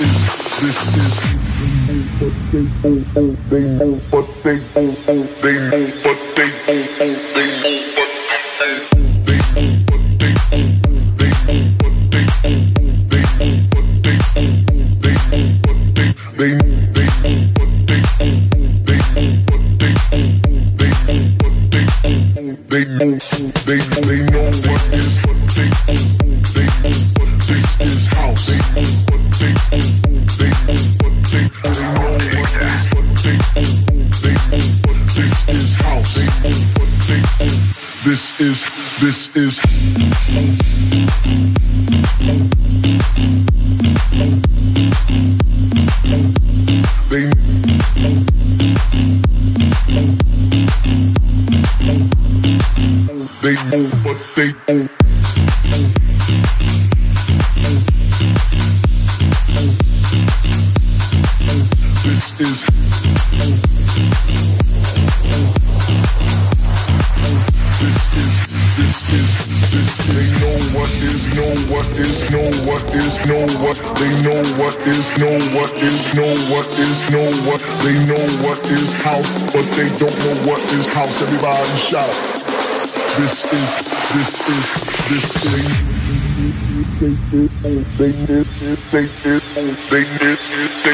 is, this is. They know what they know what they they know what they they. they miss it, they miss it, they miss it.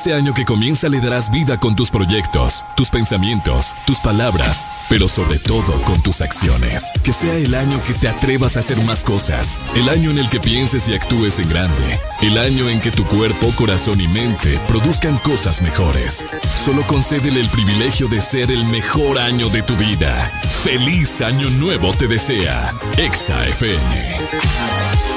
Este año que comienza le darás vida con tus proyectos, tus pensamientos, tus palabras, pero sobre todo con tus acciones. Que sea el año que te atrevas a hacer más cosas, el año en el que pienses y actúes en grande, el año en que tu cuerpo, corazón y mente produzcan cosas mejores. Solo concédele el privilegio de ser el mejor año de tu vida. Feliz año nuevo te desea. Exa FM.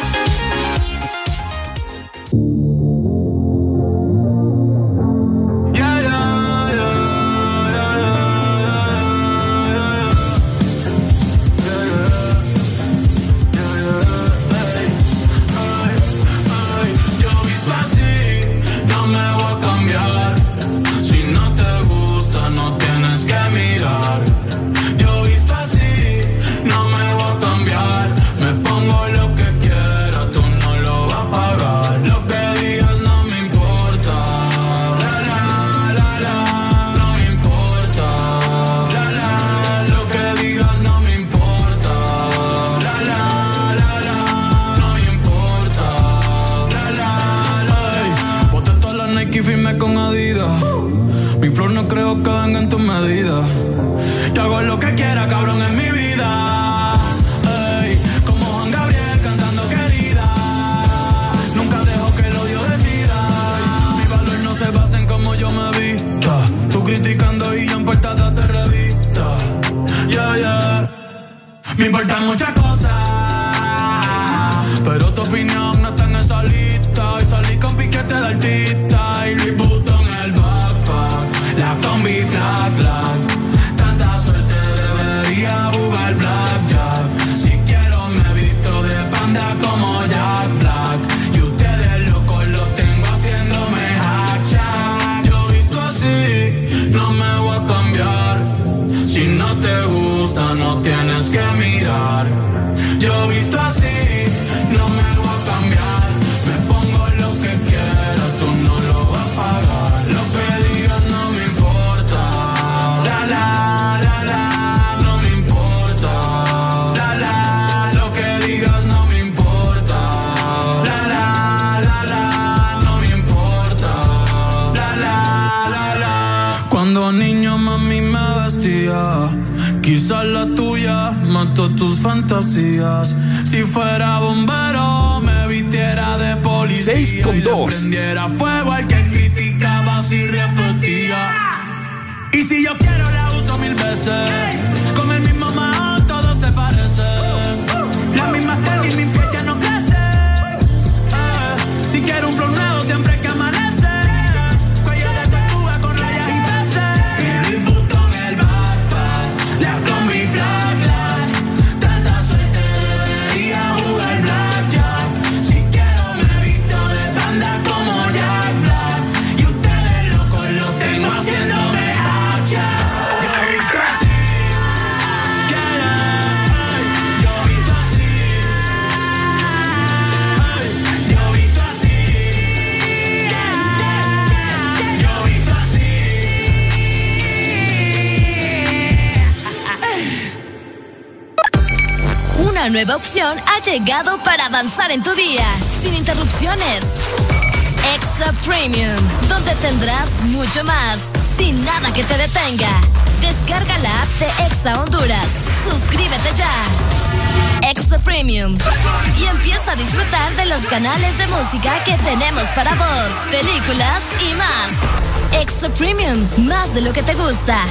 Canales de música que tenemos para vos, películas y más. Extra Premium, más de lo que te gusta.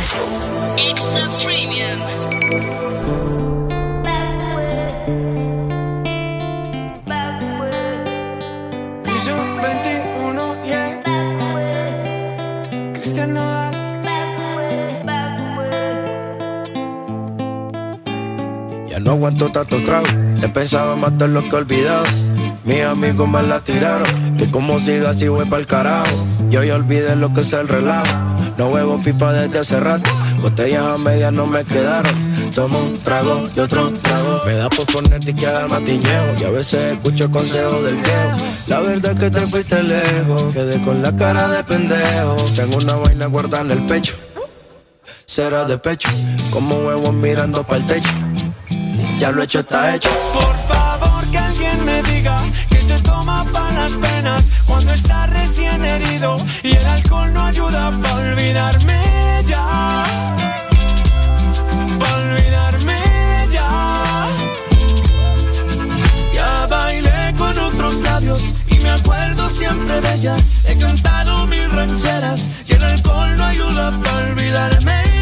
Extra Premium. No aguanto tanto trago. He pensado matar lo que he olvidado. Mis amigos me la tiraron. Que como siga así voy pa'l carajo. Yo ya olvidé lo que es el relajo. No huevo pipa desde hace rato. Botellas a medias no me quedaron. Tomo un trago y otro trago. Me da por ponerte y quedar matiñeo. Y a veces escucho consejos del viejo. La verdad es que te fuiste lejos. Quedé con la cara de pendejo. Tengo una vaina guardada en el pecho. Será de pecho. Como huevos mirando para el techo ya lo hecho está hecho. Por que se toma para las penas cuando está recién herido y el alcohol no ayuda para olvidarme ya. Para olvidarme ya. Ya bailé con otros labios y me acuerdo siempre de ella. He cantado mil rancheras y el alcohol no ayuda para olvidarme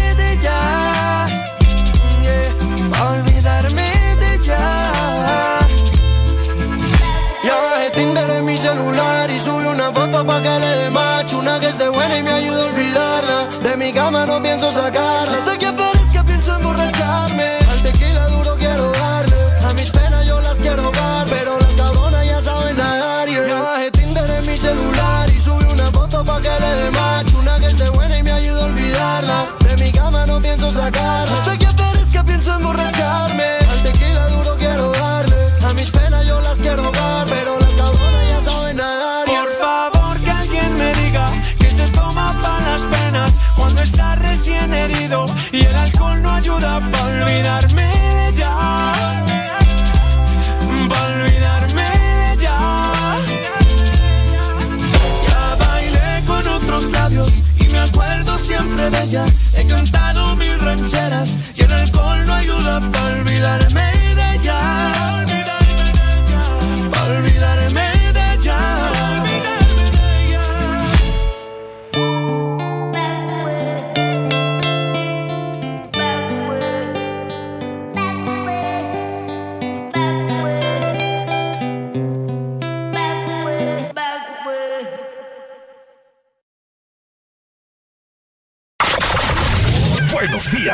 foto pa' que le dé macho. Una que esté buena y me ayuda a olvidarla. De mi cama no pienso sacarla. Hasta que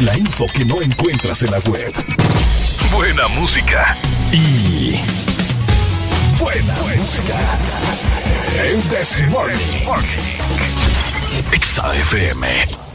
La info que no encuentras en la web. Buena música. Y. Buena, música. El This Morning. XAFM.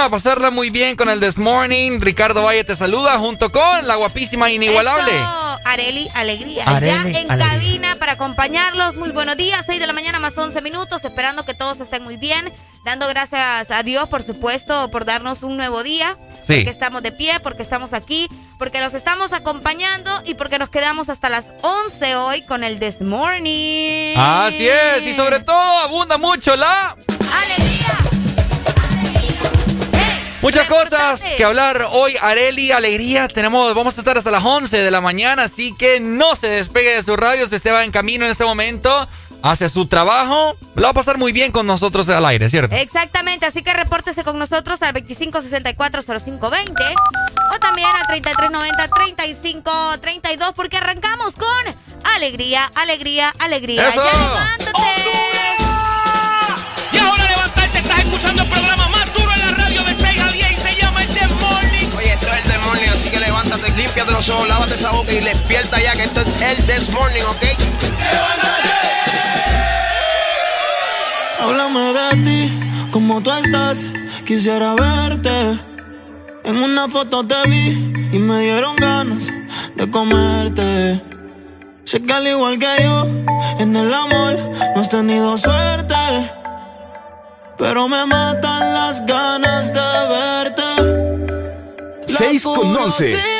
2021. A pasarla muy bien con el This Morning. Ricardo Valle te saluda junto con la guapísima inigualable. Areli Alegría. ya en cabina para acompañarlos. Muy buenos días. 6 de la mañana más 11 minutos. Esperando que todos estén muy bien dando gracias a Dios, por supuesto, por darnos un nuevo día. Sí. Porque estamos de pie, porque estamos aquí, porque los estamos acompañando y porque nos quedamos hasta las 11 hoy con el This Morning. Así es, y sobre todo abunda mucho la... ¡Alegría! Muchas cosas que hablar hoy, Areli, alegría. Tenemos, vamos a estar hasta las 11 de la mañana, así que no se despegue de su radio, se esté en camino en este momento hace su trabajo, lo va a pasar muy bien con nosotros al aire, ¿cierto? Exactamente, así que repórtese con nosotros al 25640520 o también al 3390-3532 porque arrancamos con alegría, alegría, alegría. ¡Eso! ¡Ya levántate! Y ahora levantarte, estás escuchando el programa levántate, límpiate los ojos, lávate esa boca y despierta ya que esto es el The Morning, ¿ok? Háblame de ti, cómo tú estás, quisiera verte. En una foto te vi y me dieron ganas de comerte. Sé que al igual que yo, en el amor no has tenido suerte. Pero me matan las ganas de verte. 6 con 11.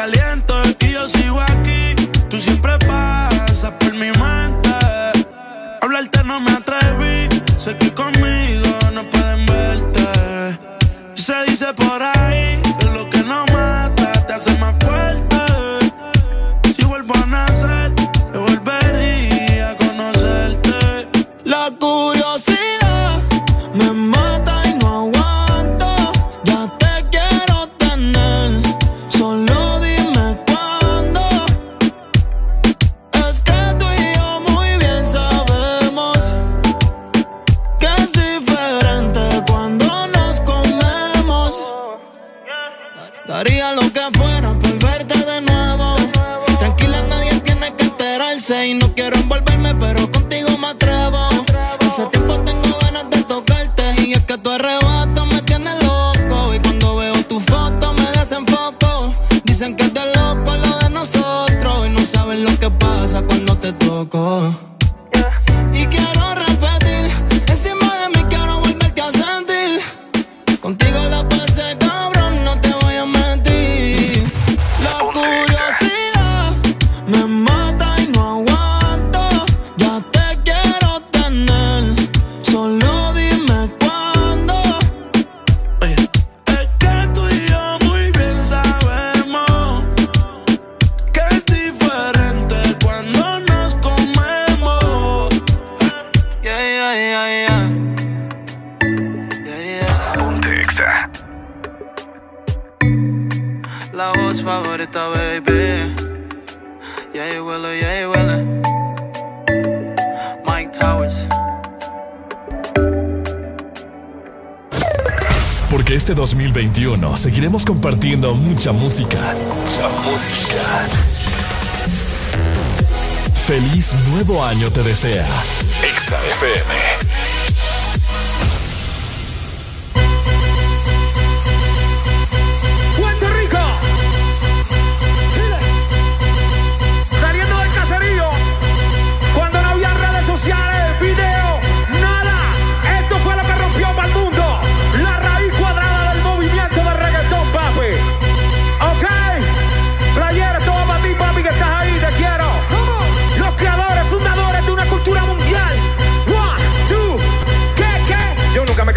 caliento. Y yo sigo aquí, tú siempre pasas por mi mente. Hablarte no me atreví, sé que conmigo no pueden verte. Se dice por ahí Dicen que de loco lo de nosotros. Y no saben lo que pasa cuando te toco. Favorita, baby. Yeah, huele, yeah, huele. Mike Towers. Porque este 2021 seguiremos compartiendo mucha música. Mucha música. Feliz nuevo año te desea. Exa FM.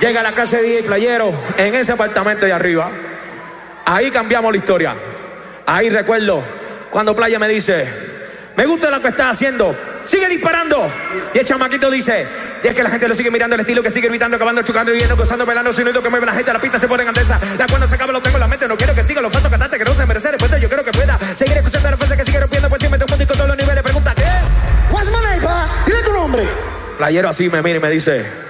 Llega a la casa de DJ Playero en ese apartamento de arriba. Ahí cambiamos la historia. Ahí recuerdo cuando Playa me dice, me gusta lo que estás haciendo, sigue disparando. Y el chamaquito dice, y es que la gente lo sigue mirando el estilo que sigue gritando, acabando, chocando, viendo, gozando, bailando, sonido que mueve la gente, la pista se pone en andesa. La cuando se acaba lo tengo en la mente, no quiero que siga los falsos cantantes que no se merecen respuesta, yo creo que pueda seguir escuchando la fuerza que sigue rompiendo, pues si me tomo un disco todos los niveles, pregunta, ¿qué? What's my name, pa? Dile tu nombre. Playero así me mira y me dice,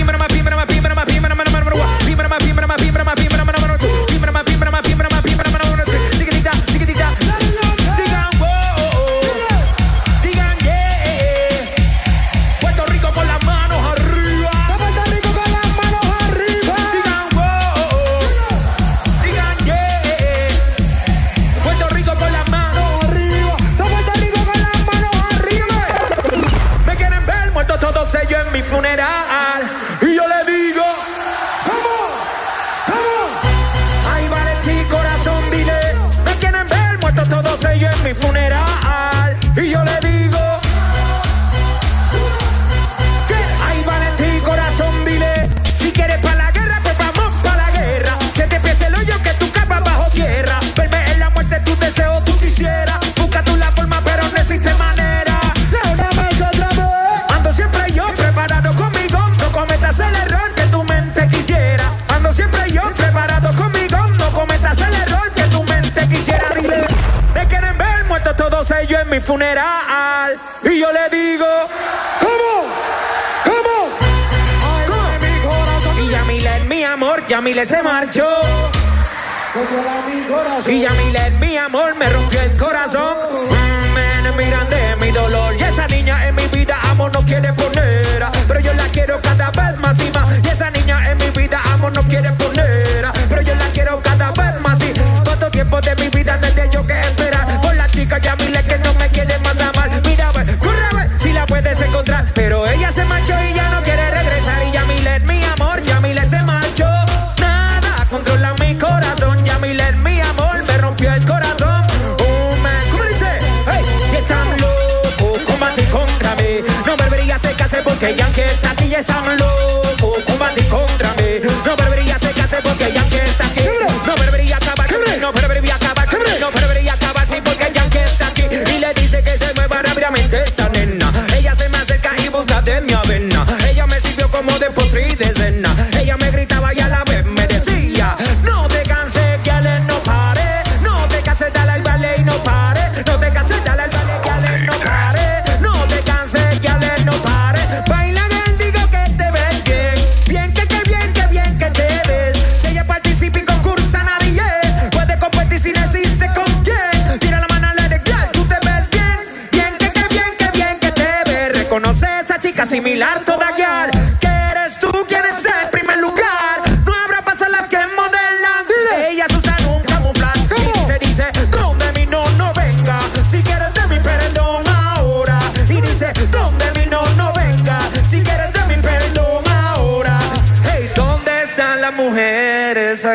Y Yamile es mi amor, me rompió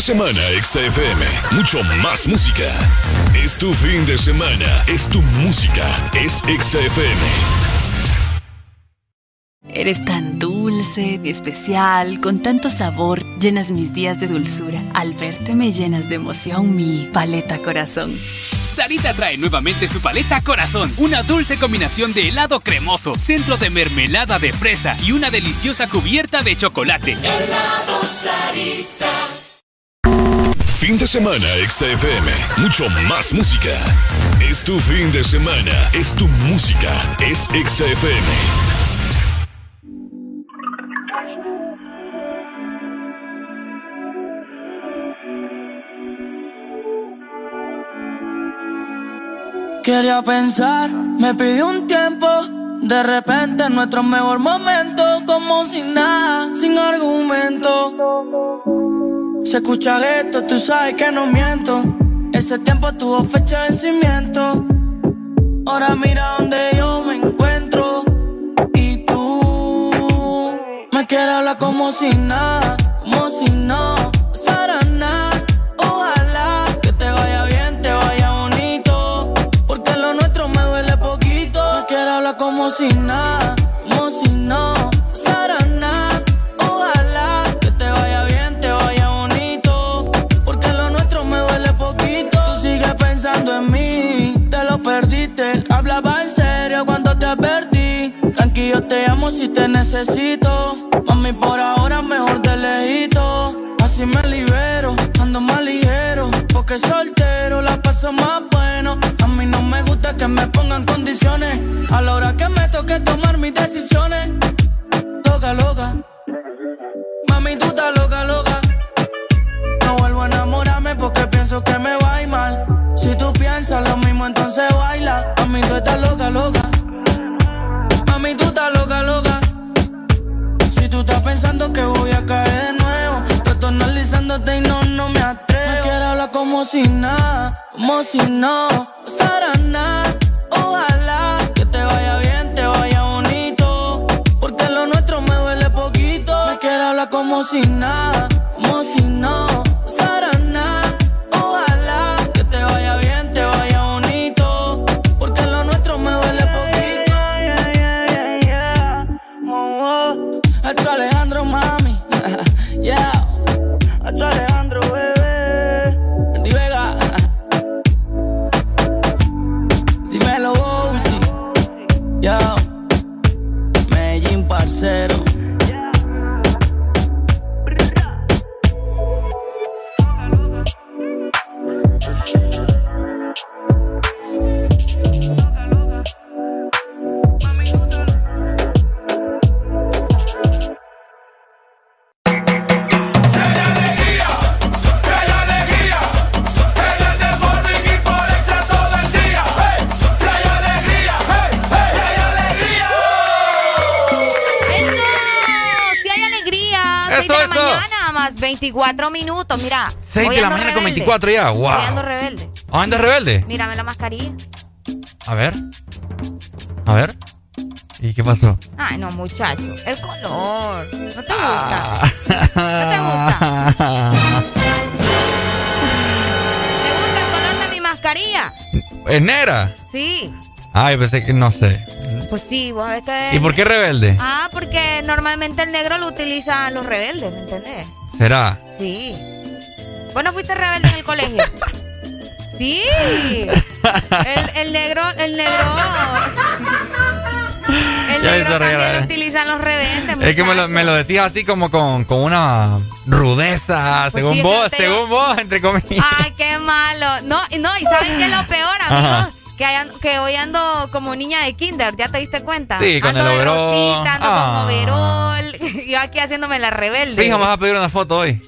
de semana, XFM. Mucho más música. Es tu fin de semana, es tu música, es XFM. Eres tan dulce, especial, con tanto sabor, llenas mis días de dulzura. Al verte me llenas de emoción mi paleta corazón. Sarita trae nuevamente su paleta corazón, una dulce combinación de helado cremoso, centro de mermelada de fresa y una deliciosa cubierta de chocolate. Helado Sarita. Fin de semana, XFM. Mucho más música. Es tu fin de semana. Es tu música. Es XFM. Quería pensar, me pidió un tiempo. De repente, nuestro mejor momento, como sin nada, sin argumento. Se escucha esto, tú sabes que no miento. Ese tiempo tuvo fecha de vencimiento. Ahora mira donde yo me encuentro. Y tú me quieres hablar como si nada, como si no pasara nada. Ojalá que te vaya bien, te vaya bonito. Porque lo nuestro me duele poquito. Me quieres hablar como si nada, te necesito. Mami, por ahora mejor de lejito. Así me libero, ando más ligero. Porque soltero la paso más bueno. A mí no me gusta que me pongan condiciones. A la hora que me toque tomar mis decisiones. Loca, loca. Mami, tú estás loca, loca. No vuelvo a enamorarme porque pienso que me va a ir mal. Si tú piensas lo mismo, entonces baila. Mami, tú estás loca, loca. Si nada, como si no pasara nada. Ojalá que te vaya bien, te vaya bonito. Porque lo nuestro me duele poquito. Me quiero hablar como si nada, 24 ya, wow. Ando rebelde. ¿Ah, andas rebelde? Mírame la mascarilla. A ver. A ver. ¿Y qué pasó? Ay, no, muchacho. El color. ¿No te gusta? ¿No te gusta? ¿Te gusta el color de mi mascarilla? ¿Es negra? Sí. Ay, pensé que no sé. Pues sí, vos sabés que... ¿Y por qué rebelde? Ah, porque normalmente el negro lo utilizan los rebeldes, ¿me entendés? ¿Será? Sí. ¿Vos no fuiste rebelde en el colegio? sí. El, el negro, el negro... El negro también lo utilizan los rebeldes. Es que me lo, me lo decías así como con, con una rudeza, Pues según sí, vos, te- según vos, entre comillas. Ay, qué malo. No, no, y ¿saben qué es lo peor, Ajá. amigos? Que, hayan- que hoy ando como niña de kinder, ¿ya te diste cuenta? Sí, con ando el de overol. rosita, ando Ah. con overol. Yo aquí haciéndome la rebelde. Fija, me vas a pedir una foto hoy.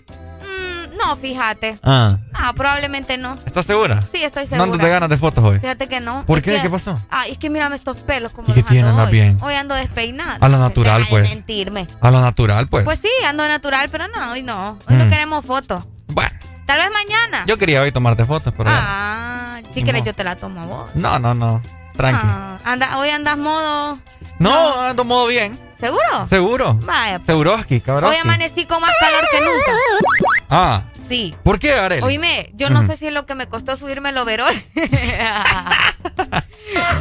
No, fíjate. Ah. Ah, probablemente no. ¿Estás segura? Sí, estoy No segura. andas de ganas de fotos hoy. Fíjate que no. ¿Por Es qué? que- ¿Qué pasó? Ah, es que mírame estos pelos como ¿Y qué los tiene? ando Andas hoy. bien. Hoy ando despeinada. A lo natural, Deja de pues. mentirme. A lo natural, pues. Pues sí, ando natural, pero no, hoy no. Hoy no Mm. queremos fotos. Bueno. Tal vez mañana. Yo quería hoy tomarte fotos, pero ya. Ah, si quieres yo te la tomo a vos. No, no, no. Tranqui. Ah, anda, hoy andas modo. no, ando modo bien. ¿Seguro? ¿Seguro? Vaya. pues. Seguroski, cabrón. Hoy amanecí con más calor que nunca. Ah. Sí. ¿Por qué, Arely? Oíme, yo no sé si es lo que me costó subirme el overol.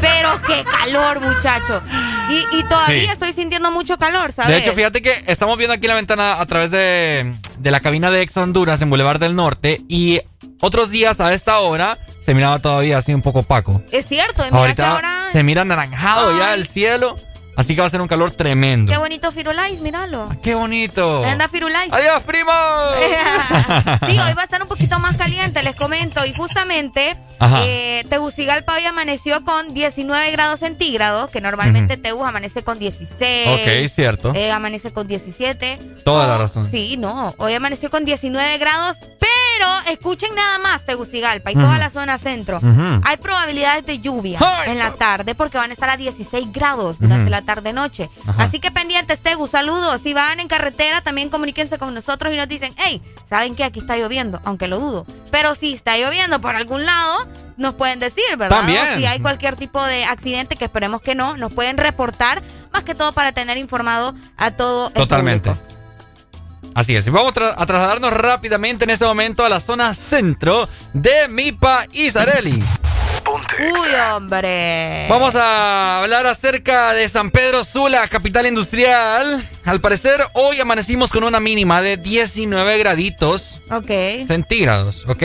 Pero qué calor, muchacho. Y, y todavía Sí. estoy sintiendo mucho calor, ¿sabes? De hecho, fíjate que estamos viendo aquí la ventana a través de, de la cabina de Ex Honduras en Boulevard del Norte y otros días a esta hora se miraba todavía así un poco opaco. Es cierto, que Ahorita ahora. se mira anaranjado ya el cielo, así que va a ser un calor tremendo. Qué bonito Firulais, míralo. ¡Qué bonito! Anda Firulais. ¡Adiós, primo! sí, hoy va a estar un poquito más caliente, les comento. Y justamente eh, Tegucigalpa hoy amaneció con 19 grados centígrados, que normalmente Tegus amanece con 16. Ok, cierto. eh, amanece con 17. Toda la razón. Sí, no, hoy amaneció con 19 grados, pero escuchen nada más Tegucigalpa y Ujú. toda la zona centro. Hay probabilidades de lluvia Ay, en la tarde porque van a estar a 16 grados durante la tarde-noche. Así que pendientes, Tegu, saludos. Si van en carretera, también comuníquense con nosotros y nos dicen, hey, ¿saben que aquí está lloviendo? Aunque lo dudo. Pero si está lloviendo por algún lado, nos pueden decir, ¿verdad? También. O si hay cualquier tipo de accidente, que esperemos que no, nos pueden reportar, más que todo para tener informado a todo el Totalmente. Así es. Y vamos tra- a trasladarnos rápidamente en este momento a la zona centro de mi país, Areli. Uy, hombre. Vamos a hablar acerca de San Pedro Sula, capital industrial. Al parecer, hoy amanecimos con una mínima de 19 graditos Ok. centígrados, ¿ok?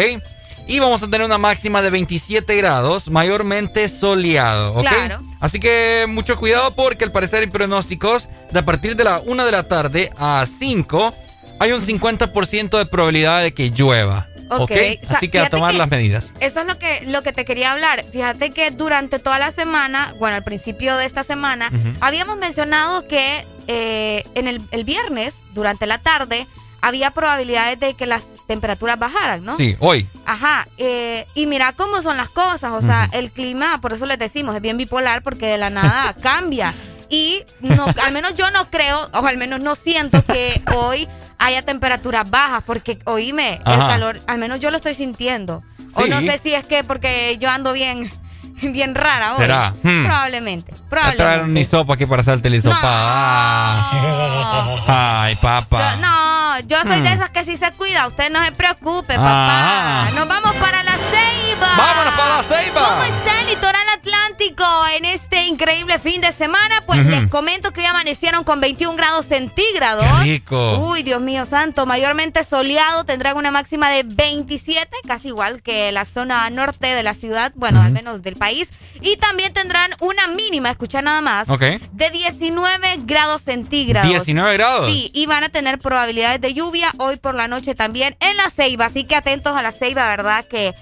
Y vamos a tener una máxima de 27 grados, mayormente soleado, ¿ok? Claro. Así que mucho cuidado porque al parecer hay pronósticos de a partir de la 1 de la tarde a 5 hay un 50% de probabilidad de que llueva, ¿ok? Ok. O sea, Así que a tomar que- las medidas. Eso es lo que, lo que te quería hablar. Fíjate que durante toda la semana, bueno, al principio de esta semana, habíamos mencionado que eh, en el, el viernes, durante la tarde, había probabilidades de que las temperaturas bajaran, ¿no? Sí, hoy. Ajá, eh, y mira cómo son las cosas, o sea, el clima, por eso les decimos, es bien bipolar porque de la nada cambia. Y no, al menos yo no creo, o al menos no siento que hoy haya temperaturas bajas, porque oíme, el calor, al menos yo lo estoy sintiendo. O no sé si es que porque yo ando bien, bien rara hoy. ¿Será? Hmm. Probablemente, Voy a traer probablemente. un hisopo aquí para hacerte el hisopa. Ah. Ay, papá. Yo- no, yo soy de Hmm. esas que sí se cuida, usted no se preocupe, Ah. papá. Nos vamos para la Ceiba. ¡Vámonos para la Ceiba! ¿Cómo está el litoral atlántico en este increíble fin de semana? Pues les comento que hoy amanecieron con 21 grados centígrados. ¡Qué rico! Uy, Dios mío santo, mayormente soleado, tendrán una máxima de 27, casi igual que la zona norte de la ciudad, bueno, al menos del país. Y también tendrán una mínima, escucha nada más, Ok. de 19 grados centígrados. 19 grados. Sí, y van a tener probabilidades de lluvia hoy por la noche también en la ceiba. Así que atentos a la ceiba, ¿verdad? Que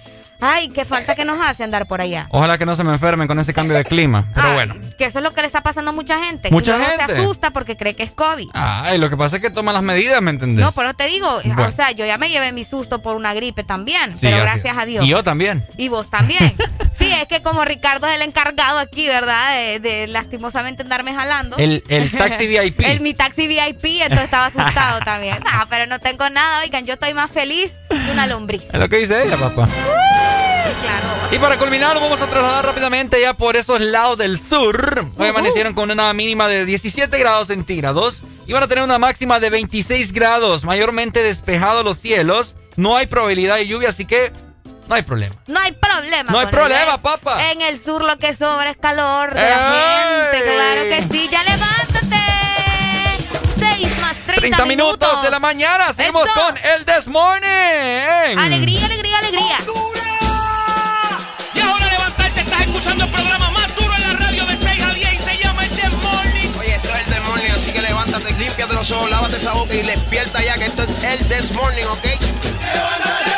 Ay, qué falta que nos hace andar por allá. Ojalá que no se me enfermen con ese cambio de clima. Pero bueno. Que eso es lo que le está pasando a mucha gente. Mucha gente. se asusta porque cree que es COVID. Ay, lo que pasa es que toma las medidas, ¿me entendés? No, pero te digo, o sea, yo ya me llevé mi susto por una gripe también. pero gracias a Dios. Y yo también. Y vos también. sí, es que como Ricardo es el encargado aquí, ¿verdad? De, lastimosamente andarme jalando. El, el taxi VIP. el mi taxi VIP, entonces estaba asustado también. No, pero no tengo nada, oigan, yo estoy más feliz que una lombriz. Es lo que dice ella, papá. Y para culminar, vamos a trasladar rápidamente ya por esos lados del sur. Hoy amanecieron con una mínima de 17 grados centígrados y van a tener una máxima de 26 grados, mayormente despejados los cielos. No hay probabilidad de lluvia, así que no hay problema. No hay problema. No hay problema, papá. En el sur lo que sobra es calor de la gente, claro que sí. Ya levántate. 6 más 30, 30 minutos. de la mañana. Seguimos con el This Morning. Alegría, alegría, alegría. Límpiate los ojos, lávate esa boca y despierta ya que esto es el This Morning, ¿ok? ¡Levántate!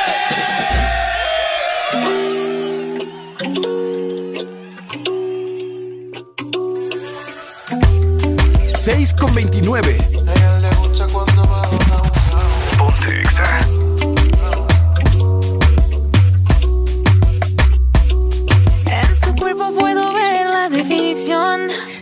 6 con 29. Ponte puedo ver la definición.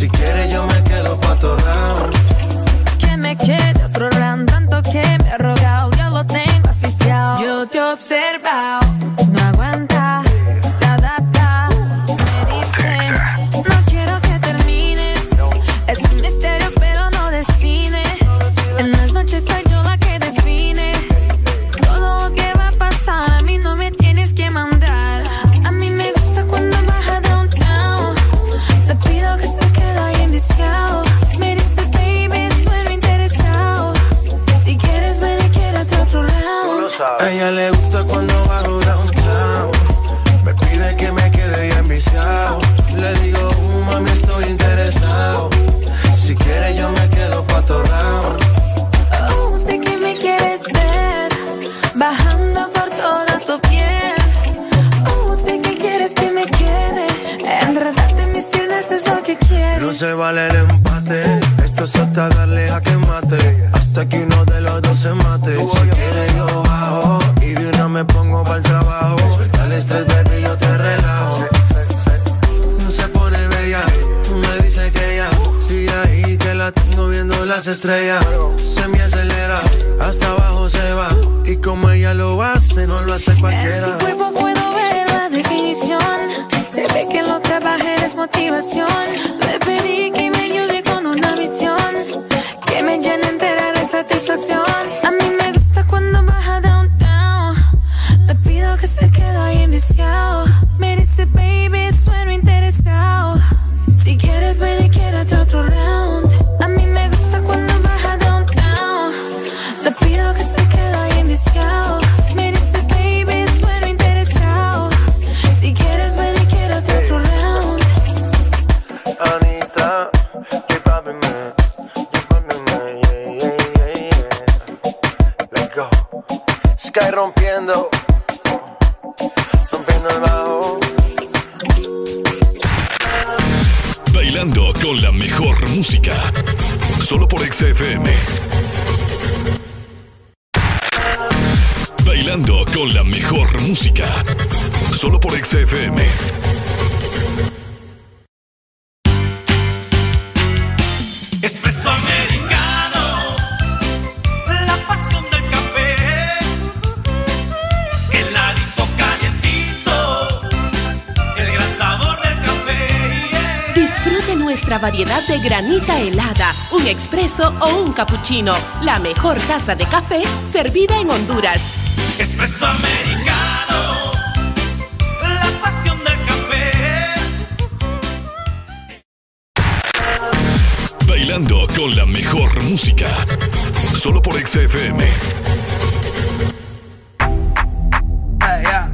Si quiere yo me quedo pa' otro round. Que me quede otro round, tanto que me ha rogado, yo lo tengo oficial. Yo te he observado, No se vale el empate. Esto es hasta darle a que mate. Hasta que uno de los dos se mate. Si quiere yo bajo. Y de una me pongo para el trabajo. Suelta el estrés, baby, yo te relajo. No se pone bella. Me dice que ya. Sigue ahí que la tengo viendo las estrellas. Se me acelera. Hasta abajo se va. Y como ella lo hace, no lo hace En cualquiera. su cuerpo puedo ver la definición. Se ve que lo trabajé es motivación. Le pedí que me ayude con una misión. Que me llene entera de satisfacción. Rompiendo. Rompiendo el bajo. Bailando con la mejor música. Solo por XFM. Bailando con la mejor música. Solo por XFM. nuestra variedad de granita helada, un expreso o un cappuccino. La mejor taza de café servida en Honduras. Expreso americano. La pasión del café. Bailando con la mejor música. Solo por XFM. Ah.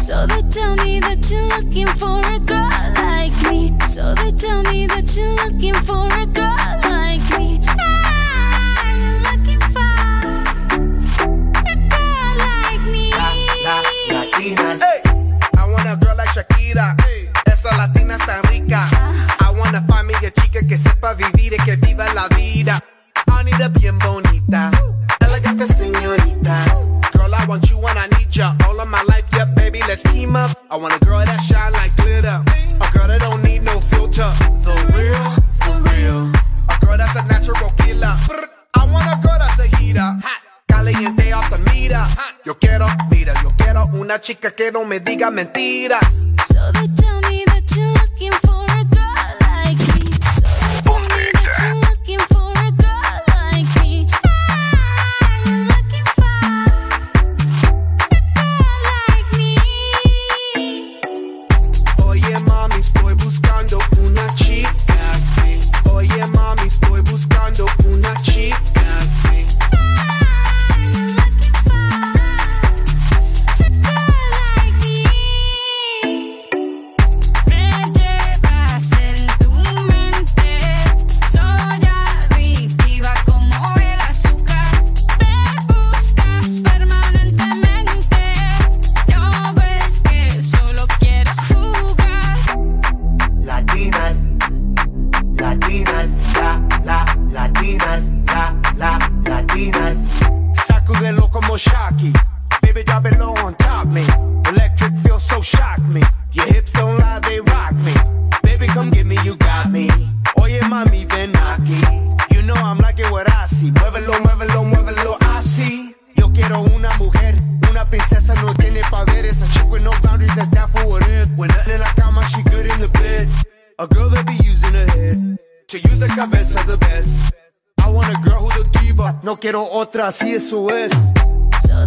So me that you're looking for a So they tell me that you're looking for a girl like me. Ah, you're looking for a girl like me. La, la, latinas. Hey. I want a girl like Shakira. Hey. Esa latina está rica. I wanna find me a chica que sepa vivir y que viva la vida. Anita bien bonita, elegante señorita. Girl, I want you and I need ya all of my life. Yeah, baby, let's team up. I want a girl that shine una chica que no me diga mentiras. I'm liking what I see. Muévelo, muévelo, muévelo, así. Yo quiero una mujer, una princesa no tiene poderes. A chick with no boundaries, that's down for what it. When nothing in la cama, she good in the bed. A girl that be using her head to use the cabeza the best. I want a girl who's a diva. No quiero otra, así eso es. So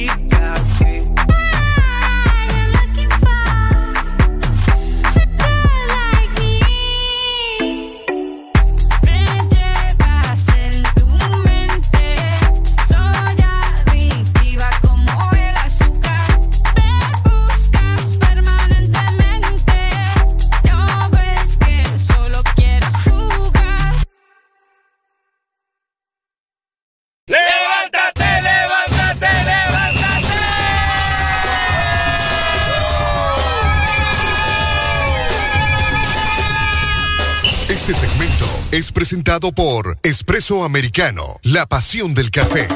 presentado por Espresso Americano, la pasión del café.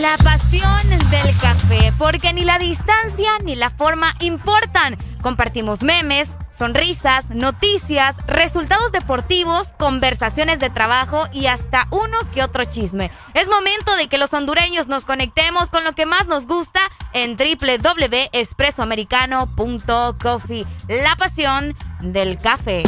La pasión del café, porque ni la distancia ni la forma importan. Compartimos memes, sonrisas, noticias, resultados deportivos, conversaciones de trabajo y hasta uno que otro chisme. Es momento de que los hondureños nos conectemos con lo que más nos gusta en www.espressoamericano.coffee. La pasión del café.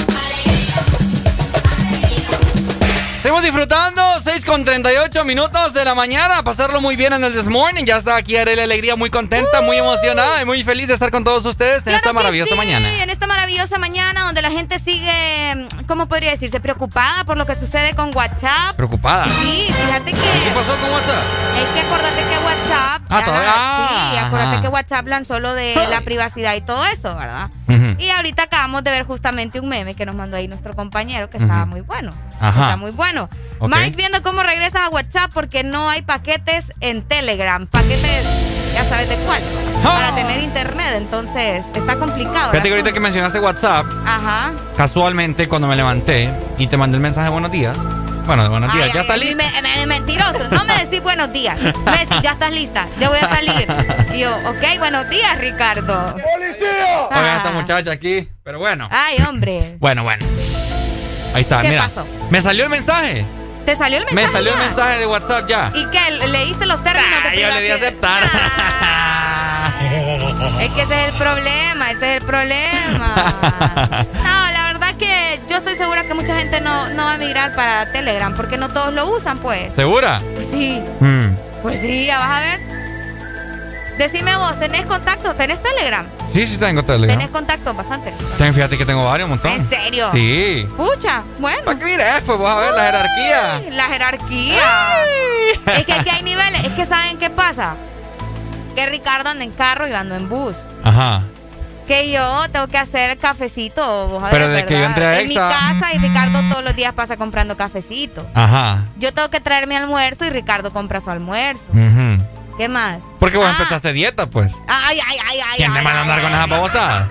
Seguimos disfrutando, 6 con 38 minutos de la mañana, pasarlo muy bien en el This Morning. Ya está aquí Arely Alegría, muy contenta, muy emocionada y muy feliz de estar con todos ustedes en esta maravillosa Sí, mañana. En esta maravillosa mañana donde la gente sigue, ¿cómo podría decirse? Preocupada por lo que sucede con WhatsApp. ¿Preocupada? Sí, fíjate que... ¿Qué pasó con WhatsApp? Es que acuérdate que WhatsApp... Ah, todavía. sí, Ah, acuérdate ajá. que WhatsApp lanzó lo de la privacidad y todo eso, ¿verdad? Y ahorita acabamos de ver justamente un meme que nos mandó ahí nuestro compañero que estaba Ujú. muy bueno. Ajá. Está muy bueno. Ok. Mike viendo cómo regresas a WhatsApp porque no hay paquetes en Telegram. Paquetes, ya sabes de cuál. Para tener internet. Entonces, está complicado. Fíjate que ahorita que mencionaste WhatsApp. Ajá. casualmente cuando me levanté y te mandé el mensaje de buenos días. Bueno, de buenos días, Ay, ya ay, está me- me- mentiroso. No me decís buenos días. Me decís, ya estás lista. Ya voy a salir. Y yo, ok, buenos días, Ricardo. ¡Policía! Oiga, esta muchacha aquí, pero bueno. Ay, hombre. Bueno, bueno. Ahí está, ¿Qué mira. pasó? Me salió el mensaje. ¿Te salió el mensaje? Me salió el mensaje de WhatsApp ya. ¿Y qué? ¿Leíste los términos de Ah, yo le di a aceptar. Es que ese es el problema, ese es el problema. No, la verdad que yo estoy segura que mucha gente no, no va a migrar para Telegram porque no todos lo usan, pues. ¿Segura? Pues sí, Mm. pues sí, ya vas a ver. Decime vos, ¿tenés contacto? ¿Tenés Telegram? Sí, sí tengo Telegram. ¿Tenés contacto? Bastante. Ten, fíjate que tengo varios, un montón. ¿En serio? Sí. Pucha, bueno. ¿Para qué mires? Pues vas a ver la jerarquía. Ay, La jerarquía. Es que aquí hay niveles. Es que ¿saben qué pasa? Que Ricardo anda en carro y yo ando en bus. Ajá. Que yo tengo que hacer cafecito. vos a Pero desde que yo entré a En mi casa y Ricardo todos los días pasa comprando cafecito. Ajá. Yo tengo que traer mi almuerzo y Ricardo compra su almuerzo. Ujú. ¿Qué más? Porque vos Ah. empezaste dieta, pues. Ay, ay, ay, ay. ¿Quién te ay, manda a ay, andar con ay, esas babosadas?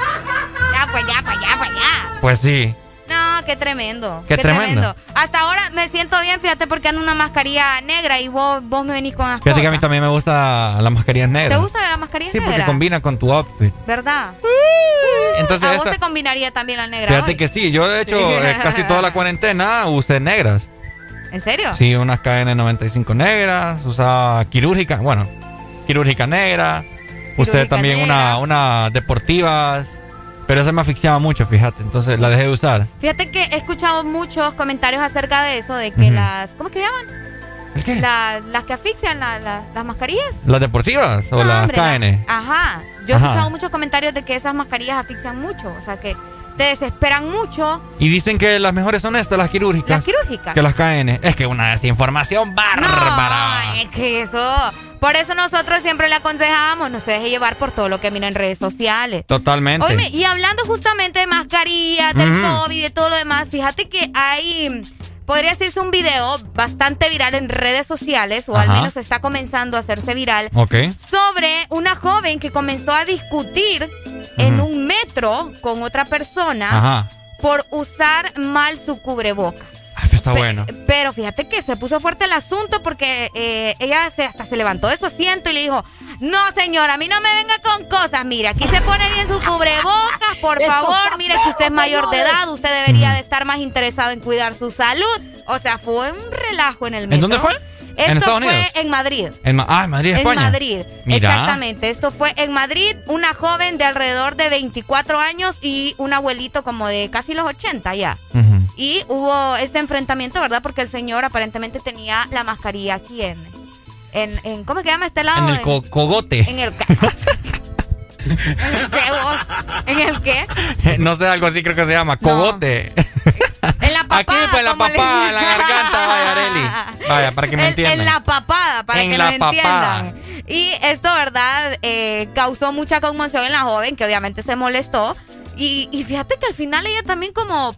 Ya, pues ya, pues ya, pues ya. Pues sí. No, qué tremendo. Qué tremendo. Hasta ahora me siento bien, fíjate, porque ando una mascarilla negra y vos, vos me venís con las Fíjate que a mí cosas. también me gusta la mascarilla negra. ¿Te gusta la mascarilla Sí, porque negra? combina con tu outfit. ¿Verdad? Entonces a vos esta- te combinaría también la negra. Fíjate hoy? que sí, yo de hecho eh, casi toda la cuarentena usé negras. ¿En serio? Sí, unas KN95 negras, usaba quirúrgica, bueno, quirúrgica negra, Quirúrgica también negra. una, una deportivas, pero esa me asfixiaba mucho, fíjate, entonces la dejé de usar. Fíjate que he escuchado muchos comentarios acerca de eso, de que las... ¿Cómo es que llaman? ¿El qué? La- las que asfixian la- la- las mascarillas. ¿Las deportivas o No, las hombre, KN? Ajá. Yo he Ajá. escuchado muchos comentarios de que esas mascarillas asfixian mucho. O sea, que te desesperan mucho. Y dicen que las mejores son estas, las quirúrgicas. Las quirúrgicas. Que las KN. Es que una desinformación bárbara. No, es que eso. Por eso nosotros siempre le aconsejamos, no se deje llevar por todo lo que mira en redes sociales. Totalmente. Oíme, y hablando justamente de mascarillas, del. COVID de todo lo demás, fíjate que hay, podría decirse un video bastante viral en redes sociales, o al menos está comenzando a hacerse viral, Ok. sobre una joven que comenzó a discutir en un metro con otra persona Ajá. por usar mal su cubrebocas. Está bueno. Pero fíjate que se puso fuerte el asunto porque eh, ella se, hasta se levantó de su asiento y le dijo, no señora, a mí no me venga con cosas, mire, aquí se pone bien su cubrebocas, por favor, mire que usted es mayor de edad, usted debería de estar más interesado en cuidar su salud. O sea, fue un relajo en el metro. ¿En dónde fue? Esto ¿En Estados fue Unidos? en Madrid. En Ma- ah, en Madrid, En España. Madrid, Mira. exactamente. Esto fue en Madrid, una joven de alrededor de 24 años y un abuelito como de casi los 80 ya. Ujú. Y hubo este enfrentamiento, ¿verdad? Porque el señor aparentemente tenía la mascarilla aquí en... en, en- ¿Cómo se llama este lado? En el co- cogote. En el... ¿En el qué vos? ¿En el qué? no sé, algo así creo que se llama. Cogote. En la papada. Aquí, en la papada, en la garganta, vaya, Areli. Vaya, para que me En- entiendan. En la papada, para En que la lo papada. entiendan. Y esto, ¿verdad? Eh, causó mucha conmoción en la joven, que obviamente se molestó. Y, y fíjate que al final ella también como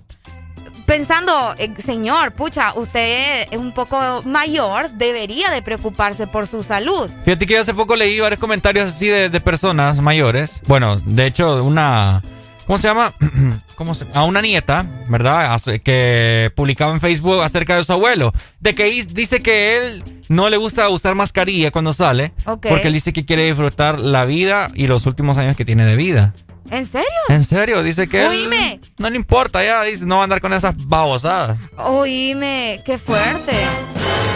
pensando, eh, señor, pucha, usted es un poco mayor, debería de preocuparse por su salud. Fíjate que yo hace poco leí varios comentarios así de, de personas mayores. Bueno, de hecho, una. ¿Cómo se llama? ¿Cómo se- A una nieta, ¿verdad? Que publicaba en Facebook acerca de su abuelo. De que dice que él no le gusta usar mascarilla cuando sale. Porque él dice que quiere disfrutar la vida y los últimos años que tiene de vida. ¿En serio? En serio, dice que. él Oíme. no le importa ya, dice, no va a andar con esas babosadas. Oíme, qué fuerte.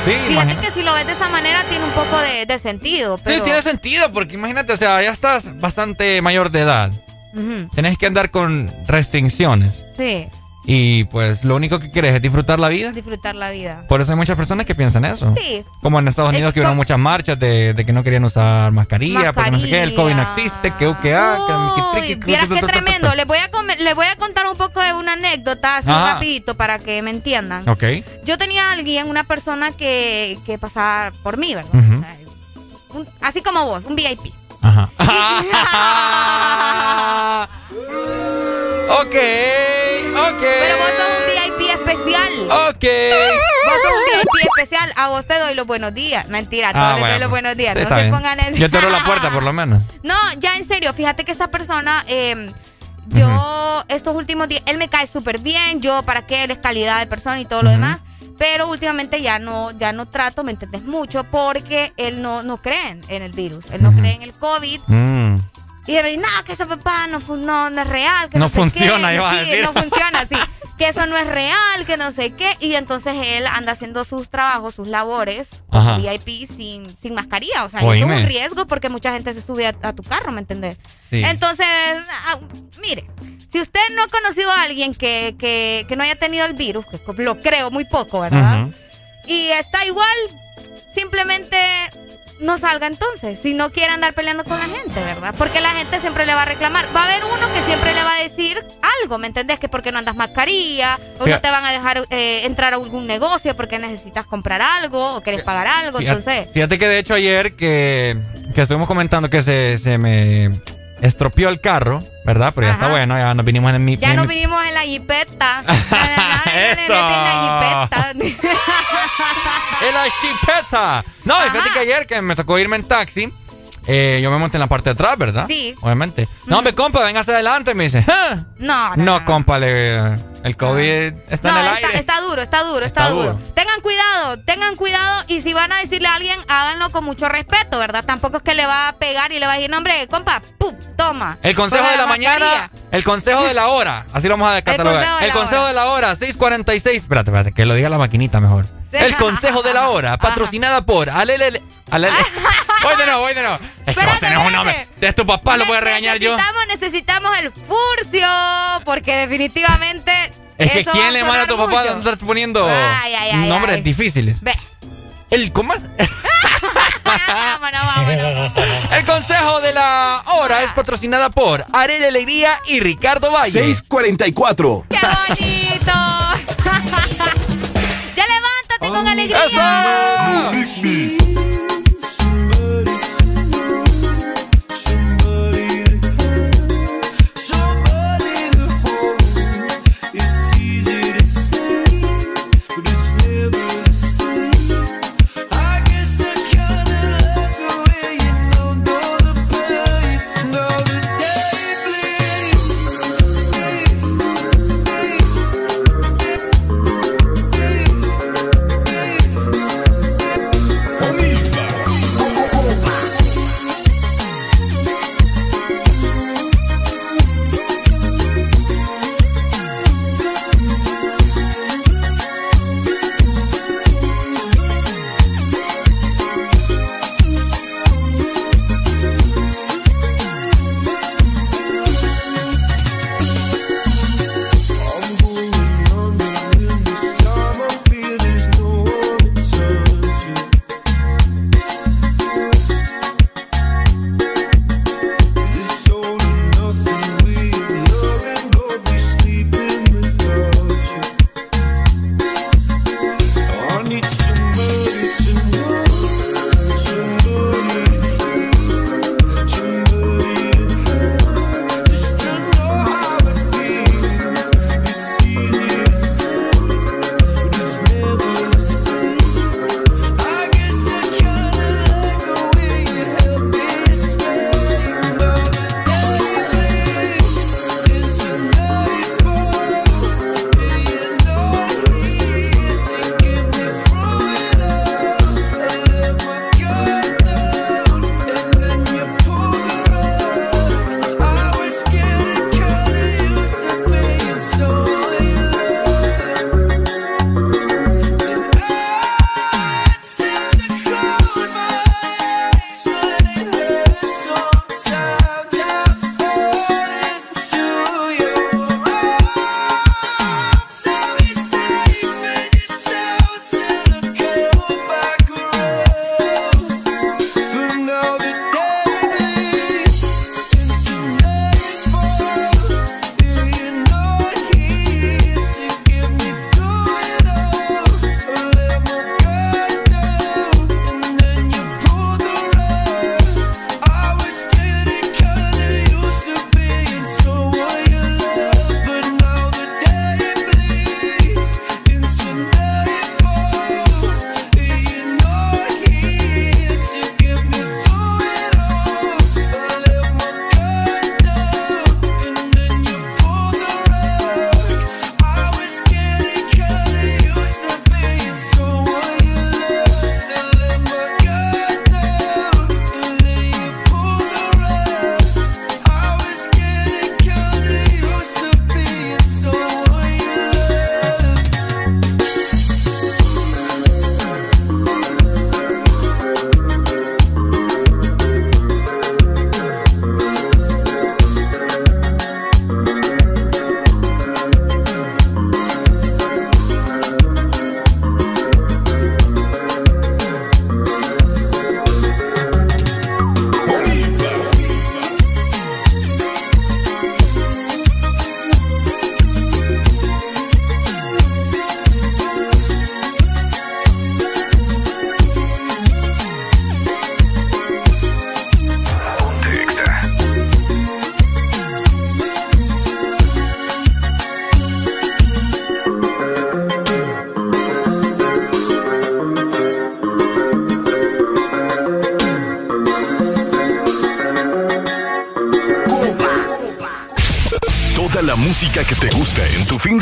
Sí, Fíjate que si lo ves de esa manera tiene un poco de, de sentido, pero... Sí, tiene sentido, porque imagínate, o sea, ya estás bastante mayor de edad. Ujú, Tenés que andar con restricciones. Sí, Y pues lo único que quieres es disfrutar la vida. disfrutar la vida. Por eso hay muchas personas que piensan eso. Sí. Como en Estados Es Unidos que que hubo muchas marchas de, de que no querían usar mascarilla, porque no sé qué, el COVID no existe, que ah, que vieras qué tremendo. Les voy, a come- le voy a contar un poco de una anécdota así rapidito para que me entiendan. Ok. Yo tenía a alguien, una persona que, que pasaba por mí, ¿verdad? así como vos, un VIP. Ajá. ok, ok. Pero vos sos un VIP especial. Ok. Vos sos un VIP especial. A vos te doy los buenos días. Mentira, a todos ah, les doy los buenos días. no se pongan en... Yo te abro la puerta por lo menos. No, ya en serio, fíjate que esta persona... Eh, yo, estos últimos días, él me cae súper bien, yo para qué, él es calidad de persona y todo lo demás, pero últimamente ya no, ya no trato, ¿me entendés? Mucho porque él no, no cree en el virus, él no cree en el COVID. Y dice, no, que ese papá no, no, no es real. Que no, funciona, iba a decir. no funciona, sí. Que eso no es real, que no sé qué. Y entonces él anda haciendo sus trabajos, sus labores, VIP sin, sin mascarilla. O sea, eso es un riesgo porque mucha gente se sube a, tu carro, ¿me entendés? Sí. Entonces, ah, mire, si usted no ha conocido a alguien que, que, que, no haya tenido el virus, que lo creo muy poco, ¿verdad? Y está igual, simplemente no salga entonces, si no quiere andar peleando con la gente, ¿verdad? Porque la gente siempre le va a reclamar. Va a haber uno que siempre le va a decir algo, ¿me entendés? Que porque no andas mascarilla, o no te van a dejar eh, entrar a algún negocio porque necesitas comprar algo o quieres pagar algo, entonces... Fíjate que de hecho ayer que, que estuvimos comentando que se, se me estropeó el carro, ¿verdad? Pero ya está bueno, ya nos vinimos en mi... Ya nos vinimos en la jipeta. Eso. En la jipeta. en la jipeta. No, fíjate que ayer que me tocó irme en taxi, eh, yo me monté en la parte de atrás, ¿verdad? Sí. Obviamente. No, hombre, compa, venga hacia adelante, me dice. No, no. No, compa, le... El COVID está en el está, aire. Está duro, está duro, está, duro. Tengan cuidado, tengan cuidado y si van a decirle a alguien, háganlo con mucho respeto, ¿verdad? Tampoco es que le va a pegar y le va a decir, no, hombre, compa, ¡pum! Toma. El consejo de la, mañana, el consejo de la hora, así lo vamos a catalogar. El consejo, de, la hora, 6.46. Espérate, espérate, que lo diga la maquinita mejor. El consejo de la hora, patrocinada por Alele. Alele. voy de nuevo, voy de nuevo. Es que vos tenés un nombre. De tu papá lo voy a regañar yo. Necesitamos el furcio, porque definitivamente es que ¿quién le manda a tu papá a estar poniendo nombres difíciles? Ve. ¿El cómo? El consejo de la hora es patrocinada por Arena Alegría y Ricardo Valle. 644. ¡Qué bonito! ¡Ya levántate con alegría! música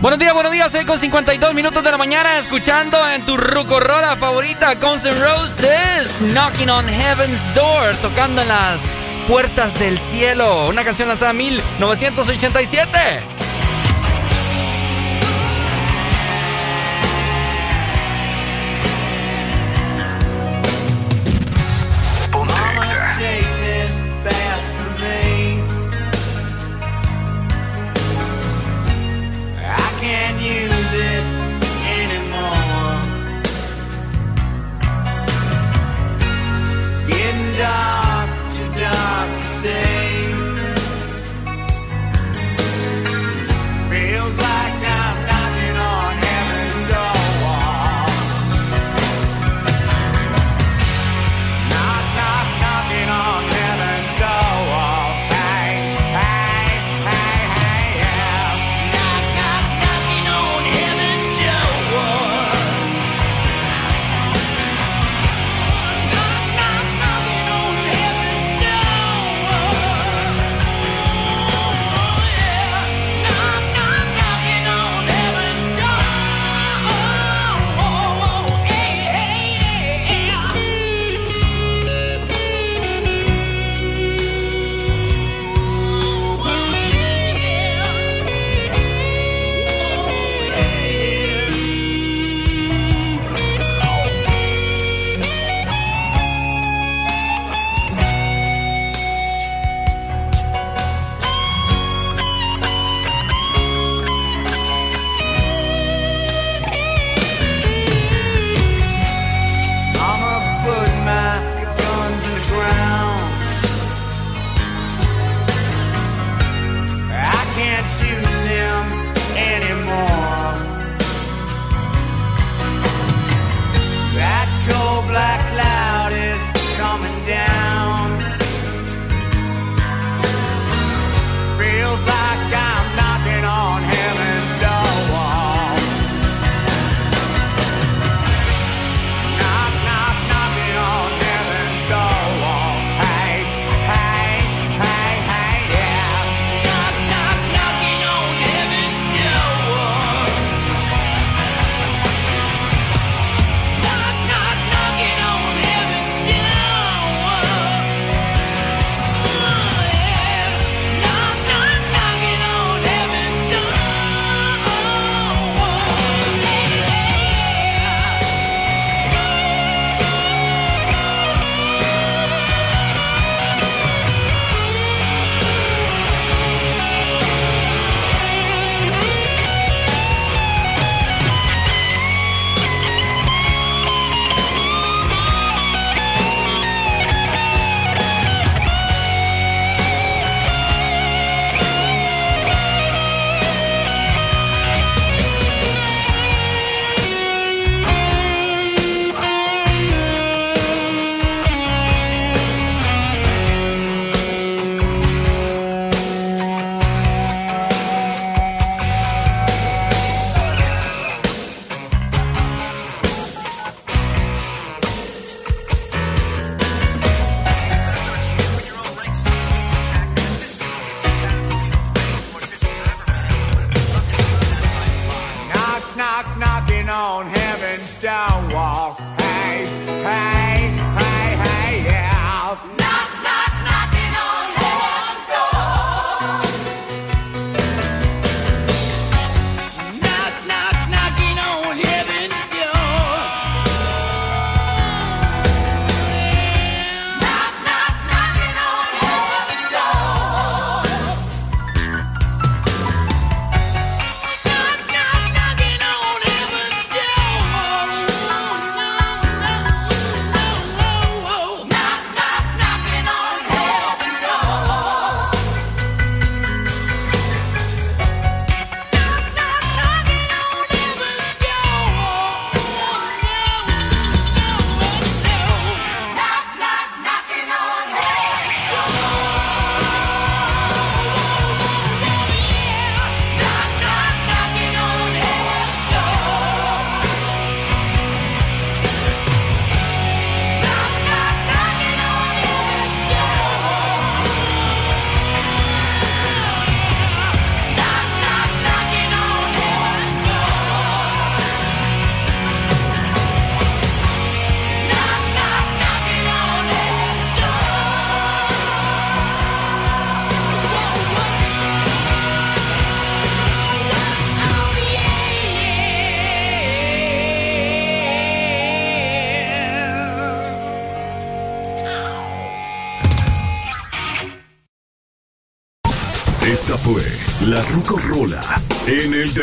Buenos días, buenos días, 6 con 52 minutos de la mañana, escuchando en tu rucorola favorita, Guns N' Roses, Knocking on Heaven's Door, tocando en las puertas del cielo, una canción lanzada en 1987.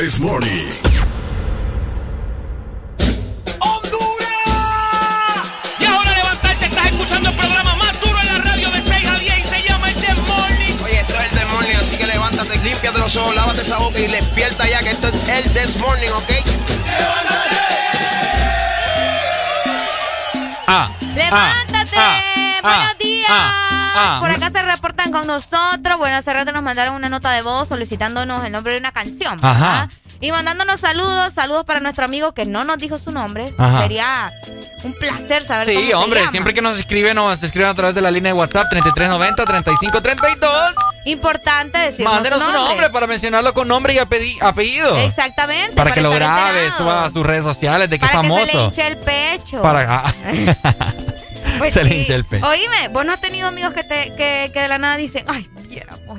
This Morning. Solicitándonos el nombre de una canción. Ajá. Y mandándonos saludos, saludos para nuestro amigo que no nos dijo su nombre. Ajá. Sería un placer saber cómo Sí, se hombre, llama. siempre que nos escriben, nos escriben a través de la línea de WhatsApp 3390-3532. Importante decirnos Mándenos su un nombre para mencionarlo con nombre y apellido. Exactamente. Para que lo grabe, suba a sus redes sociales de que Para es que se le famoso. hinche el pecho. Para. ah. Pues se le sí. hincha el pecho. Oíme, vos no has tenido amigos que, te, que, que de la nada dicen, ay,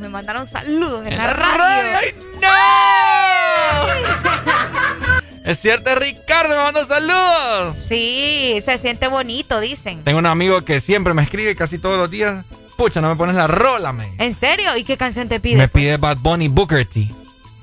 me mandaron saludos en, la, radio. ¡Ay, no! Es cierto, Ricardo, me manda saludos. Sí, se siente bonito, dicen. Tengo un amigo que siempre me escribe casi todos los días. Pucha, no me pones la rola, me. ¿En serio? ¿Y qué canción te pide? Me pide Bad Bunny Booker T.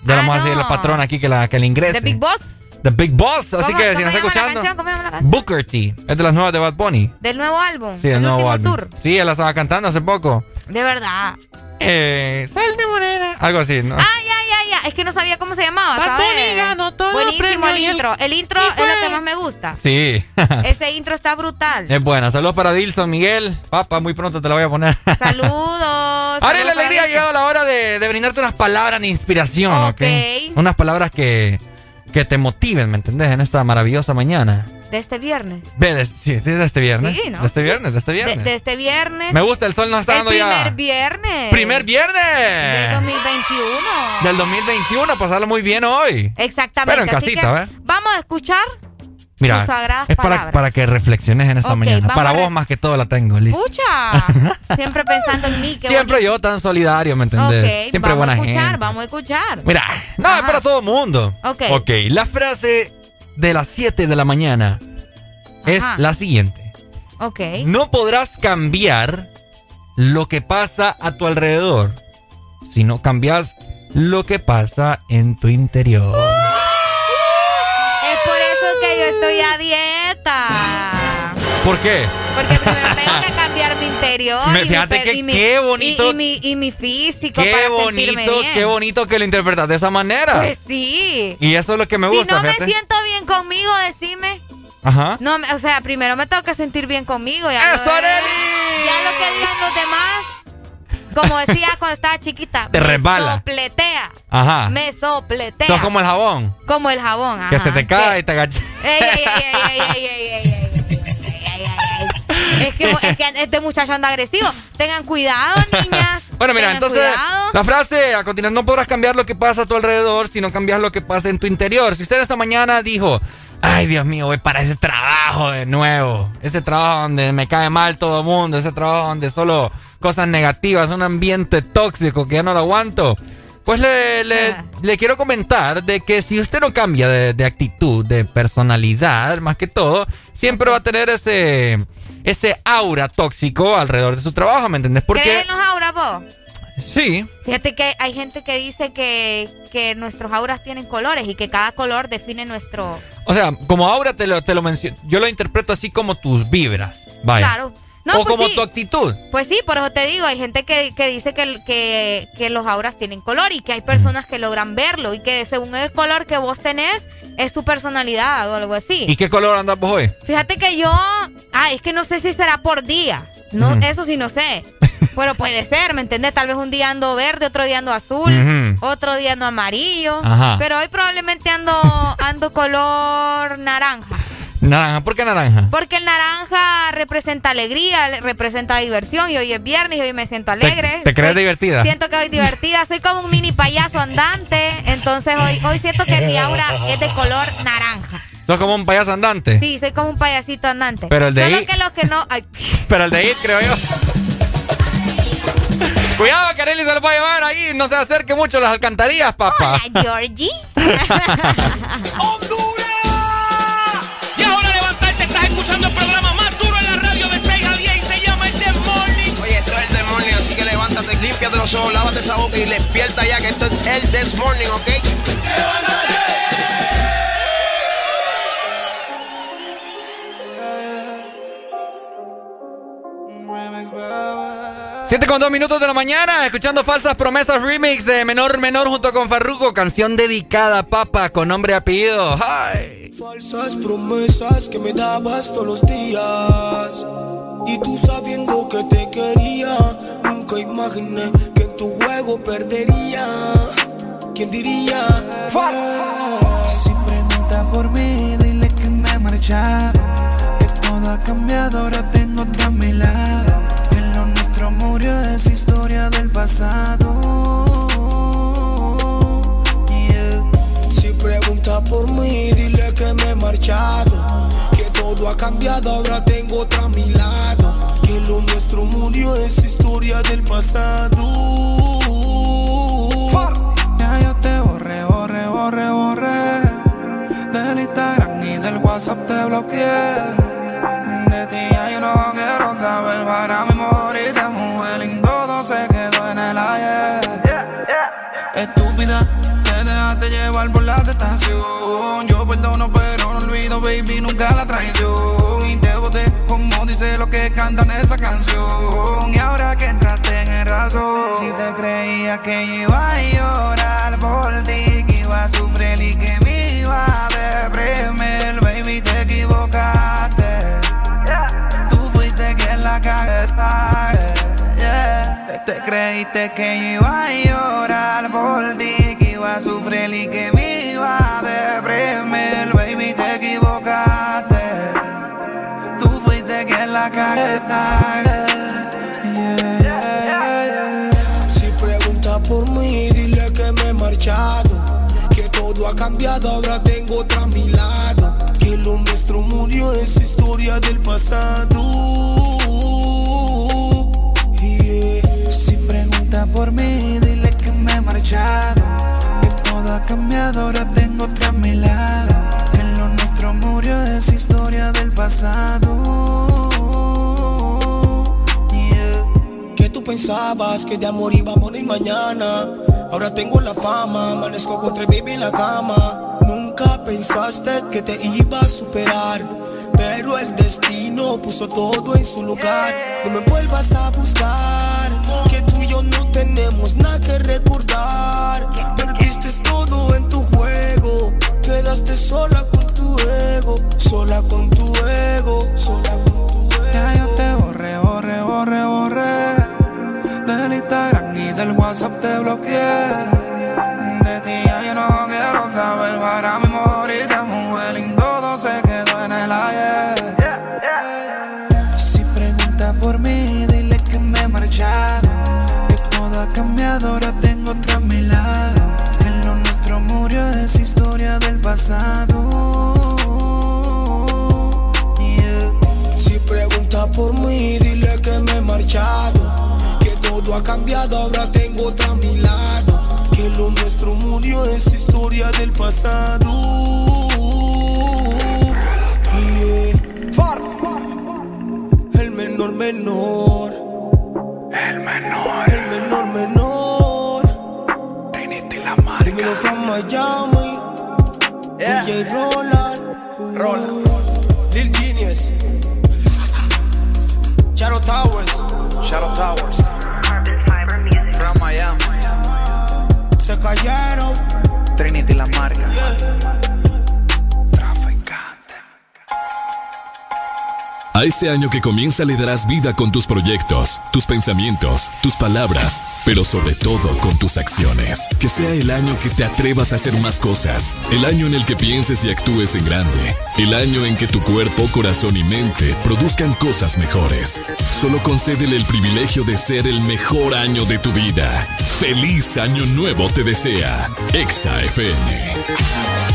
Ya vamos a decir el patrón aquí que la, que le ingrese. ¿The Big Boss? The Big Boss. Así ¿Cómo- que si cómo no está escuchando. canción? ¿Cómo llama la canción? Booker T. Es de las nuevas de Bad Bunny. ¿Del nuevo álbum? Sí, el ¿Del nuevo último álbum. tour? Sí, él la estaba cantando hace poco. De verdad. Eh, sal de morena. Algo así, ¿no? Ah, ya, ya, ya. Es que no sabía cómo se llamaba, Bad ¿sabes? Bunny ganó todos los Buenísimo el el- intro. El intro es lo que más me gusta. Sí. Ese intro está brutal. es buena. Saludos para Dilson Miguel. Papá, muy pronto te la voy a poner. Saludos. Ahora la alegría ha llegado la hora de, de brindarte unas palabras de inspiración, ¿ok? Ok. Unas palabras que, que te motiven, ¿me entendés? En esta maravillosa mañana. De este viernes. De, sí, de este viernes. Sí, ¿no? De este viernes, de este viernes. de este viernes. Me gusta, el sol nos está el dando primer ya. viernes. ¡Primer viernes! 2021. Del 2021, pasarlo muy bien hoy. Exactamente. Pero en Así casita, que ¿ves? Vamos a escuchar Mira, es para, para que reflexiones en esta mañana. vamos Para vos más que todo la tengo, listo. Escucha. Siempre pensando en mí. Siempre yo tan solidario, ¿me entendés? Siempre vamos buena a escuchar, gente. vamos a escuchar. Mira, no, es para todo el mundo. Ok. Ok, la frase de las 7 de la mañana es Ajá. la siguiente. Ok. No podrás cambiar lo que pasa a tu alrededor si no cambias lo que pasa en tu interior. Yo estoy a dieta. ¿Por qué? Porque primero tengo que cambiar mi interior. Me- y mi fíjate que y mi- qué bonito- Y, y mi, y mi físico Qué para bonito, sentirme bien. qué bonito que lo interpretas de esa manera. Pues sí. y eso es lo que me si gusta, no me fíjate. siento bien conmigo, decime. Ajá. No, me- o sea, primero me tengo que sentir bien conmigo. Ya ¡Eso, Arely! Ya lo que digan los demás, como decía cuando estaba chiquita, te me resbala. sopletea. Ajá. Me sopletea. Sos como el jabón. Como el jabón, ajá. Que se te cae y te agacha. Es que, es que este muchacho anda agresivo. Tengan cuidado, niñas. Bueno, mira, entonces cuidado. la frase a continuación, no podrás cambiar lo que pasa a tu alrededor, sino cambiar lo que pasa en tu interior. Si usted esta mañana dijo, Ay, Dios mío, voy para ese trabajo de nuevo. Ese trabajo donde me cae mal todo el mundo. Ese trabajo donde solo cosas negativas, un ambiente tóxico que ya no lo aguanto. Pues le, le, le quiero comentar de que si usted no cambia de, de actitud, de personalidad, más que todo, siempre va a tener ese, ese aura tóxico alrededor de su trabajo, ¿me entendés? ¿Crees Porque en los auras vos? sí, Fíjate que hay gente que dice que, que nuestros auras tienen colores y que cada color define nuestro... O sea, como ahora te lo, te lo menciono, yo lo interpreto así como tus vibras. Vaya. Claro. No, o pues como sí. tu actitud. Pues sí, por eso te digo, hay gente que, que dice que, que, que los auras tienen color y que hay personas que logran verlo y que según el color que vos tenés es tu personalidad o algo así. ¿Y qué color andas vos hoy? Fíjate que yo, ah, es que no sé si será por día, no, eso sí no sé, pero puede ser, ¿me entendés? Tal vez un día ando verde, otro día ando azul, otro día ando amarillo, Ajá. pero hoy probablemente ando, ando color naranja. Naranja, ¿por qué naranja? Porque el naranja representa alegría, le- representa diversión y hoy es viernes y hoy me siento alegre. te crees divertida? Siento que hoy divertida, soy como un mini payaso andante, entonces hoy, hoy siento que mi aura es de color naranja. Sos como un payaso andante. Sí, soy como un payasito andante. Pero el de Solo que los que no... ay, Pero el de IT, creo yo. Cuidado, que Arely se lo va a llevar ahí. No se acerque mucho a las alcantarillas, papá. Hola, Georgie. Y límpiate los piedroso, lávate esa boca y despierta ya que esto es el This Morning, ¿ok? 7 con 2 minutos de la mañana, escuchando Falsas Promesas Remix de Menor Menor junto con Farruko, canción dedicada, papa, con nombre y apellido. Falsas promesas que me dabas todos los días. Y tú sabiendo que te quería, nunca imaginé que en tu juego perdería. ¿Quién diría? Si pregunta por mí, dile que me he marchado. Que todo ha cambiado, ahora tengo otra a mi lado. Que lo nuestro murió es historia del pasado. Si pregunta por mí, dile que me he marchado. Que todo ha cambiado, ahora tengo otra a mi lado. Lo nuestro murió es historia del pasado. Ya yo te borré, borré, borré, borré. Del Instagram y del WhatsApp te bloqueé. De ti ya yo no quiero saber. Para mi morita, mujer lindo, todo se quedó en el ayer. Estúpida, te dejaste llevar por la tentación. Yo perdono, pero no olvido, baby, nunca la traición. Cantan esa canción. Y ahora que entraste en razón, si te creía que iba a llorar por ti, que iba a sufrir y que me iba a deprimir, baby, te equivocaste. Tú fuiste quien la cagaste. Yeah. Te creíste que iba a llorar cambiado, ahora tengo otra a mi lado. Que lo nuestro murió es historia del pasado. Yeah. Si pregunta por mí, dile que me he marchado. Que todo ha cambiado, ahora tengo otra a mi lado. Que lo nuestro murió es historia del pasado. Que tú pensabas que de amor iba a morir mañana. Ahora tengo la fama, amanezco con tres baby en la cama. Nunca pensaste que te iba a superar. Pero el destino puso todo en su lugar. No me vuelvas a buscar. Que tú y yo no tenemos nada que recordar. Perdiste todo en tu juego. Quedaste sola con tu ego. Sola con tu ego. Sola con tu ego. WhatsApp te bloqueé. Menor menor. El menor. El menor menor. Trinity la marca. Dímelo from Miami. DJ Roland. Roland. A este año que comienza le darás vida con tus proyectos, tus pensamientos, tus palabras, pero sobre todo con tus acciones. Que sea el año que te atrevas a hacer más cosas, el año en el que pienses y actúes en grande, el año en que tu cuerpo, corazón y mente produzcan cosas mejores. Solo concédele el privilegio de ser el mejor año de tu vida. Feliz año nuevo te desea. Exa FM.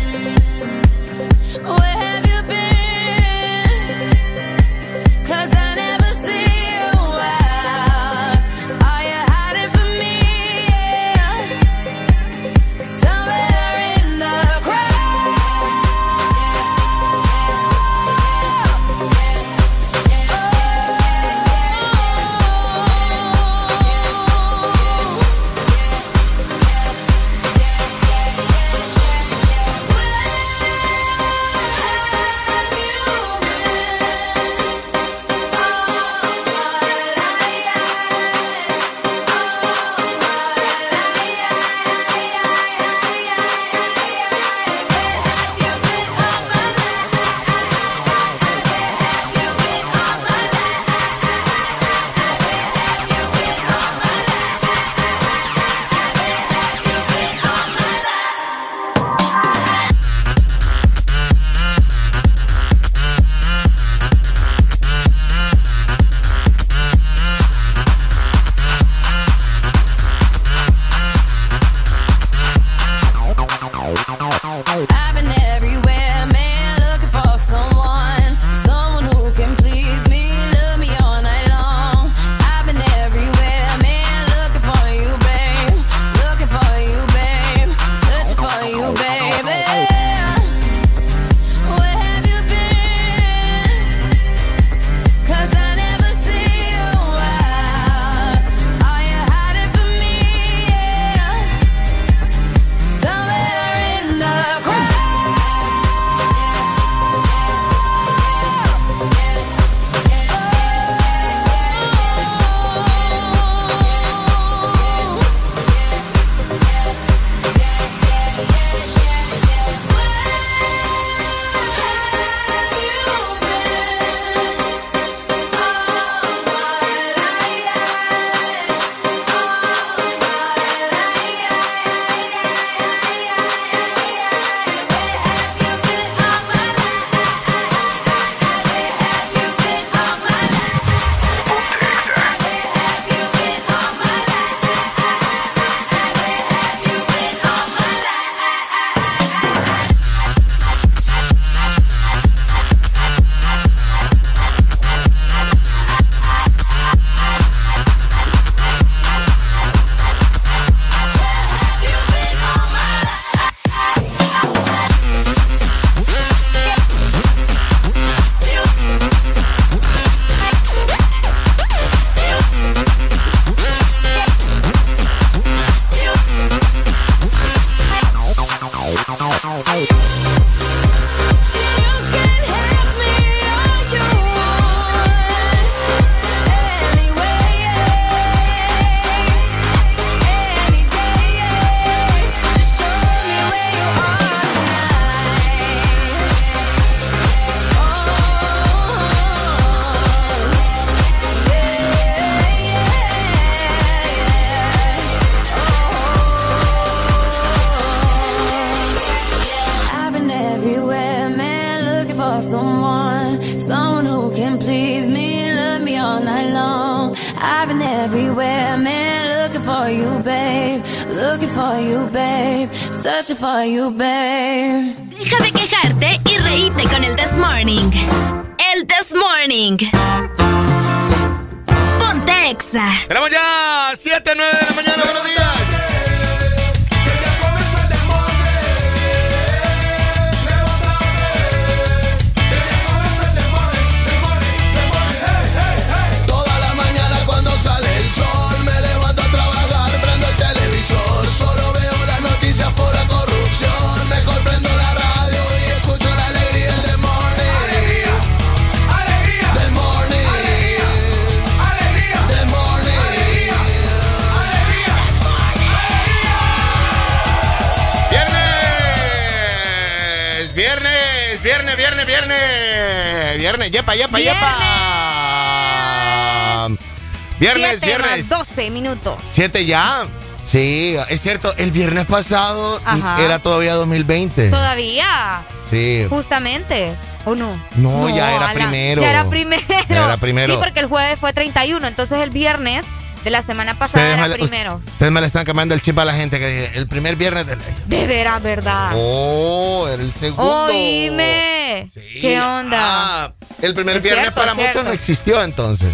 Minutos. ¿Siete ya? Sí, es cierto. El viernes pasado era todavía 2020. Todavía. Sí. Justamente. ¿O no? No, ya era primero. Ya era primero. Ya era primero. Sí, porque el jueves fue 31. Entonces el viernes de la semana pasada Ustedes era me, primero. ustedes me le están cambiando el chip a la gente que el primer viernes del De veras, ¿verdad? Oh, era el segundo. Oíme. ¿Qué onda? Ah, el primer Es viernes cierto, para muchos no existió entonces.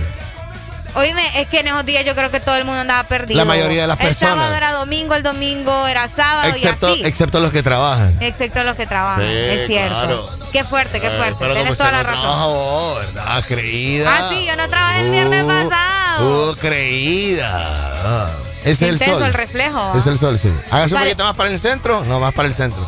Oíme, es que en esos días yo creo que todo el mundo andaba perdido. La mayoría de las El personas. sábado era domingo, el domingo era sábado Excepto, y así. excepto los que trabajan. Excepto los que trabajan, Sí, es cierto. claro. Qué fuerte, qué Eh, fuerte. pero Tienes toda la no razón. trabaja vos, ¿verdad? Creída. Ah, sí, yo no trabajé el viernes pasado. Uh, creída. Ah, Es el sol. el reflejo. ¿ah? Es el sol, sí. Hágase un poquito más para el centro. No, más para el centro.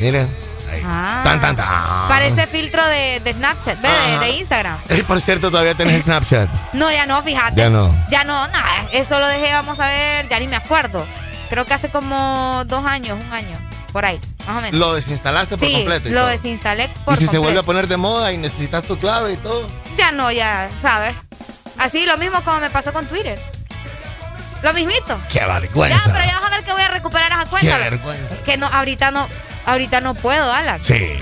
Miren. Ahí. Ah. Tan, tan, tan. Parece filtro de, de Snapchat, ¿ve? de, de Instagram. Eh, por cierto, todavía tenés Snapchat. No, ya no, fíjate. Ya no. Ya no, nada. Eso lo dejé, vamos a ver, ya ni me acuerdo. Creo que hace como dos años, un año, por ahí, más o menos. Lo desinstalaste por sí, completo. y lo todo. desinstalé por y si se completo. vuelve a poner de moda y necesitas tu clave y todo. Ya no, ya, ¿sabes? Así, lo mismo como me pasó con Twitter. Lo mismito. Qué vergüenza. Ya, pero ya vas a ver que voy a recuperar esa Qué cuenta. vergüenza. Que no, ahorita no, ahorita no puedo, Alan. Sí.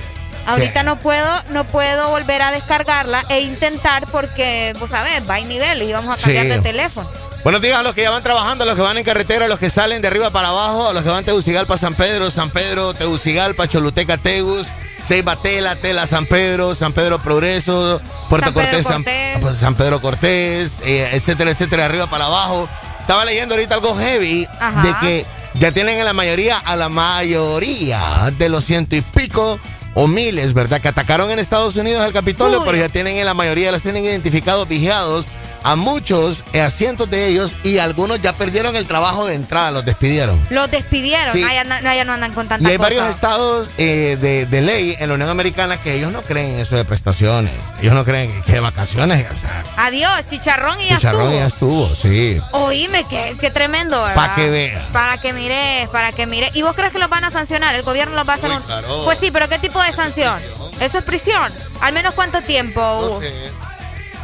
Ahorita no puedo, no puedo volver a descargarla e intentar porque, vos sabés, va en niveles y vamos a cambiar Sí. de teléfono. Buenos días a los que ya van trabajando, a los que van en carretera, a los que salen de arriba para abajo, a los que van Tegucigalpa, San Pedro, San Pedro, Tegucigalpa, Choluteca, Tegus, Ceiba, Tela, Tela, San Pedro, San Pedro Progreso, Puerto San Pedro Cortés, San, Cortés. pues, San Pedro Cortés, eh, etcétera, etcétera, de arriba para abajo. Estaba leyendo ahorita algo heavy Ajá. de que ya tienen en la mayoría, a la mayoría de los ciento y pico o miles, ¿verdad? Que atacaron en Estados Unidos al Capitolio, Uy. pero ya tienen en la mayoría, los tienen identificados, vigiados. A muchos, eh, a cientos de ellos, y algunos ya perdieron el trabajo de entrada, los despidieron. Los despidieron, Sí. allá, no- allá no andan con tanta Y hay cosa. varios estados eh, de, de ley en la Unión Americana que ellos no creen en eso de prestaciones. Ellos no creen que, vacaciones. O sea, Adiós, chicharrón y ya chicharrón estuvo. ya estuvo, sí. Oíme, qué, qué tremendo, ¿verdad? Pa' que vea. Para que mires, para que mire. ¿Y vos crees que los van a sancionar? ¿El gobierno los va a hacer un...? Pues sí, pero ¿qué tipo de sanción? Eso es prisión. ¿Al menos cuánto tiempo? No sé.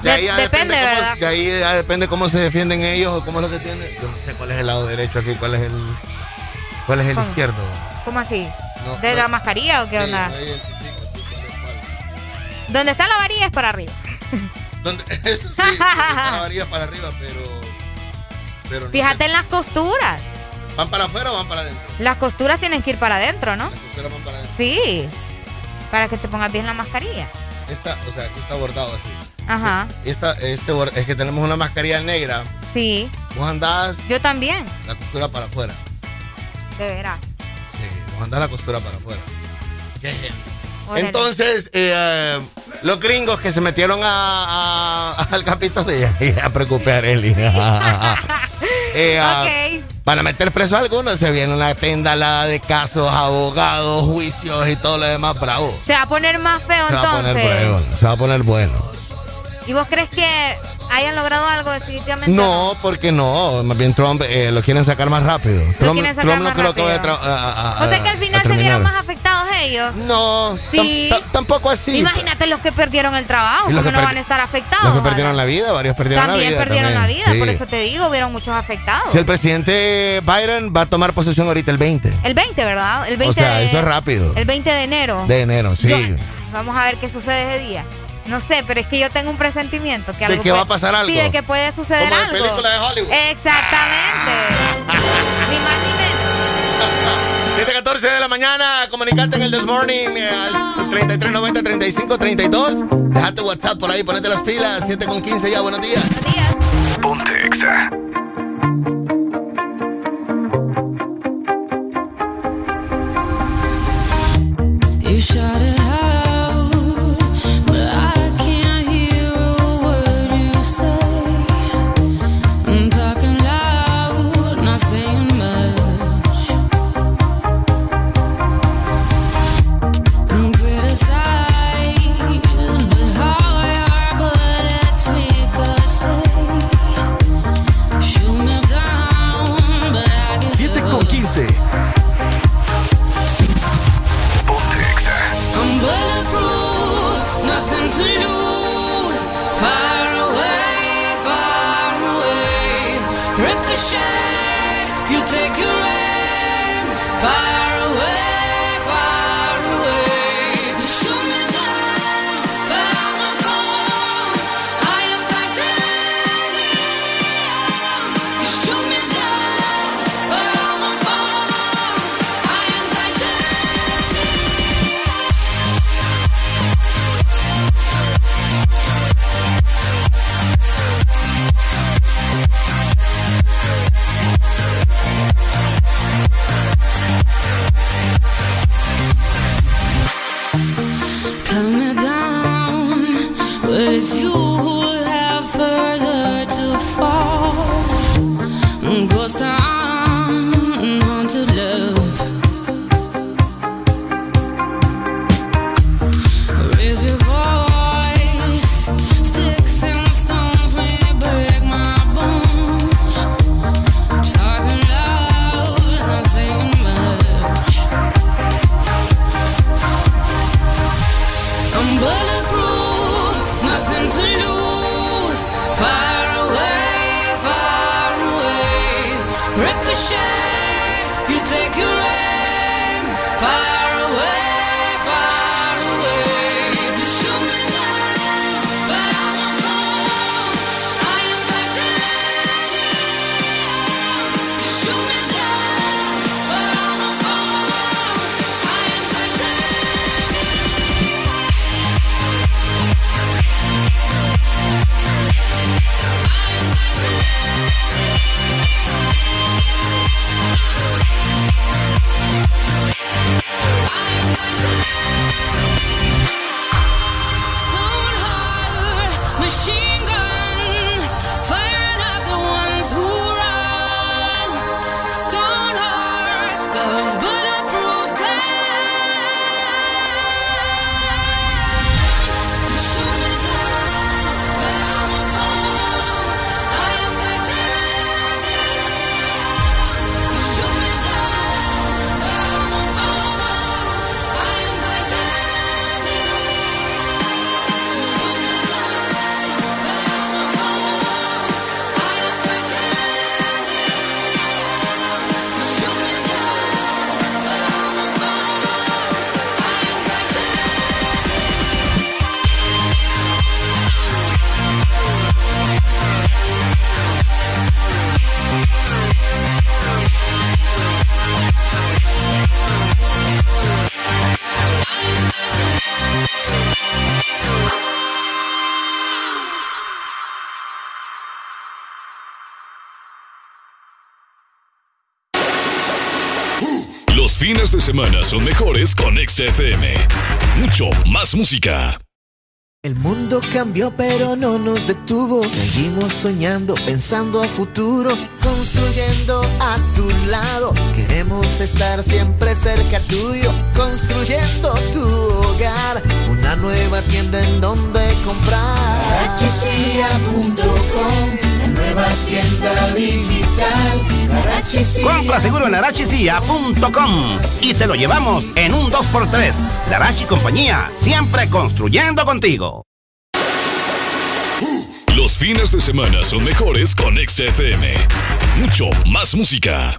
De ahí De- ya depende, cómo- ¿verdad? de ahí ya depende cómo se defienden ellos o cómo es lo que tienen. Yo no sé cuál es el lado derecho aquí, cuál es el, cuál es el ¿Cómo? izquierdo. ¿Cómo así? No, ¿De no- la mascarilla o qué Sí, onda? no identifico cuál. Donde está la varilla es para arriba. Donde- Eso sí, donde está la varilla para arriba, pero. pero no Fíjate sé. en las costuras. ¿Van para afuera o van para adentro? Las costuras tienen que ir para adentro, ¿no? Las costuras van para adentro. Sí. Para que te pongas bien la mascarilla. Esta, o sea, aquí está bordado así. Ajá. Esta, este es que tenemos una mascarilla negra. Sí. Vos andás Yo también. la costura para afuera. De veras. Sí, vos andás la costura para afuera. Qué. Entonces, eh, los gringos que se metieron a, a- al Capitolio, ya, preocupé a Arely. Eh, ah, Ok. Van a meter preso a algunos, se viene una pendalada de casos, abogados, juicios y todo lo demás, bravo. Se va a poner más feo Se va a entonces. poner bueno, se va a poner bueno. ¿Y vos crees que hayan logrado algo definitivamente? No, porque no, más bien Trump eh, lo quieren sacar más rápido. Trump, quieren sacar Trump no más creo que vaya a, a- a- O sea que al final se vieron más afectados ellos. No, Sí. tam- tam- tampoco así. Imagínate los que perdieron el trabajo, los ¿cómo que no van a estar afectados? Los que perdieron la vida, varios perdieron También la vida. perdieron también. la vida, Sí. por eso te digo, hubieron muchos afectados. Si el presidente Biden va a tomar posesión ahorita el 20 El 20, ¿verdad? El 20 O sea, de, eso es rápido. El 20 de enero. de enero, sí. Yo- vamos a ver qué sucede ese día. No sé, pero es que yo tengo un presentimiento que algo de que va a pasar algo. Sí, de que puede suceder Como algo. en película de Hollywood. Exactamente. ni más ni menos. 7:14 de la mañana, comunicate en el This Morning eh, al 3390 3532. Deja tu WhatsApp por ahí, ponete las pilas. 7 con 15 ya, buenos días. Buenos días. Ponte Exa. Fines de semana son mejores con XFM. Mucho más música. El mundo cambió pero no nos detuvo. Seguimos soñando, pensando a futuro, construyendo a tu lado. Queremos estar siempre cerca tuyo, construyendo tu hogar. Una nueva tienda en donde comprar. Nueva tienda digital. Compra seguro en arachicia.com y te lo llevamos en un 2x3. Larachi Compañía, siempre construyendo contigo. Los fines de semana son mejores con XFM. Mucho más música.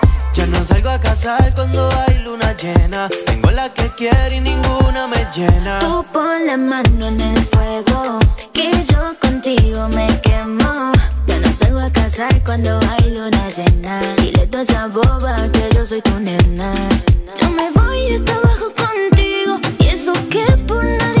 Ya no salgo a casar cuando hay luna llena. Tengo la que quiero y ninguna me llena. Tú pon la mano en el fuego. Que yo contigo me quemo. Ya no salgo a casar cuando hay luna llena. Dile toda esa boba que yo soy tu nena. Yo me voy hasta abajo contigo. Y eso que por nadie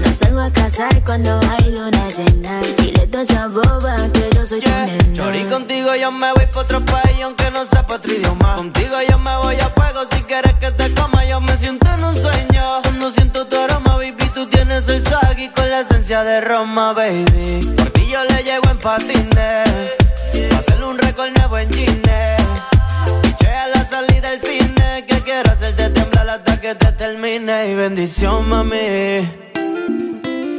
No salgo a casar cuando hay luna llena. Dile toda esa boba que yo soy tu nena. Chori, contigo yo me voy pa' otro país aunque no sepa otro idioma. Contigo yo me voy a fuego si quieres que te coma. Yo me siento en un sueño. Cuando siento tu aroma, baby, tú tienes el swag y con la esencia de Roma, baby. Por ti yo le llego en patines. Pa' hacerle un récord nuevo en Gine. A la salida del cine. Que quiero hacerte temblar hasta que te termine. Y bendición, mami.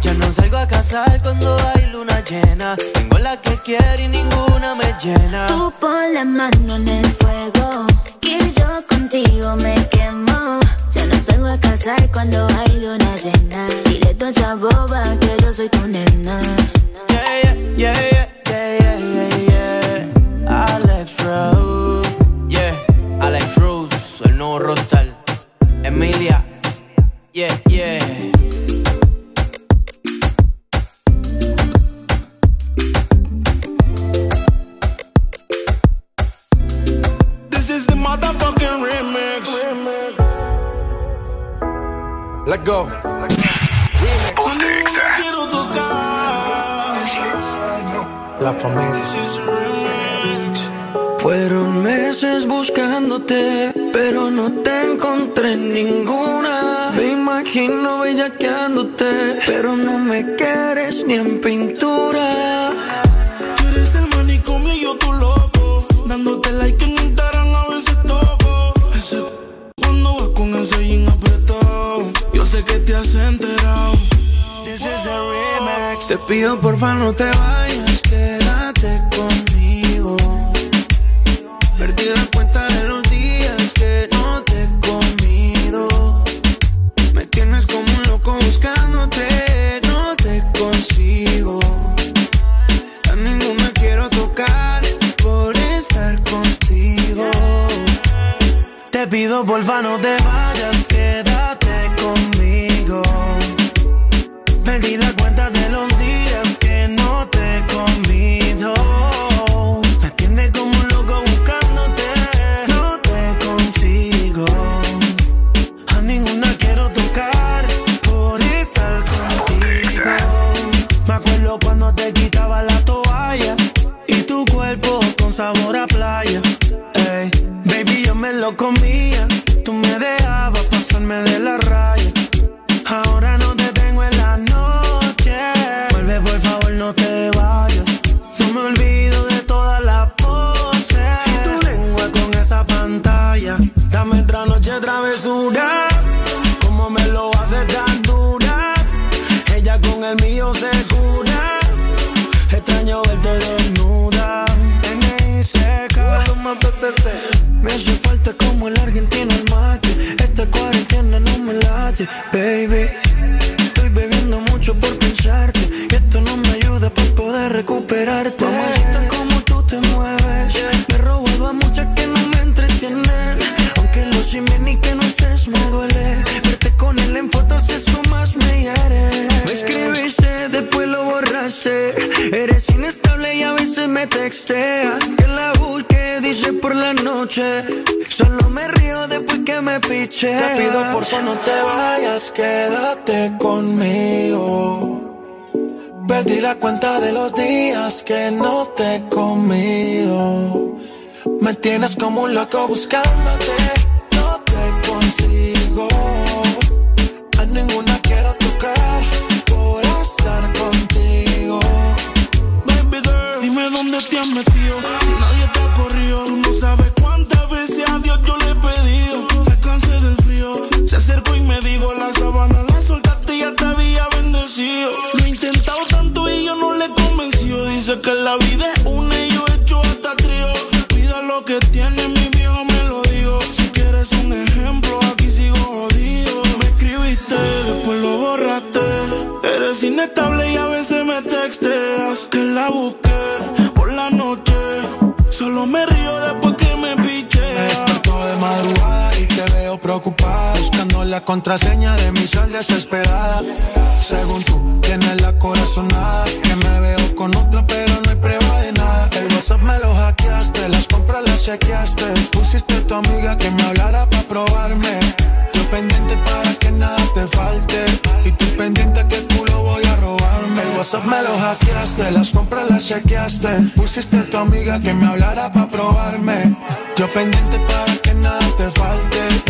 Ya no salgo a casar cuando hay luna llena. Tengo la que quiero y ninguna me llena. Tú pon la mano en el fuego. Que yo contigo me quemo. Ya no salgo a casar cuando hay loco buscándote. contraseña de mi sal desesperada. Según tú, tienes la corazonada. Que me veo con otra, pero no hay prueba de nada. El WhatsApp me lo hackeaste, las compras las chequeaste. Pusiste a tu amiga que me hablara para probarme. Yo pendiente para que nada te falte. Y tú pendiente que tú lo voy a robarme. El WhatsApp me lo hackeaste, las compras las chequeaste. Pusiste a tu amiga que me hablara para probarme. Yo pendiente para que nada te falte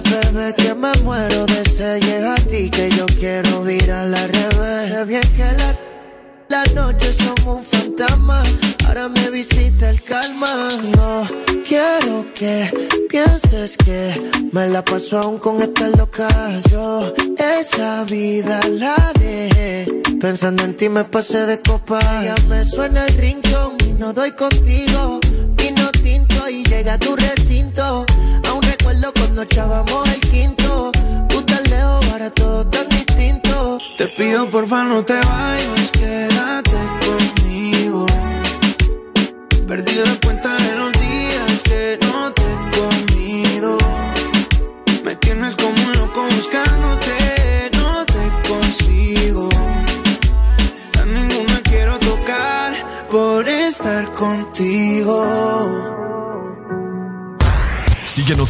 paso aún con esta loca. Yo esa vida la dejé. Pensando en ti me pasé de copa. Ya me suena el rincón y no doy contigo. Vino tinto y llega a tu recinto. Aún recuerdo cuando echábamos el quinto. Tú tan lejos, ahora todo tan distinto. Te pido porfa no te vayas, quédate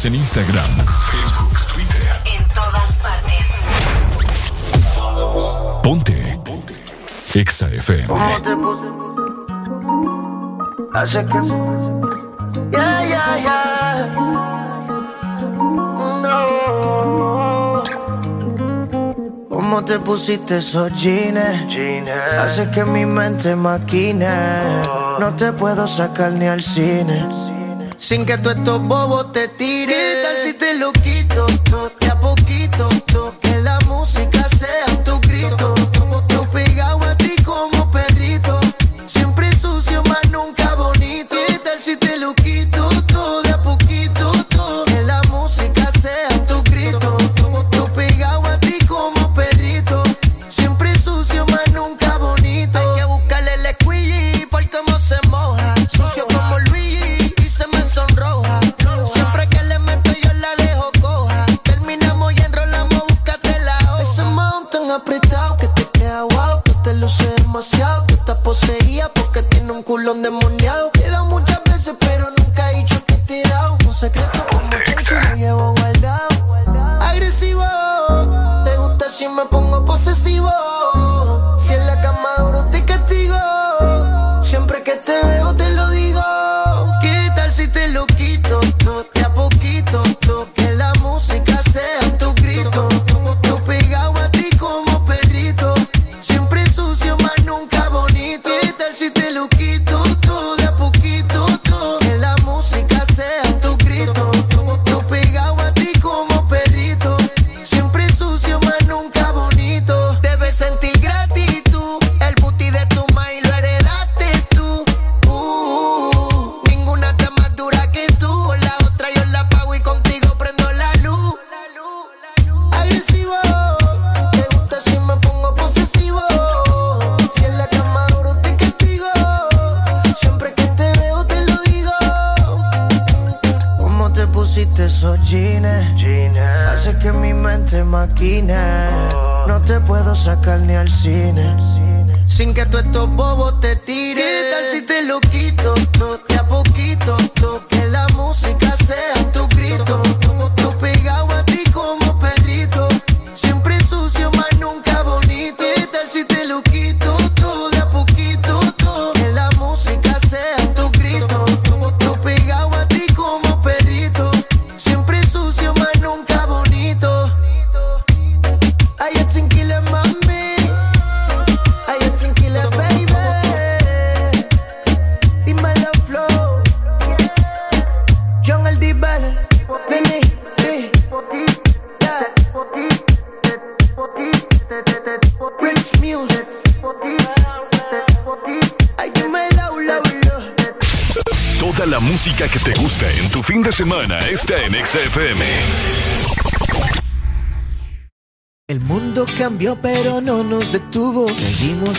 En Instagram, Facebook, Twitter. En todas partes. Ponte. Ponte. Exa FM. Hace que. Ya, ya, ya. ¿Cómo te pusiste esos jeans? Hace que mi mente maquine. Oh. No te puedo sacar ni al cine sin que tú estos bobos te tiren.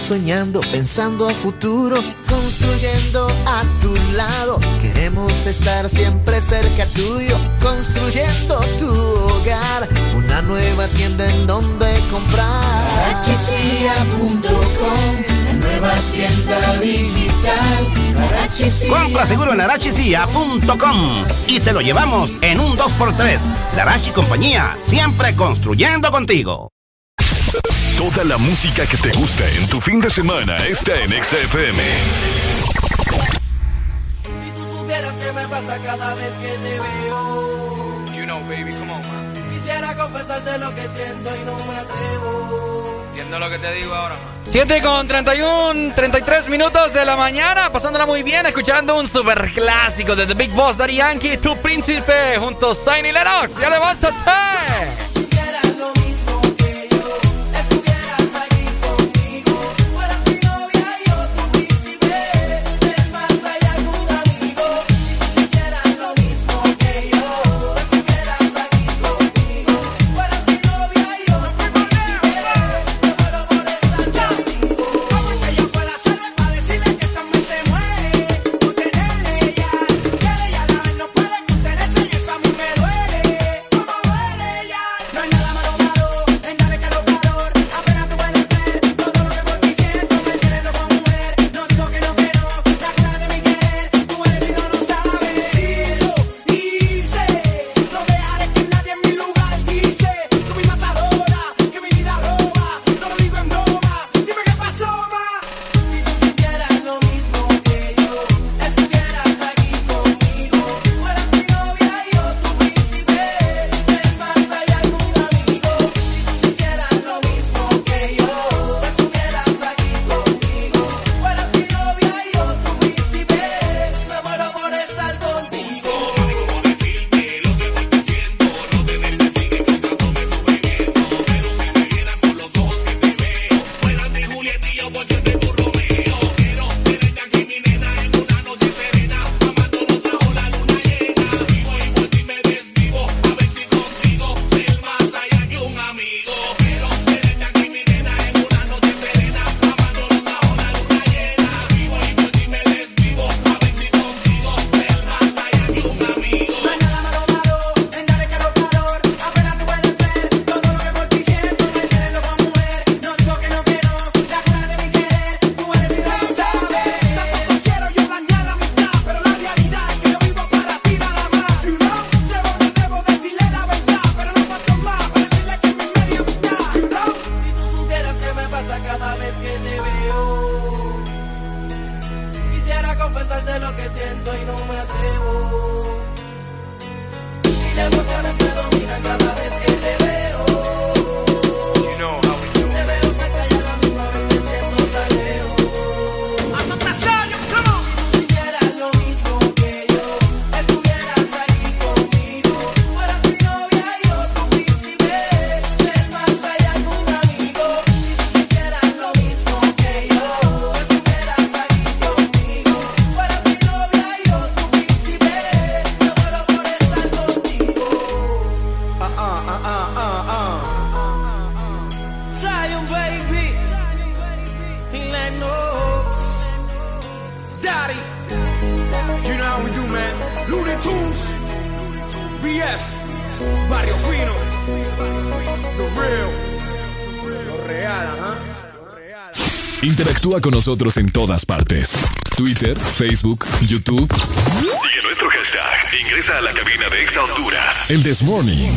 soñando, pensando a futuro, construyendo a tu lado. Queremos estar siempre cerca tuyo, construyendo tu hogar, una nueva tienda en donde comprar. Arachesia.com, la nueva tienda digital. Arachesia. Compra seguro en arachesia.com y te lo llevamos en un 2x3. Larachi Compañía, siempre construyendo contigo. Toda la música que te gusta en tu fin de semana está en XFM. Si tú supieras que me pasa cada vez que te veo. You know, baby, come on. Quisiera confesarte lo que siento y no me atrevo. Entiendo lo que te digo ahora, man. 7 con 31, 33 minutos de la mañana, pasándola muy bien, escuchando un super clásico de The Big Boss Daddy Yankee, Tu Príncipe, junto a Zayn y Lennox. ¡Ya levántate! Interactúa con nosotros en todas partes. Twitter, Facebook, YouTube. Y en nuestro hashtag, ingresa a la cabina de Exa Honduras. El This Morning.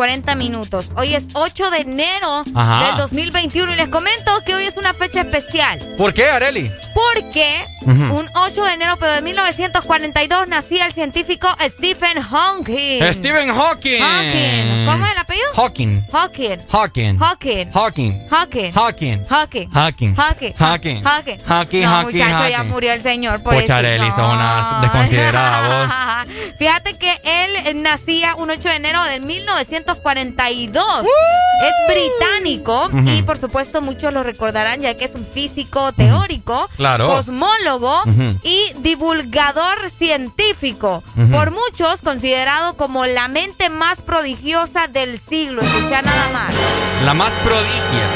40 minutos. Hoy es 8 de enero Ajá. del 2021 y les comento que hoy es una fecha especial. ¿Por qué, Areli? Porque Ujú. un 8 de enero pero de 1942 nacía el científico Stephen Hawking. Stephen Hawking. Hawking. ¿Cómo es el apellido? Hawking. Hawking. Hawking. Hawking. Hawking. Hawking. Hawking. Hawking. Hawking. Hawking. Hawking. Hawking. Hawking, No, Hawking, muchacho, ya murió el señor. Por Pocha, Arely, sos una desconsiderada Fíjate que nacía un 8 de enero del 1942. Es británico y por supuesto muchos lo recordarán ya que es un físico teórico, Claro. cosmólogo y divulgador científico. Por muchos considerado como la mente más prodigiosa del siglo. Escucha nada más. La más prodigia.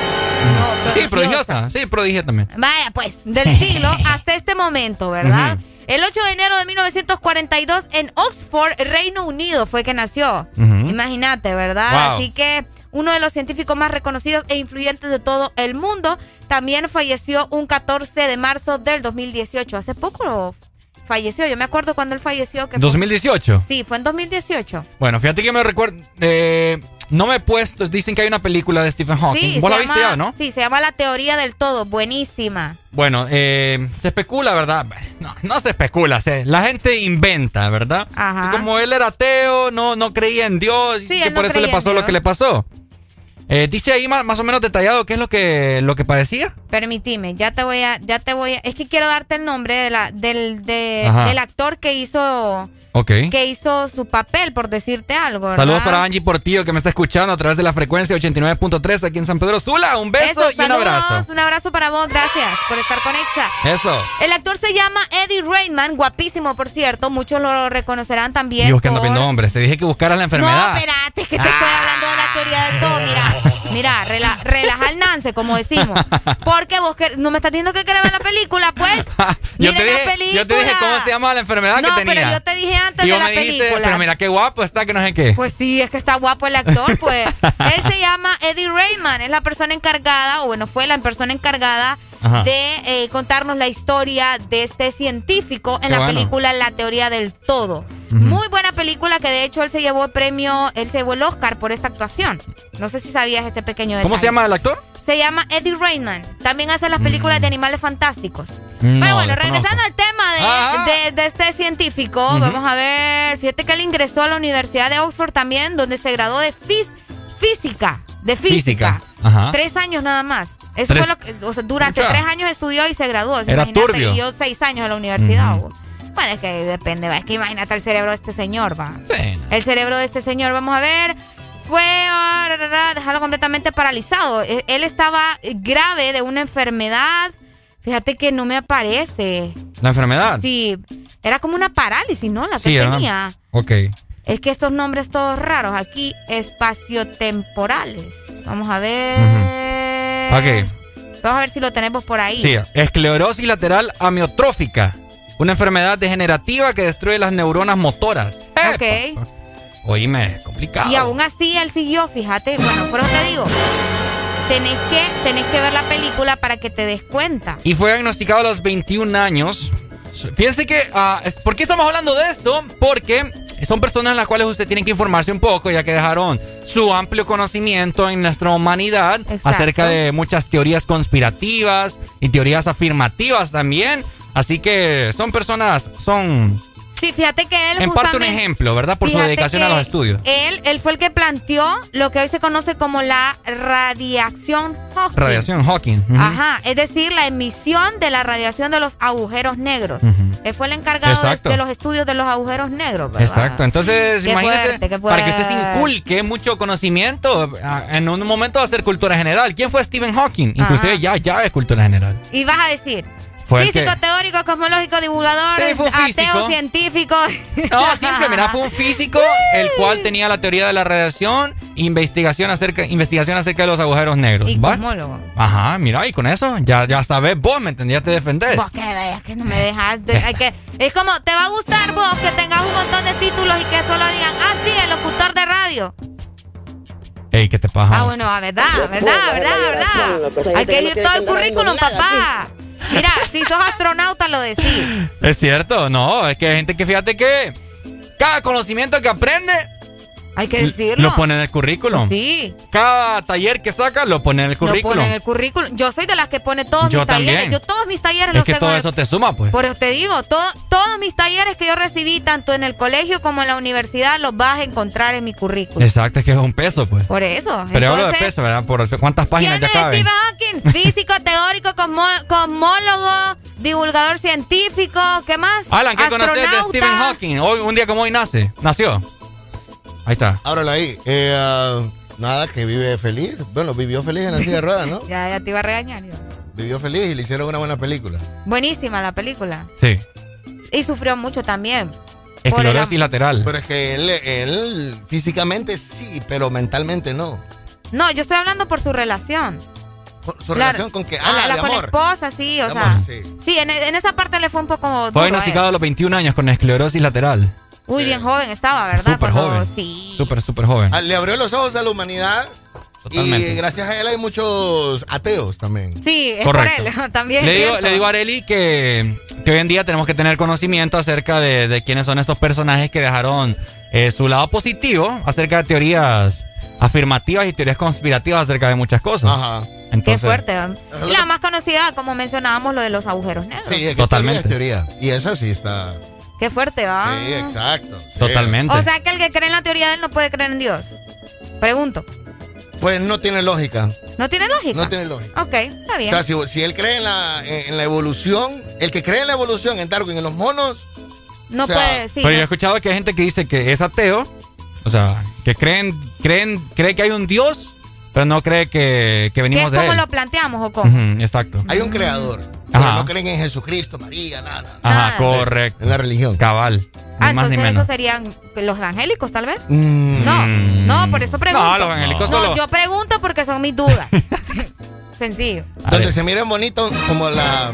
sí, prodigiosa. prodigiosa. Sí, prodigia también. Vaya, pues, del siglo hasta este momento, ¿verdad? Ujú. El 8 de enero de 1942 en Oxford, Reino Unido, fue que nació. Ujú. Imagínate, ¿verdad? Wow. Así que uno de los científicos más reconocidos e influyentes de todo el mundo, también falleció un 14 de marzo del 2018. Hace poco falleció. Yo me acuerdo cuando él falleció. que 2018. Sí, fue en 2018. Bueno, fíjate que me recuerdo. Eh, no me he puesto. Dicen que hay una película de Stephen Hawking. ¿Vos la viste ya, no? Sí, se llama La teoría del todo. Buenísima. Bueno, eh, se especula, ¿verdad? No, no se especula. la gente inventa, ¿verdad? Ajá. Y como él era ateo, no, no creía en Dios. Sí, y por eso le pasó lo que le pasó. Eh, dice ahí más, más, o menos detallado qué es lo que, lo que padecía. Permitime, ya te voy a, ya te voy a, es que quiero darte el nombre de la, del, del actor que hizo que hizo su papel, por decirte algo. ¿verdad? Saludos para Angie Portillo que me está escuchando a través de la frecuencia 89.3 aquí en San Pedro Sula. Un beso y un abrazo. Un abrazo para vos, gracias por estar con Eso. El actor se llama Eddie Raymond, guapísimo por cierto, muchos lo reconocerán también. Dios, que ando viendo hombres, te dije que buscaras la enfermedad. No, espérate, es que te estoy hablando de la teoría del todo, mira. Mira, relaja el Nance, como decimos. Porque vos que, no me estás diciendo que querés ver la película, pues. yo, te dije, la yo te dije cómo se llama la enfermedad que tenía. No, pero yo te dije antes de la película. pero mira qué guapo está, que no sé qué. Pues sí, es que está guapo el actor, pues. Él se llama Eddie Rayman, es la persona encargada, o bueno, fue la persona encargada de eh, contarnos la historia de este científico en la película La teoría del todo. Muy buena película que de hecho él se llevó el premio, él se llevó el Oscar por esta actuación. No sé si sabías este pequeño detalle. ¿Cómo se llama el actor? Se llama Eddie Raymond. También hace las películas de animales fantásticos. Pero bueno, regresando al tema de, este científico, vamos a ver. Fíjate que él ingresó a la Universidad de Oxford también, donde se graduó de física. De física. Tres años nada más. Eso fue lo que, o sea, durante tres años estudió y se graduó. Era turbio. Vivió seis años en la universidad. Bueno, es que depende. Es que imagínate el cerebro de este señor, va. Sí. El cerebro de este señor, vamos a ver fue ah, dejarlo completamente paralizado. E, él estaba grave de una enfermedad. Fíjate que no me aparece. ¿La enfermedad? Sí. Era como una parálisis, ¿no? La que tenía. Ok. Es que estos nombres todos raros aquí, espaciotemporales. Vamos a ver. Ok. Vamos a ver si lo tenemos por ahí. Sí, esclerosis lateral amiotrófica. Una enfermedad degenerativa que destruye las neuronas motoras. Ok. Oíme, complicado. Y aún así él siguió, fíjate. Bueno, pero te digo, tenés que, tenés que ver la película para que te des cuenta. Y fue diagnosticado a los 21 años. Fíjense que, uh, ¿por qué estamos hablando de esto? Porque son personas en las cuales usted tiene que informarse un poco, ya que dejaron su amplio conocimiento en nuestra humanidad acerca de muchas teorías conspirativas y teorías afirmativas también. Así que son personas, son Sí, fíjate que él. En parte un ejemplo, ¿verdad? Por su dedicación a los estudios. Él, él fue el que planteó lo que hoy se conoce como la radiación Hawking. Radiación Hawking. Ajá, es decir, la emisión de la radiación de los agujeros negros. Él fue el encargado de, los estudios de los agujeros negros, ¿verdad? Exacto. Entonce, imagínese, para que usted se inculque mucho conocimiento, en un momento va a ser cultura general. ¿Quién fue Stephen Hawking? Inclusive ya, ya es cultura general. Y vas a decir, físico, teórico, cosmológico, divulgador, ateo, científico. No, simple, mira, fue un físico el cual tenía la teoría de la radiación, investigación acerca, investigación acerca de los agujeros negros. Y cosmólogo. Ajá, mira, y con eso ya, ya sabes, vos me entendías, te defendés. Vos que veas que no me dejas. que, es como, te va a gustar vos que tengas un montón de títulos y que solo digan, ah, sí, el locutor de radio. Ey, ¿qué te pasa? Ah, bueno, verdad, verdad, verdad, verdad. Hay que ir todo el currículum, papá. Mira, si sos astronauta lo decís. Es cierto, no, es que hay gente que fíjate que cada conocimiento que aprende hay que decirlo. Lo pone en el currículum. Sí. Cada taller que saca lo pone en el currículum. Lo pone en el currículum. Yo soy de las que pone todos mis talleres. Yo todos mis talleres es que todo eso te suma, pues. Por eso te digo, todos mis talleres que yo recibí, tanto en el colegio como en la universidad, los vas a encontrar en mi currículum. Exacto, es que es un peso, pues. Por eso. Pero hablo de peso, ¿verdad? ¿Por cuántas páginas ya caben? Stephen Hawking? Físico, teórico, cosmólogo, divulgador científico, ¿qué más? Alan, ¿qué conoces de Stephen Hawking? Hoy, un día como hoy nace, nació. Ahí está. Ábralo ahí. Eh, ah, nada, que vive feliz. Bueno, vivió feliz en la silla de ruedas, ¿no? ya, ya te iba a regañar yo. Vivió feliz y le hicieron una buena película. Buenísima la película. Sí. Y sufrió mucho también. Esclerosis lateral. Pero es que él, él físicamente sí, pero mentalmente no. No, yo estoy hablando por su relación. ¿Su relación con que Ah, la, con esposa, sí, o sea. sí, sí en, en, esa parte le fue un poco. Fue diagnosticado a los 21 años con esclerosis lateral. Uy, bien joven estaba, ¿verdad? Súper joven. Sí. Súper, súper joven. Ah, le abrió los ojos a la humanidad Y gracias a él hay muchos ateos también. Sí, es por él también. Le digo, le digo, a Areli que, que, hoy en día tenemos que tener conocimiento acerca de, quiénes son estos personajes que dejaron eh, su lado positivo acerca de teorías afirmativas y teorías conspirativas acerca de muchas cosas. Ajá. Qué fuerte. Y la más conocida, como mencionábamos, lo de los agujeros negros. Sí, es totalmente. Teoría, Y esa sí está. Qué fuerte, va. Sí, exacto. Totalmente. O sea que el que cree en la teoría de él no puede creer en Dios. Pregunto. Pues no tiene lógica. ¿No tiene lógica? No tiene lógica. Ok, está bien. O sea, si, él cree en la, en, la evolución, el que cree en la evolución en Darwin, en los monos. No puede, sí. Pero yo he escuchado que hay gente que dice que es ateo. O sea, que creen, creen, cree que hay un Dios, pero no cree que, que venimos de él. ¿Cómo lo planteamos o cómo? exacto. Hay un creador. Pero no creen en Jesucristo, María, nada. Ajá, correcto. En la religión. Cabal. Ah, entonces esos serían los evangélicos, tal vez. Mm. No, no, por eso pregunto. No, los evangélicos No, yo pregunto porque son mis dudas. Sencillo. Donde se miren bonito como la...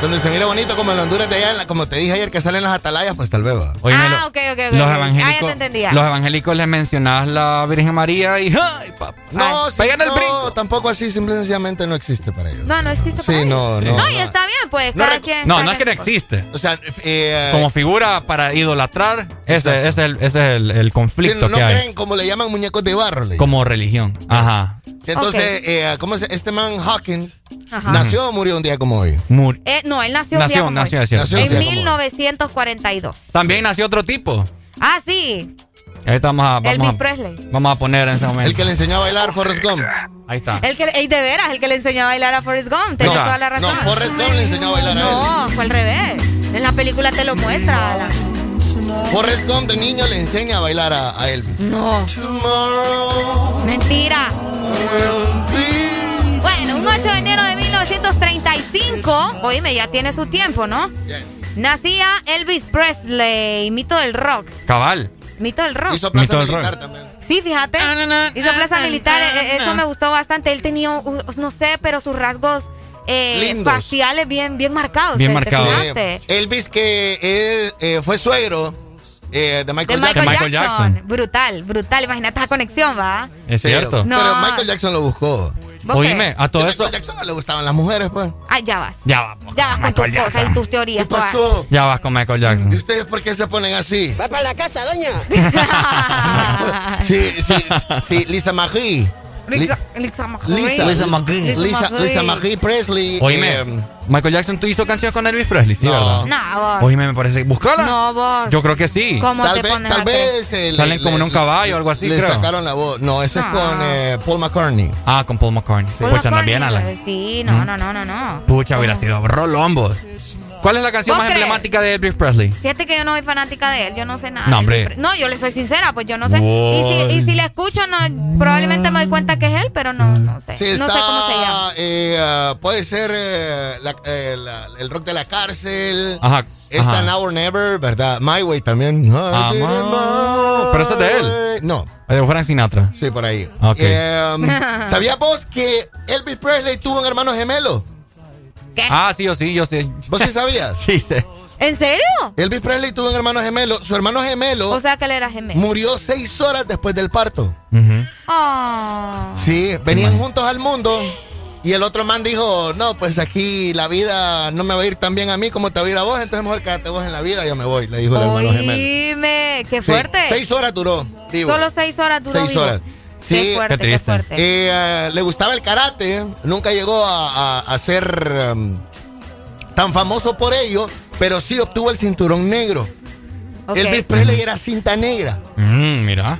Donde se mira bonito como en Honduras de allá, como te dije ayer que salen las atalayas, pues tal vez va. ah, ok, ok, ok. Los evangélicos, ah, ya te entendía. Los evangélicos les mencionabas la Virgen María y ¡ay, papá! No, sí, el no, tampoco así, simple y sencillamente no existe para ellos. No, no existe para sí, ellos. No, no, no. y está bien, pues, no, cada quien. No, no es que no existe. O sea, eh, como figura para idolatrar, ese, es el, ese es el, el conflicto no, que creen como le llaman muñecos de barro. Como religión. Ajá. Entonces, eh, ¿cómo es? Este man Hawkins nació o murió un día como hoy. Eh, no, él nació, un día como nació, hoy. nació, en 1942. También nació otro tipo. Ah, sí. Ahorita vamos a, vamos Elvis a, Presley. Vamos a poner en ese momento. El que le enseñó a bailar Forrest Gump. Ahí está. El que, el de veras, el que le enseñó a bailar a Forrest Gump. Tenés toda la razón. No, Forrest Gump le enseñó a bailar a él. No, fue al revés. En la película te lo muestra, Alan. Forrest Gump de niño le enseña a bailar a, a Elvis. No. Mentira. Bueno, un 8 de enero de 1935, oíme, ya tiene su tiempo, ¿no? Yes. Nacía Elvis Presley, mito del rock. Cabal. Mito del rock. Hizo plaza militar también. Sí, fíjate. Hizo plaza militar, eh, eso me gustó bastante. Él tenía, no sé, pero sus rasgos eh, faciales bien, bien marcados. Bien marcados. Elvis que eh, fue suegro eh, de, Michael, de Michael, Jackson. Brutal, brutal. Imagínate la conexión, ¿va? Es cierto. Pero Michael Jackson lo buscó. Oíme, a todo eso. A Michael Jackson no le gustaban las mujeres, pues. Ay, ya vas. Ya vas. Ya vas con tus cosas y tus teorías. ¿Qué pasó? Ya vas con Michael Jackson. ¿Y ustedes por qué se ponen así? Va para la casa, doña. sí, sí, sí, Lisa Marie. Lisa, Lisa Lisa, Lisa McGee. Lisa, Lisa McGee Presley. Oíme, eh, Michael Jackson, ¿tú hizo canciones con Elvis Presley? Sí, no. ¿verdad? No, vos. Oíme, me parece. Búscala. No, vos. Yo creo que sí. ¿Cómo tal te vez, pones tal vez eh, Salen como en un caballo o algo así, le creo. sacaron la voz. No, ese es con eh, Paul McCartney. Ah, con Paul McCartney. Paul Pucha, McCartney, bien, Alan. Sí, no, no, no, no, no. Pucha, hubiera sido Rolombo. ¿Cuál es la canción ¿Vos más crees? emblemática de Elvis Presley? Fíjate que yo no soy fanática de él, yo no sé nada. No, hombre. No, yo le soy sincera, pues yo no sé. Y si, y si le escucho, no, probablemente me doy cuenta que es él, pero no, no sé. Sí, no está, sé cómo se llama. eh, ah, puede ser eh, la- eh, la- el rock de la cárcel. Ajá. Está ajá. Now or Never, ¿verdad? My Way también. Ah, Pero esto es de él. No. De Frank Sinatra. Sí, por ahí. Ok. Eh, um, ¿Sabías vos que Elvis Presley tuvo un hermano gemelo? Ah, sí, yo sí, yo sí. ¿Vos sí sabías? sí, sí. ¿En serio? Elvis Presley tuvo un hermano gemelo. Su hermano gemelo O sea que él era gemelo. murió seis horas después del parto. Ah. Sí, venían juntos al mundo. Y el otro man dijo, no, pues aquí la vida no me va a ir tan bien a mí como te va a ir a vos, entonces mejor quédate vos en la vida, yo me voy, le dijo el hermano gemelo. Oíme, qué Sí, fuerte. seis horas duró, vivo. Solo seis horas duró Seis vivo. horas. Sí, Qué fuerte, qué, fuerte. Eh, eh, le gustaba el karate, nunca llegó a, a- a ser um, tan famoso por ello, pero sí obtuvo el cinturón negro. Ok. Elvis Presley era cinta negra. Mm, mira.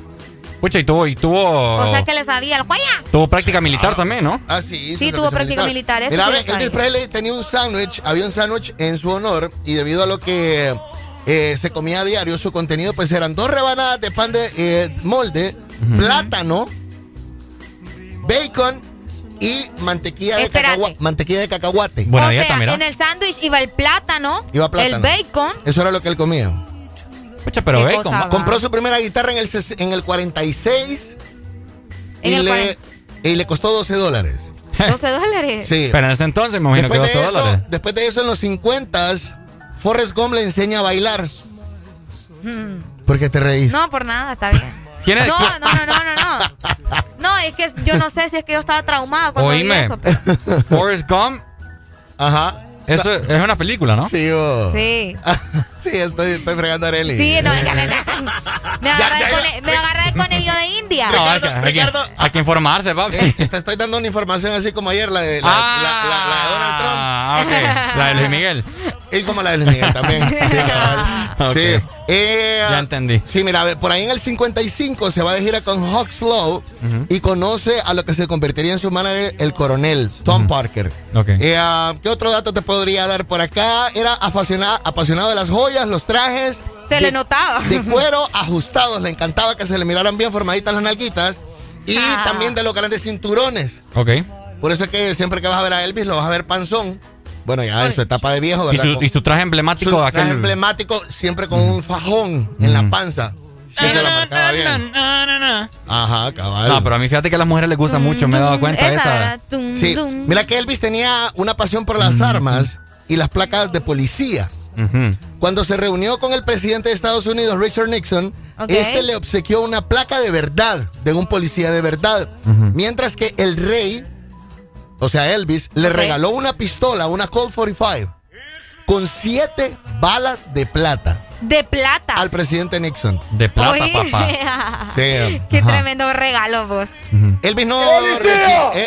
Pucha, y tuvo, y tuvo. O sea que le sabía el juaya. Tuvo práctica militar también, ¿no? Ah, sí. Sí, tuvo práctica militar, eso Mira, sí Elvis. Presley tenía un sándwich, había un sándwich en su honor y debido a lo que eh, se comía a diario, su contenido pues eran dos rebanadas de pan de eh, molde, plátano, bacon y mantequilla de, Espérate. cacahua- mantequilla de cacahuate. Buena o dieta, sea, mira. en el sándwich iba el plátano, Iba plátano. el bacon. Eso era lo que él comía. Pucha, pero bacon. Compró su primera guitarra en el, en el 46 En y, el le, y le costó 12 dólares. 12 dólares. Sí. Pero en ese entonces me imagino Después que de, 12 eso, dólares. después de eso, en los 50 Forrest Gump le enseña a bailar. Hmm. ¿Por qué te reís? No, por nada, está bien. ¿Quién es? No, no, no, no, no, no. No, es que yo no sé si es que yo estaba traumada cuando vi eso. pero- Forrest Gump. Ajá. Eso es es una película, ¿no? Sí, oh. Sí. Sí, estoy, estoy fregando a Arely. Sí, no, que me, me agarra de cone- me agarra de conejillo de India. No, hay que, hay que- hay que informarse, papi. Eh, te estoy dando una información así como ayer, la de, la, la- la- la de Donald Trump. Ah, ok. La de Luis Miguel. Y como la de Luis Miguel también. Sí, cabal. Ok. Sí. Eh, Ya entendí. Sí, mira, por ahí en el 55 se va de gira con Hawkslow y conoce a lo que se convertiría en su manager el coronel Tom Parker. Ok. Eh, ah, ¿Qué otro dato te podría dar por acá? Era apasionado, apasionado de las joyas, los trajes. Se de- le notaba. De cuero ajustados. Le encantaba que se le miraran bien formaditas las nalguitas. Y Ah. también de los grandes cinturones. Ok. Por eso es que siempre que vas a ver a Elvis lo vas a ver panzón. Bueno, ya en su etapa de viejo, Y ¿verdad? su, y su traje emblemático Su de traje aquel. emblemático siempre con un fajón en la panza. Y se la marcaba bien. Ajá, cabal. No, pero a mí fíjate que a las mujeres les gusta mucho, me he dado cuenta de Esa, esa. Sí, mira que Elvis tenía una pasión por las armas y las placas de policía. Cuando se reunió con el presidente de Estados Unidos, Richard Nixon, este le obsequió una placa de verdad, de un policía de verdad. Mientras que el rey, o sea, Elvis, le regaló una pistola, una Colt 45, con siete balas de plata De plata. al presidente Nixon. De plata, Oye. papá. Sí. Qué Ajá. tremendo regalo vos. Elvis no,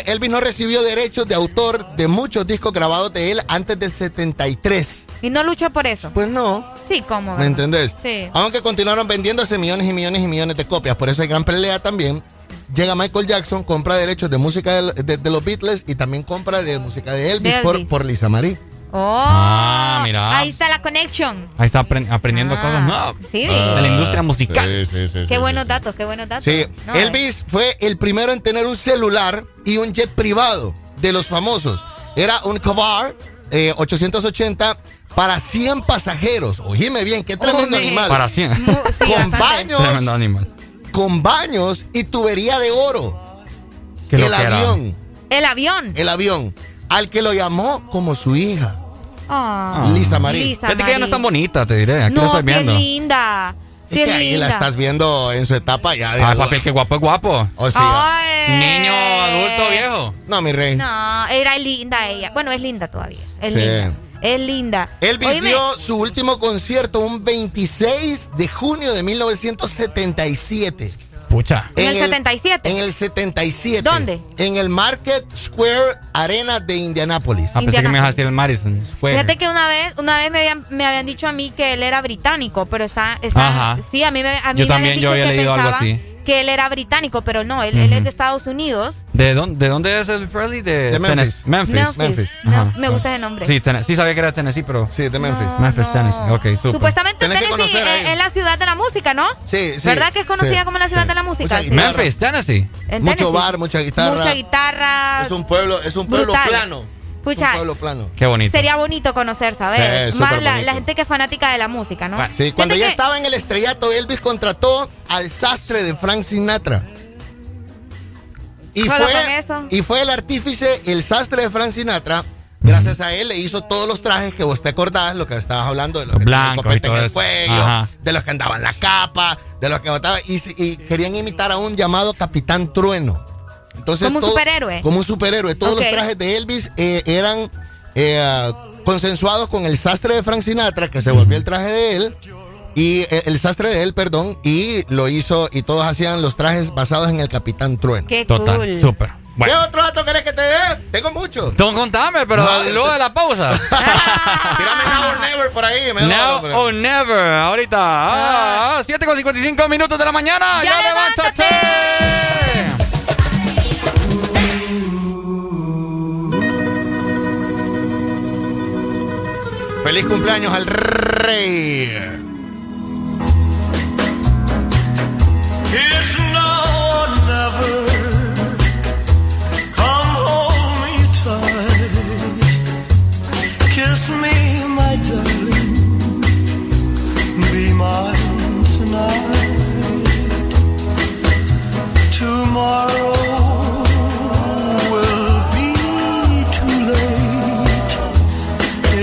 Elvis no recibió derechos de autor de muchos discos grabados de él antes del 73. Y no luchó por eso. Pues no, Sí, ¿cómo? ¿me entendés? Sí. Aunque continuaron vendiéndose millones y millones y millones de copias. Por eso hay gran pelea también. Llega Michael Jackson, compra derechos de música de, de los Beatles y también compra de música de Elvis, De Por, Elvis. por Lisa Marie. Oh. Ah, mira. Ahí está la connection. Ahí está apren- aprendiendo Ah, cosas nuevas. sí. De la industria musical. Qué buenos datos, qué buenos datos. Sí, No, eh. Elvis fue el primero en tener un celular y un jet privado de los famosos. Era un Cavar eh, 880 para 100 pasajeros. Oíme bien, qué tremendo animal. Para 100. Mu- sí, con baños, Tremendo animal. con baños y tubería de oro. Qué el avión, El avión. el avión, al que lo llamó como su hija, Ah. Lisa Marie. Lisa Fíjate que ella no es tan bonita, te diré. Aquí la No, estoy sí viendo. es linda. Sí es que ahí la estás viendo en su etapa ya de Ah, adulto. papi, el que guapo es guapo. O sea, Ay. Niño, adulto, viejo. no, mi rey. No, era linda ella. Bueno, es linda todavía. Es Sí. linda. Es linda. Elvis dio su último concierto un 26 de junio de 1977. Pucha. En el 77. En el 77. ¿Dónde? En el Market Square Arena de Indianápolis. Ah, pensé que me ibas a Indianapolis. decir el Madison Square. Fíjate que una vez, una vez me habían, me habían dicho a mí que él era británico, pero está, está Ajá. sí, a mí me, a mí Yo me también, habían yo dicho había que leído algo pensaban así. Que él era británico, pero no, él, él es de Estados Unidos. ¿De dónde, ¿De dónde es el Frehley? De, De Memphis. Memphis. Memphis. Memphis. No, Ajá. me gusta ese nombre. Sí, Tenne- sí sabía que era Tennessee, pero... Sí, de Memphis. No, Memphis, no. Tennessee. Ok, súper. Supuestamente Tenés Tennessee es, la ciudad de la música, ¿no? Sí, sí. ¿Verdad que es conocida sí, como la ciudad sí. de la música? Memphis, Tennessee. En Mucho bar, mucha guitarra. Mucha guitarra. Es un pueblo, es un pueblo Brutal. plano. Pucha, Es un pueblo plano. Qué bonito. Sería bonito conocer, ¿sabes? Sí, Más la, gente que es fanática de la música, ¿no? Bueno, Sí, cuando ya que- estaba en el estrellato, Elvis contrató al sastre de Frank Sinatra. Y fue, con eso. y fue el artífice, el sastre de Frank Sinatra. Gracias a él le hizo todos los trajes que vos te acordás, lo que estabas hablando, de los Los que blancos y todo en el cuello, Ajá. de los que andaban la capa, de los que botaban. Y, y querían imitar a un llamado Capitán Trueno. Entonces, Como un todo- superhéroe. Como un superhéroe. Todos los trajes de Elvis eh, eran eh, consensuados con el sastre de Frank Sinatra, que se volvió el traje de él. Y eh, el sastre de él, perdón, y lo hizo, y todos hacían los trajes basados en el Capitán Trueno. Qué Total, cool. súper. ¿Qué otro dato querés que te dé? Tengo mucho. Tú contame, pero No, luego de la pausa. Tírame Now or Never por ahí. Me da Now hombre. or never. Ahorita. Ah, ah, 7 con 55 minutos de la mañana. ¡Ya ¡Ya, levántate! Feliz cumpleaños al rey.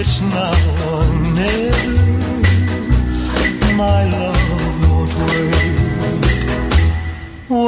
It's now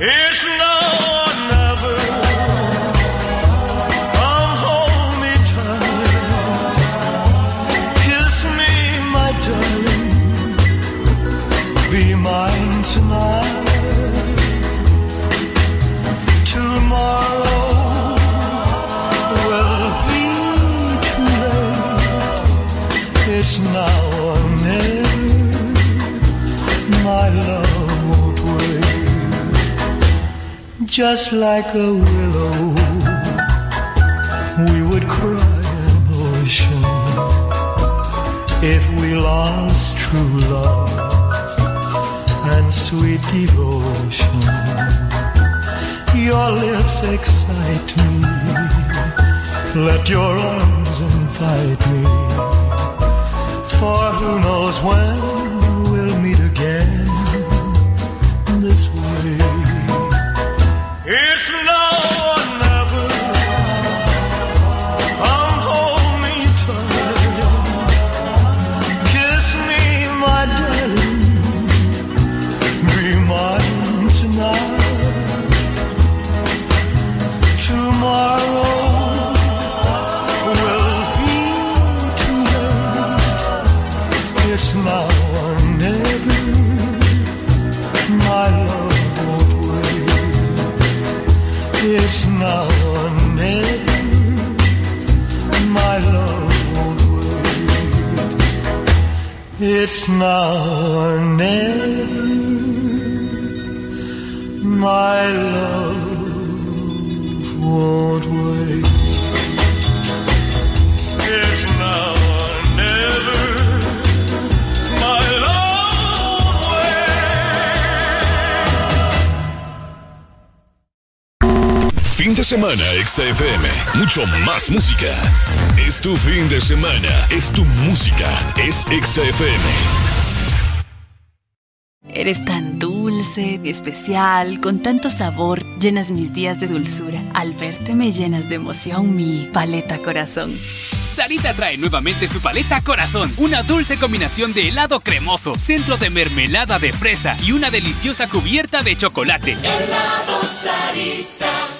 Isso Just like a willow, we would cry ocean if we lost true love and sweet devotion. Your lips excite me. Let your arms invite me. For who knows when It's now or never. My love won't wait. Fin de semana XFM. Mucho más música. Es tu fin de semana. Es tu música. Es XFM. Eres tan dulce, especial, con tanto sabor, llenas mis días de dulzura. Al verte me llenas de emoción mi paleta corazón. Sarita trae nuevamente su paleta corazón, una dulce combinación de helado cremoso, centro de mermelada de fresa y una deliciosa cubierta de chocolate. Helado Sarita.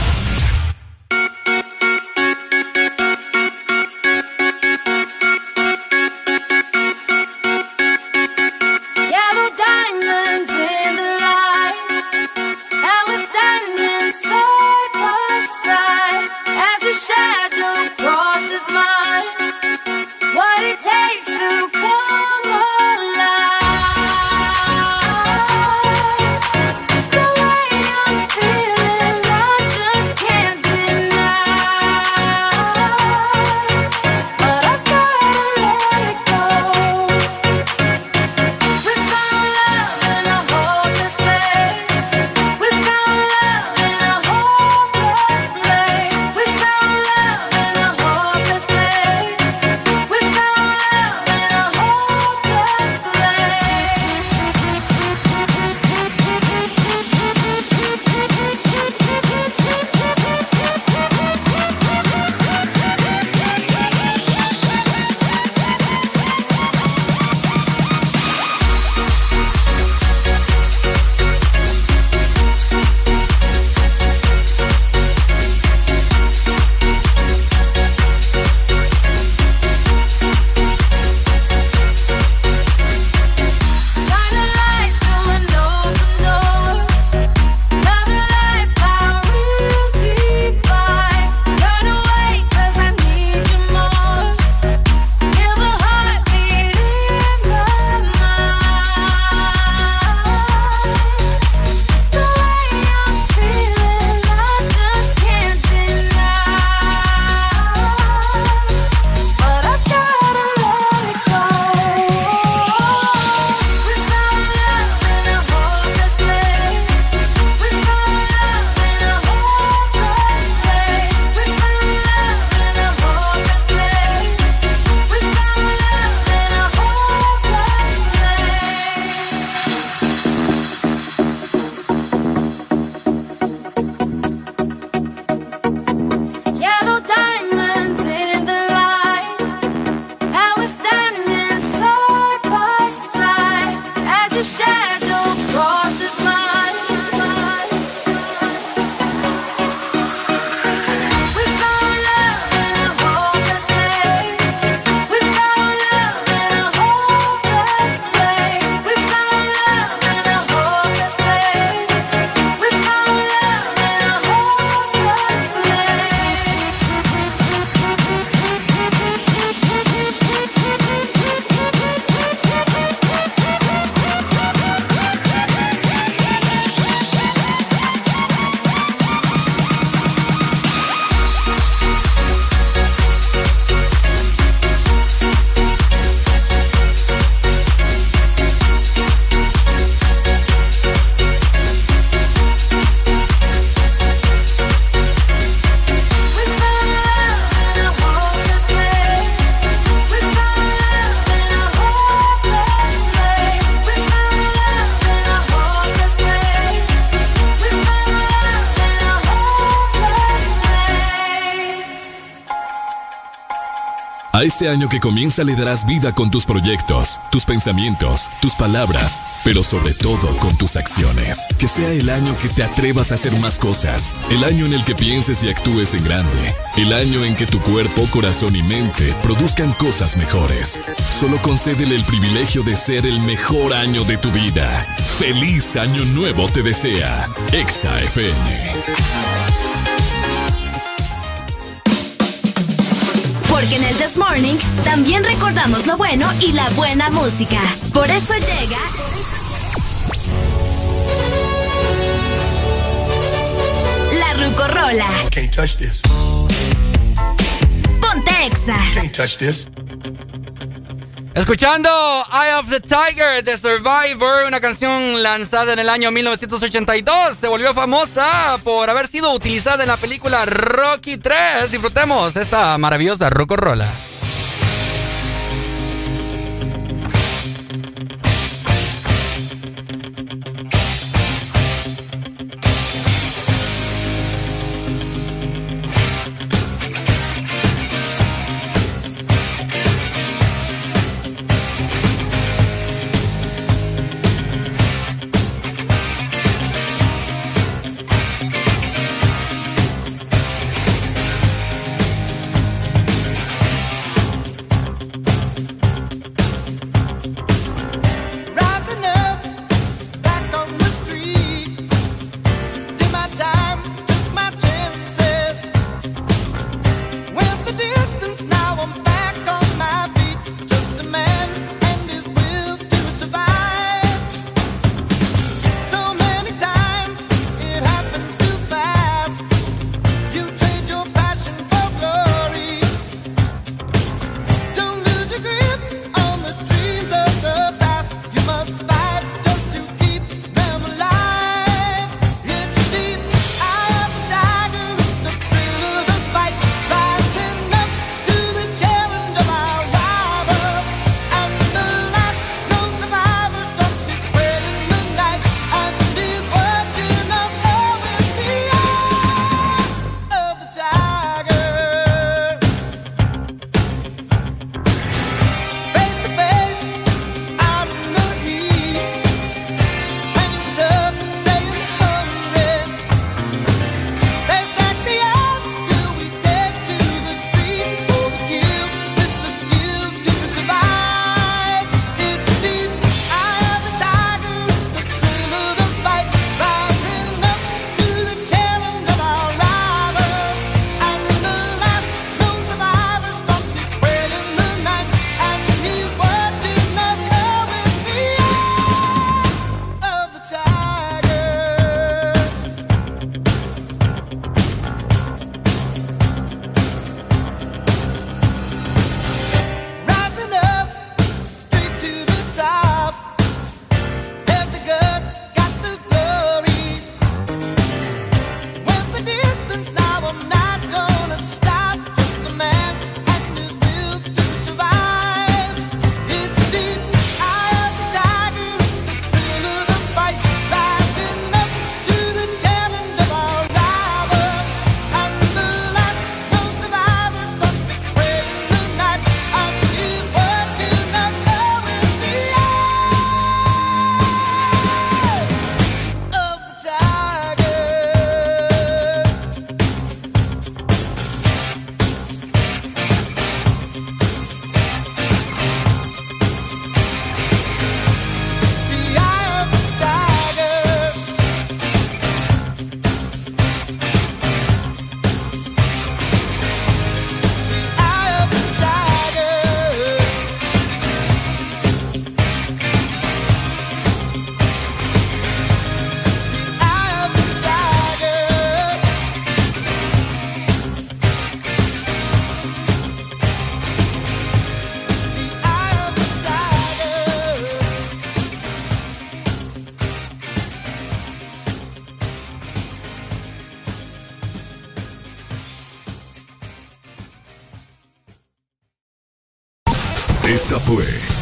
A este año que comienza le darás vida con tus proyectos, tus pensamientos, tus palabras, pero sobre todo con tus acciones. Que sea el año que te atrevas a hacer más cosas, el año en el que pienses y actúes en grande, el año en que tu cuerpo, corazón y mente produzcan cosas mejores. Solo concédele el privilegio de ser el mejor año de tu vida. Feliz año nuevo te desea, Exa FM. Morning también recordamos lo bueno y la buena música. Por eso llega... La Rucorola. Ponte Exa. Can't touch this. Escuchando Eye of the Tiger de Survivor, una canción lanzada en el año 1982, se volvió famosa por haber sido utilizada en la película Rocky 3. Disfrutemos esta maravillosa rock'n'rolla.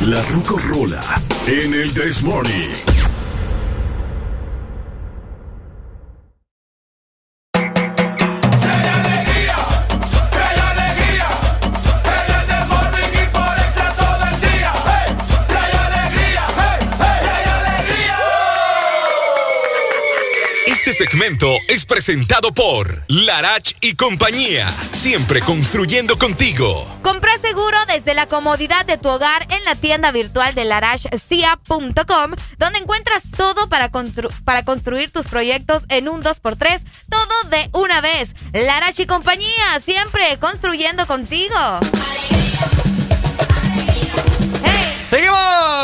La Rucorola en el This Morning. Este segmento es presentado por Larach y compañía, siempre construyendo contigo. Compra seguro desde la comodidad de tu hogar la tienda virtual de larachcia.com, donde encuentras todo para, para construir tus proyectos en un 2x3, todo de una vez. Larach y compañía, siempre construyendo contigo. Seguimos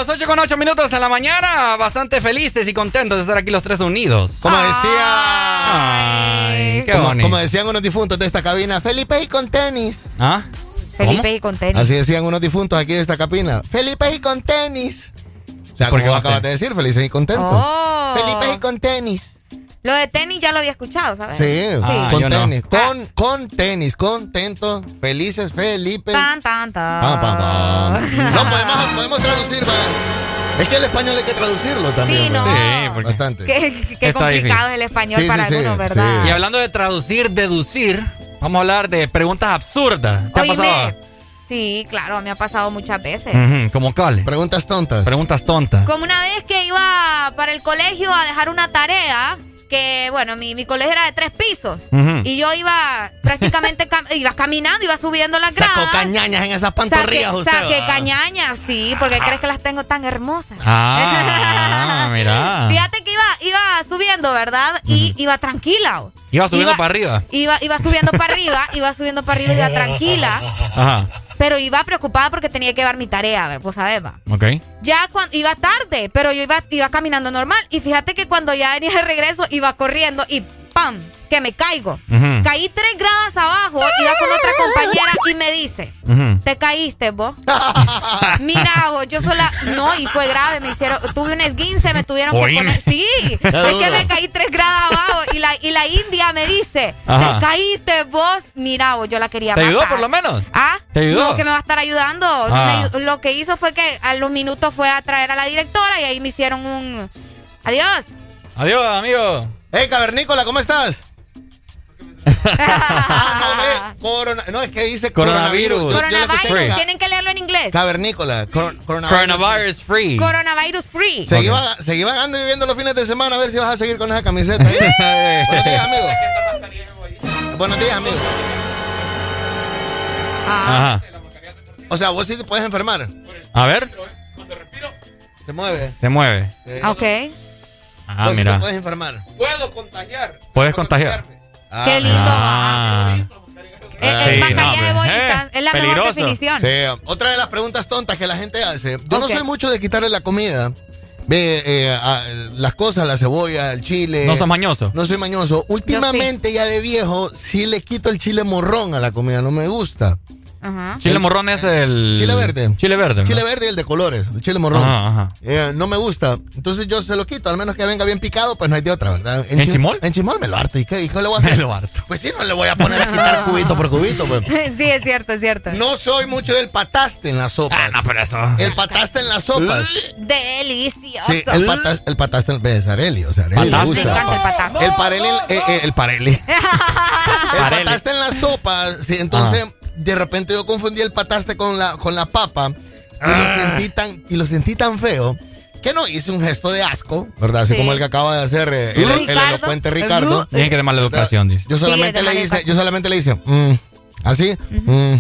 8 con 8 minutos de la mañana, bastante felices y contentos de estar aquí los tres unidos. Como decía. Ay, qué como, como decían unos difuntos de esta cabina, Felipe y con tenis. ¿Ah? Felipe y con tenis. Así decían unos difuntos aquí de esta cabina. Felipe y con tenis. O sea, ¿Por como qué acabas de decir, felices y contentos. Oh. Felipe y con tenis. Lo de tenis ya lo había escuchado, ¿sabes? Sí, Ah, con yo no. tenis. Con, con tenis, contentos, felices, Felipe. Tan, tan, tan. Pam, pam, pam. No, podemos, podemos traducir, ¿verdad? Es que el español hay que traducirlo también. Sí, no. Sí, porque- Bastante. Qué, complicado difícil. es el español Sí, para sí, sí, algunos, ¿verdad? sí. Y hablando de traducir, deducir, vamos a hablar de preguntas absurdas. ¿Te ha pasado? Sí, claro, me ha pasado muchas veces. Ujú, ¿Cómo cuál? Preguntas tontas. Preguntas tontas. Como una vez que iba para el colegio a dejar una tarea, que bueno, mi, mi colegio era de tres pisos. Y yo iba prácticamente, cam- iba caminando, iba subiendo las gradas. Sacó cañañas en esas pantorrillas Saqué, usted. saqué cañañas, sí, porque crees que las tengo tan hermosas. Ah, mira. Fíjate que iba, iba subiendo, ¿verdad? Y iba tranquila. Iba subiendo para arriba. Iba, iba subiendo para arriba, iba subiendo para arriba, iba tranquila. Ajá. Pero iba preocupada porque tenía que llevar mi tarea, a ver, pues sabes, va. Ok. Ya cuando iba tarde, pero yo iba, iba caminando normal. Y fíjate que cuando ya venía de regreso, iba corriendo y ¡pam! Que me caigo. Caí tres gradas abajo, iba con otra compañera y me dice. ¿te caíste vos? Mira, vos, yo sola, no, y fue grave, me hicieron, tuve un esguince, me tuvieron que poner, sí, es que me caí tres gradas abajo y la, y la india me dice, Ajá. ¿te caíste vos? Mira, vos, yo la quería ¿Te ayudó por lo menos? ¿Ah? ¿Te ayudó? No, que me va a estar ayudando. Ah. me lo que hizo fue que a los minutos fue a traer a la directora y ahí me hicieron un... Adiós. Adiós, amigo. Hey, cavernícola, ¿cómo estás? No, ve, corona- no, es que dice Coronavirus. yo tienen que leerlo en inglés. Cavernícola. cor- coronavirus. Coronavirus free. Coronavirus free. Seguí, seguí vagando y viviendo los fines de semana a ver si vas a seguir con esa camiseta. ¿eh? Buenos días, amigo. Buenos días, amigo. Ajá. O sea, vos sí te puedes enfermar. A ver, Se mueve. se mueve. Ok. Ah, vos sí te mira. puedes enfermar. Puedo contagiar. Puedes contagiar. Ah, Qué lindo. Ah. Es, Sí, es no, mascarilla pues, egoísta. eh, es la mejor definición. Sí, otra de las preguntas tontas que la gente hace. Yo no soy mucho de quitarle la comida. Ve, eh, las cosas, la cebolla, el chile. No sos mañoso. No soy mañoso. Últimamente, ya de viejo, sí le quito el chile morrón a la comida. No me gusta. Ajá. Chile morrón es el. Chile verde. Chile verde. Chile ¿no? verde y el de colores. El chile morrón. Ajá, ajá. Eh, no me gusta. Entonces yo se lo quito. Al menos que venga bien picado, pues no hay de otra, ¿verdad? ¿En chim- chimol? En chimol me lo harto. ¿Y qué, y qué le voy a hacer? Me lo harto. Pues sí, no le voy a poner a quitar cubito por cubito. Pues. sí, es cierto, es cierto. No soy mucho del pataste en las sopas. Ah, no, pero eso. El pataste en las sopas. Delicioso. Sí, el, patas, el pataste en es Areli, o sea, Areli le gusta. Me encanta el pataste. El pareli, eh, eh, el pareli. el pataste en la sopa, sí, entonces de repente yo confundí el pataste con la, con la papa y, lo sentí tan, y lo sentí tan feo que no hice un gesto de asco, ¿verdad? Así Sí. como el que acaba de hacer eh, el, elocuente Ricardo. Dije que de mala educación, dice. Yo solamente le hice, yo solamente le hice, mm, así, mm.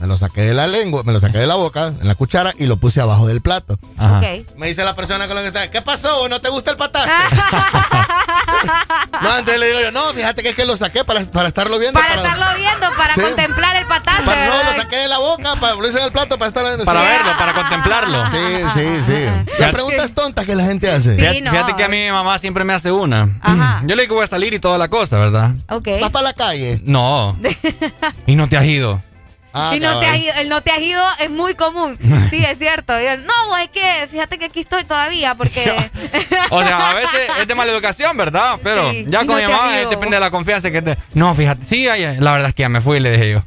Me lo saqué de la lengua, me lo saqué de la boca, en la cuchara y lo puse abajo del plato. Ajá. Ok. Me dice la persona con la que está, ¿qué pasó? ¿No te gusta el pataste? no, entonces le digo yo, no, fíjate que es que lo saqué para, para estarlo viendo. Para estarlo viendo, para Sí. contemplar el pataste, para- no, lo saqué de la boca, para ponerse en el plato, para estarlo viendo. Para Sí. verlo, para contemplarlo. Sí, sí, sí. Las preguntas tontas que la gente hace. Sí. Fíjate, no. fíjate que a mí mi mamá siempre me hace una. Ajá. Yo le digo que voy a salir y toda la cosa, ¿verdad? Ok. Vas para la calle. No. y no te has ido. Ah, Y no te has ido, el no te has ido es muy común. Sí, es cierto. Y no, es que fíjate que aquí estoy todavía porque... O sea, a veces es de mala educación, ¿verdad? Pero Sí, ya y con no mi mamá eh, depende de la confianza que te. No, fíjate, sí, ay, la verdad es que ya me fui, le dije yo.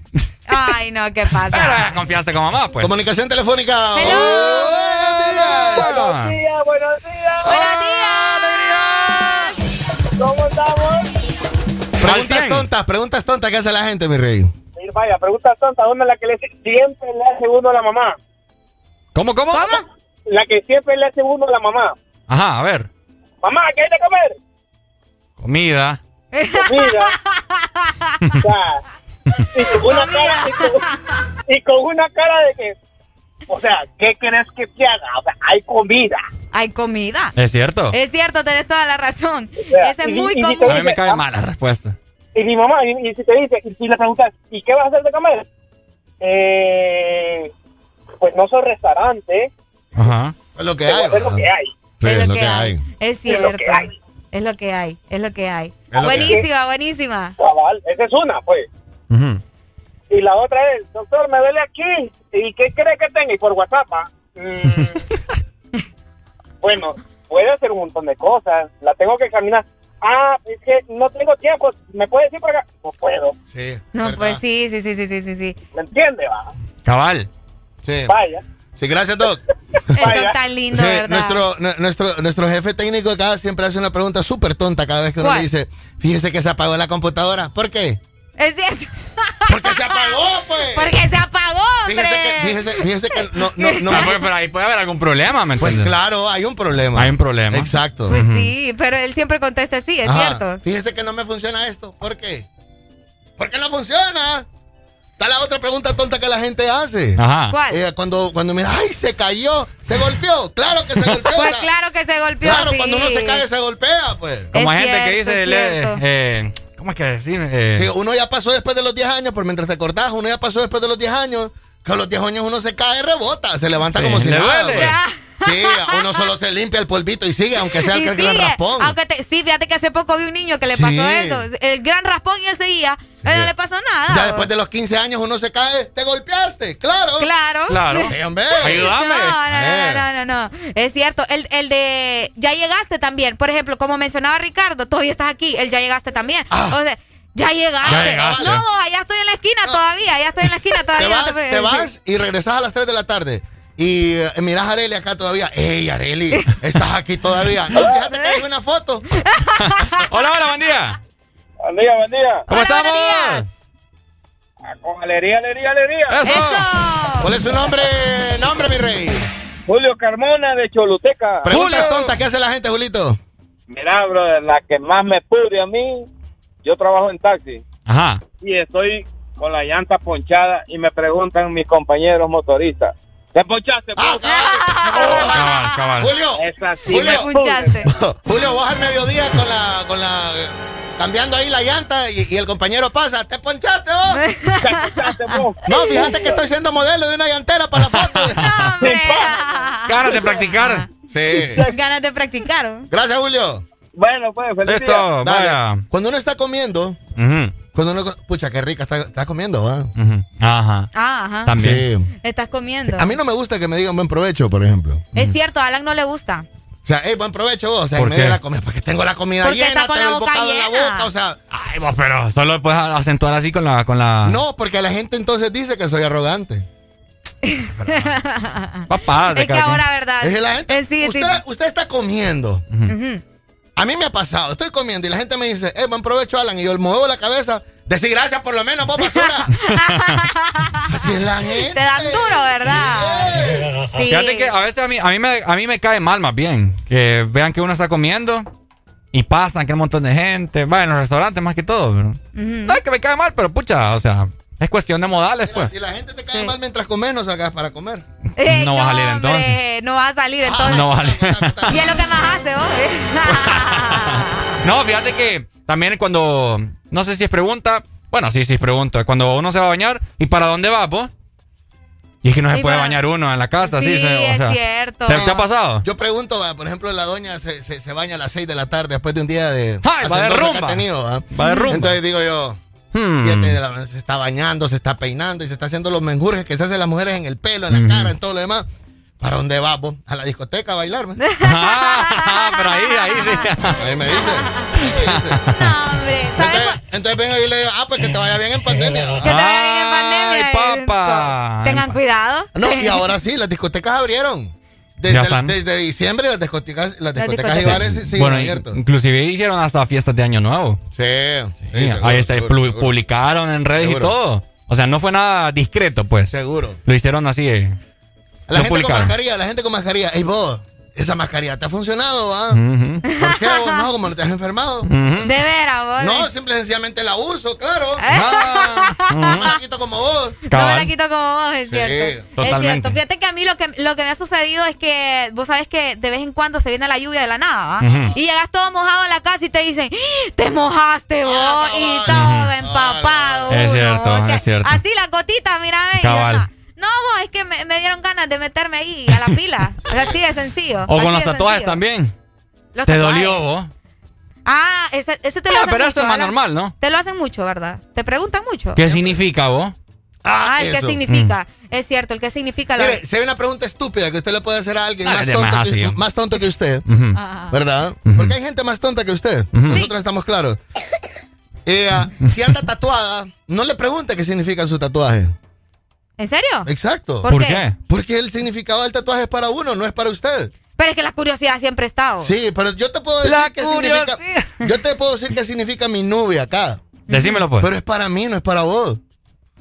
Ay, no, ¿qué Pero pasa? eh, confianza con mamá, pues. Comunicación telefónica. Hello. Buenos días. Ah. días, buenos días. ¡Buenos días! ¿Cómo estamos? Preguntas tontas, preguntas tontas que hace la gente, mi rey. Vaya, pregunta tonta, ¿dónde es la que le siempre le hace uno a la mamá? ¿Cómo, cómo? ¿Cómo? La que siempre le hace uno a la mamá. Ajá, a ver. Mamá, ¿qué hay de comer? Comida. Comida. o sea, y con, una cara, y, con, y con una cara de que, o sea, ¿qué crees que te haga? O sea, hay comida. Hay comida. Es cierto. Es cierto, tenés toda la razón. sea, Ese es y- muy y si común. A mí me cae mal la respuesta. Y mi mamá, y, y si te dice, y si le preguntas, ¿y qué vas a hacer de comer? Eh, pues no soy restaurante. Ajá. Es lo que hay. Es lo que hay. Sí, Es es lo que que hay. hay. Es Es lo que hay. Es lo que hay. Es lo que hay. Es lo que buenísima, buenísima. Cabal, esa es una, pues. Y la otra es, doctor, me duele aquí. ¿Y qué cree que tenga? Y por WhatsApp. ah, mm, bueno, puede hacer un montón de cosas. La tengo que examinar. Ah, es que no tengo tiempo. ¿Me puede decir por acá? No puedo. Sí. No, ¿verdad? pues sí, sí, sí, sí, sí, sí, sí. ¿Me entiende, va? Cabal. Sí. Vaya. Sí, gracias, Doc. Vaya. tan lindo, Sí, ¿verdad? nuestro, nu- nuestro, nuestro jefe técnico acá siempre hace una pregunta súper tonta cada vez que uno ¿Cuál? le dice, fíjese que se apagó la computadora. ¿Por qué? Es cierto. Porque se apagó, pues. Porque se apagó, hombre. Fíjese que, fíjese, fíjese que no, no, no. Ah, pues, pero ahí puede haber algún problema, ¿me Pues entiendes? claro, hay un problema. Hay un problema. Exacto. Pues sí, pero él siempre contesta sí, es Ajá. cierto. Fíjese que no me funciona esto. ¿Por qué? Porque no funciona. Está la otra pregunta tonta que la gente hace. Ajá. ¿Cuál? Eh, cuando, cuando mira, ay, se cayó, se golpeó. Claro que se golpeó. Pues claro que se golpeó. Claro, sí. cuando uno se cae, se golpea, pues. Como Es hay gente que cierto, dice, ¿cómo es que decir? Eh, Sí, uno ya pasó después de los 10 años, por mientras te acordás, uno ya pasó después de los 10 años, que a los 10 años uno se cae, rebota, se levanta Sí, como si le nada. duele. pues. Sí, uno solo se limpia el polvito y sigue, aunque sea Y el gran raspón. Aunque te- sí, fíjate que hace poco vi un niño que le Sí. pasó eso. El gran raspón y él seguía. No le pasó nada. Ya después de los 15 años uno se cae, te golpeaste, claro. Claro. Claro. Sí, hombre. Ayúdame. No, no, Eh. no, no, no, no. Es cierto. El, el de ya llegaste también. Por ejemplo, como mencionaba Ricardo, todavía estás aquí. El ya llegaste también. Ah. O sea, ya llegaste. Ya llegaste. No, allá estoy en la esquina todavía. Allá estoy en la esquina Te todavía. vas, no te- te vas y regresas a las 3 de la tarde. Y eh, mirás a Areli acá todavía. ¡Ey, Areli! ¿Estás aquí todavía? No, fíjate que hay una foto. Hola, hola, buen día. Buen día, buen día. ¿Cómo Hola, estamos? Ah, Con alegría, alegría, alegría. Eso. Eso. ¿Cuál es su nombre, nombre, mi rey? Julio Carmona de Choluteca. Preguntas Julio. tontas, ¿qué hace la gente, Julito? Mira, brother, la que más me pudre a mí, yo trabajo en taxi Ajá. y estoy con la llanta ponchada y me preguntan mis compañeros motoristas, ¿te ponchaste? Ah, bro?" Cabal, cabal. Julio, Es así, Julio. me. Julio, vos al mediodía con la, con la, cambiando ahí la llanta y, y el compañero pasa, ¿te ponchaste vos? ¿Te ponchaste, bro? No, fíjate que estoy siendo modelo de una llantera para la foto. Ganas de practicar. Sí. Ganas de practicar. Gracias, Julio. Bueno, pues, feliz día. Listo, Dale. vaya. Cuando uno está comiendo, Ujú, cuando uno, pucha, qué rica está, está comiendo, ¿va? Ajá. Ah, ajá. También. Sí. Estás comiendo. A mí no me gusta que me digan buen provecho, por ejemplo. Es cierto, a Alan no le gusta. O sea, hey, buen provecho vos. O sea, ¿Por en medio qué? de la comida, porque tengo la comida Porque llena, está con traigo la el boca bocado en la llena. boca, o sea, Ay, vos, pero solo puedes acentuar así con la. Con la... no, porque la gente entonces dice que soy arrogante. Papá, de Es que quien. ahora, ¿verdad? Es que la gente, Eh, sí, sí. usted, está comiendo. A mí me ha pasado, estoy comiendo y la gente me dice, eh, buen provecho, Alan, y yo muevo la cabeza, decir gracias por lo menos, vos basura. Así es la gente. Te dan duro, ¿verdad? Sí. Fíjate que a veces a mí, a, mí me, a mí me cae mal más bien. Que vean que uno está comiendo y pasan que hay un montón de gente. Va, en los restaurantes más que todo. pero- No es que me cae mal, pero pucha, o sea, es cuestión de modales, Mira, pues. si la gente te cae mal mientras comes, no sacas para comer. Eh, No va a salir hombre, entonces. No va a salir entonces. No vale. Y es lo que más hace, vos. No, fíjate que también cuando. No sé si es pregunta. Bueno, sí, sí es pregunta. Cuando uno se va a bañar, ¿y para dónde va, pues? Y es que no se Y puede para- bañar uno en la casa, sí. Sí, se- o es sea, cierto. ¿Te, te ha pasado? Yo pregunto, va, por ejemplo, la doña se, se, se baña a las 6 de la tarde después de un día de Ay, va de rumba. ha tenido, ¿va? Va de rumba. Entonces digo yo, Hmm. siete de la mañana, se está bañando, se está peinando y se está haciendo los menjurjes que se hacen las mujeres en el pelo, en la cara, en todo lo demás. ¿Para dónde vas vos? A la discoteca a bailarme. Ah, pero ahí, ahí sí. Ahí me dice. ahí me dice. No, hombre. ¿Sabes Entonces, entonces vengo y le digo, ah, pues que te vaya bien en pandemia. que te vayan bien en pandemia? Ay, papá. Tengan cuidado. No, y ahora sí, las discotecas abrieron. Ya Desde, están. desde diciembre las discotecas, las discotecas y bares siguen bueno, abiertos. inclusive hicieron hasta fiestas de Año Nuevo. Sí, sí, Sí, seguro, ahí está, seguro, pu- seguro. publicaron en redes Seguro. y todo. O sea, no fue nada discreto, pues. Seguro. Lo hicieron así. eh. La gente con mascarilla, la gente con mascarilla. Ey, vos, esa mascarilla te ha funcionado, ¿va? ¿Por qué vos no? Como no te has enfermado. De veras, vos. No, simple y sencillamente la uso, claro. Ah, no me la quito como vos. No me la quito como vos, es Sí, cierto. totalmente. Es cierto. Fíjate que a mí lo que, lo que me ha sucedido es que vos sabés que de vez en cuando se viene la lluvia de la nada, ¿va? Y llegas todo mojado a la casa y te dicen, ¡Ah! te mojaste vos y todo empapado. Es cierto, es cierto. Así la gotita, mira, ve, y Cabal. No, vos, es que me, me dieron ganas de meterme ahí a la pila. Es así de sencillo. O así con los tatuajes sencillo. también. Los Te tatuajes. dolió vos. Ah, ese, ese te lo Ah, hacen pero mucho, eso es más ¿verdad? normal, ¿no? Te lo hacen mucho, ¿verdad? Te preguntan mucho. ¿Qué significa vos? Ah, el qué significa. Es cierto, el qué significa la Mire, si hay una pregunta estúpida que usted le puede hacer a alguien Ah, más, tonto más que, más tonto que usted. Ah. ¿verdad? Porque hay gente más tonta que usted. Ujú. Nosotros estamos claros. Eh, si anda tatuada, no le pregunte qué significa su tatuaje. ¿En serio? Exacto. ¿Por ¿Por qué? qué? Porque el significado del tatuaje es para uno, no es para usted. Pero es que la curiosidad siempre ha estado. Sí, pero yo te puedo decir La qué significa. Yo te puedo decir qué significa mi nube acá. Decímelo, pues. Pero es para mí, no es para vos.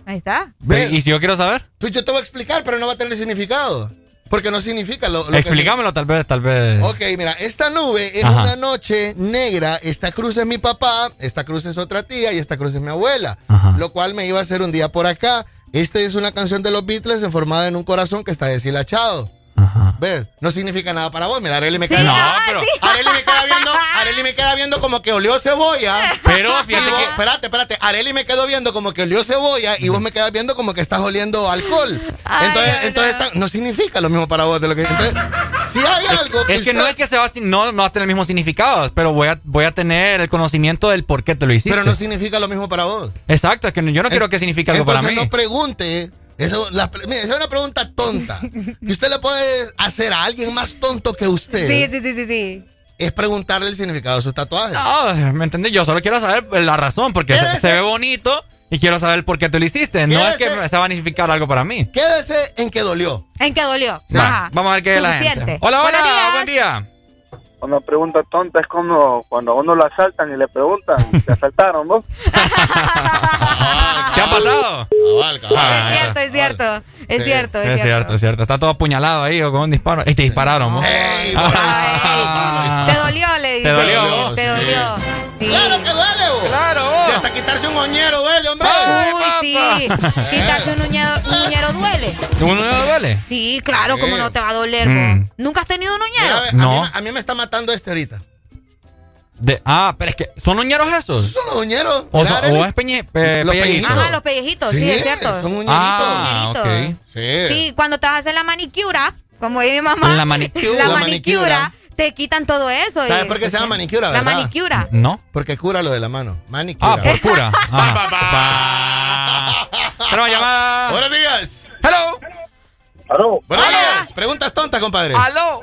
Ahí está. ¿Y si yo quiero saber? Pues yo te voy a explicar, pero no va a tener significado. Porque no significa lo, lo que Explícamelo tal vez, tal vez. Ok, mira, esta nube en Ajá. una noche negra, esta cruz es mi papá, esta cruz es otra tía y esta cruz es mi abuela. Ajá. Lo cual me iba a hacer un día por acá. Esta es una canción de los Beatles formada en un corazón que está deshilachado. ¿Ves? No significa nada para vos. Mira, Areli me queda Sí, No, ah, pero sí. Areli me queda viendo, Areli me queda viendo como que olió cebolla. Pero fíjate vos- que- Espérate, espérate. Areli me quedó viendo como que olió cebolla y vos me quedas viendo como que estás oliendo alcohol. entonces, entonces está- no significa lo mismo para vos de lo que. Entonces, si hay algo Es que no es que se va a, no, no va a tener el mismo significado, pero voy a, voy a tener el conocimiento del por qué te lo hiciste. Pero no significa lo mismo para vos. Exacto, es que yo no quiero que signifique algo para Entonces mí. no pregunte. Eso, la- mire, esa es una pregunta tonta. que usted le puede hacer a alguien más tonto que usted. Sí, sí, sí, sí, sí. Es preguntarle el significado de sus tatuajes. Ah, ¿me entendés? Yo solo quiero saber la razón, porque se, ve bonito y quiero saber por qué te lo hiciste. No es que se va a significar algo para mí. Quédese en que dolió. ¿En qué dolió? Va, Ajá. Vamos a ver qué es la gente. Hola, hola, días. buen día. Una pregunta tonta es como cuando a uno lo asaltan y le preguntan, ¿te asaltaron vos? ¿Qué ha pasado? Ah, Es cierto, es cierto. Es Sí, cierto, es, Es cierto, es cierto. Está todo apuñalado ahí o con un disparo. Y te dispararon, ¿no? Te dolió, le dice. ¿Te dolió? Te dolió. Sí. Claro que duele, vos. Claro, Si hasta quitarse un oñero duele, hombre. Uy, sí. Quitarse un uñero, un uñero duele. ¿Uno no duele? Sí, claro, Sí. como no te va a doler. Mm. ¿Nunca has tenido un a, No. mí, a mí me está matando este ahorita. De, ah, pero es que ¿son uñeros esos? Son los uñeros. O, es peñe, pe- Los pellejito. pellejitos. Ajá, los pellejitos, sí, es cierto. Son uñeritos. Ah, ok. Sí. Sí, cuando te vas a hacer la manicura, como dice mi mamá. La manicura. La La manicura, te quitan todo eso. ¿Sabes por qué se llama manicura, La verdad? manicura. ¿No? Porque cura lo de la mano. Manicura. Ah, por cura. Ah. Tenemos llamada. Buenos días. Hello. Aló, Buenos días. Preguntas tontas, compadre. Aló.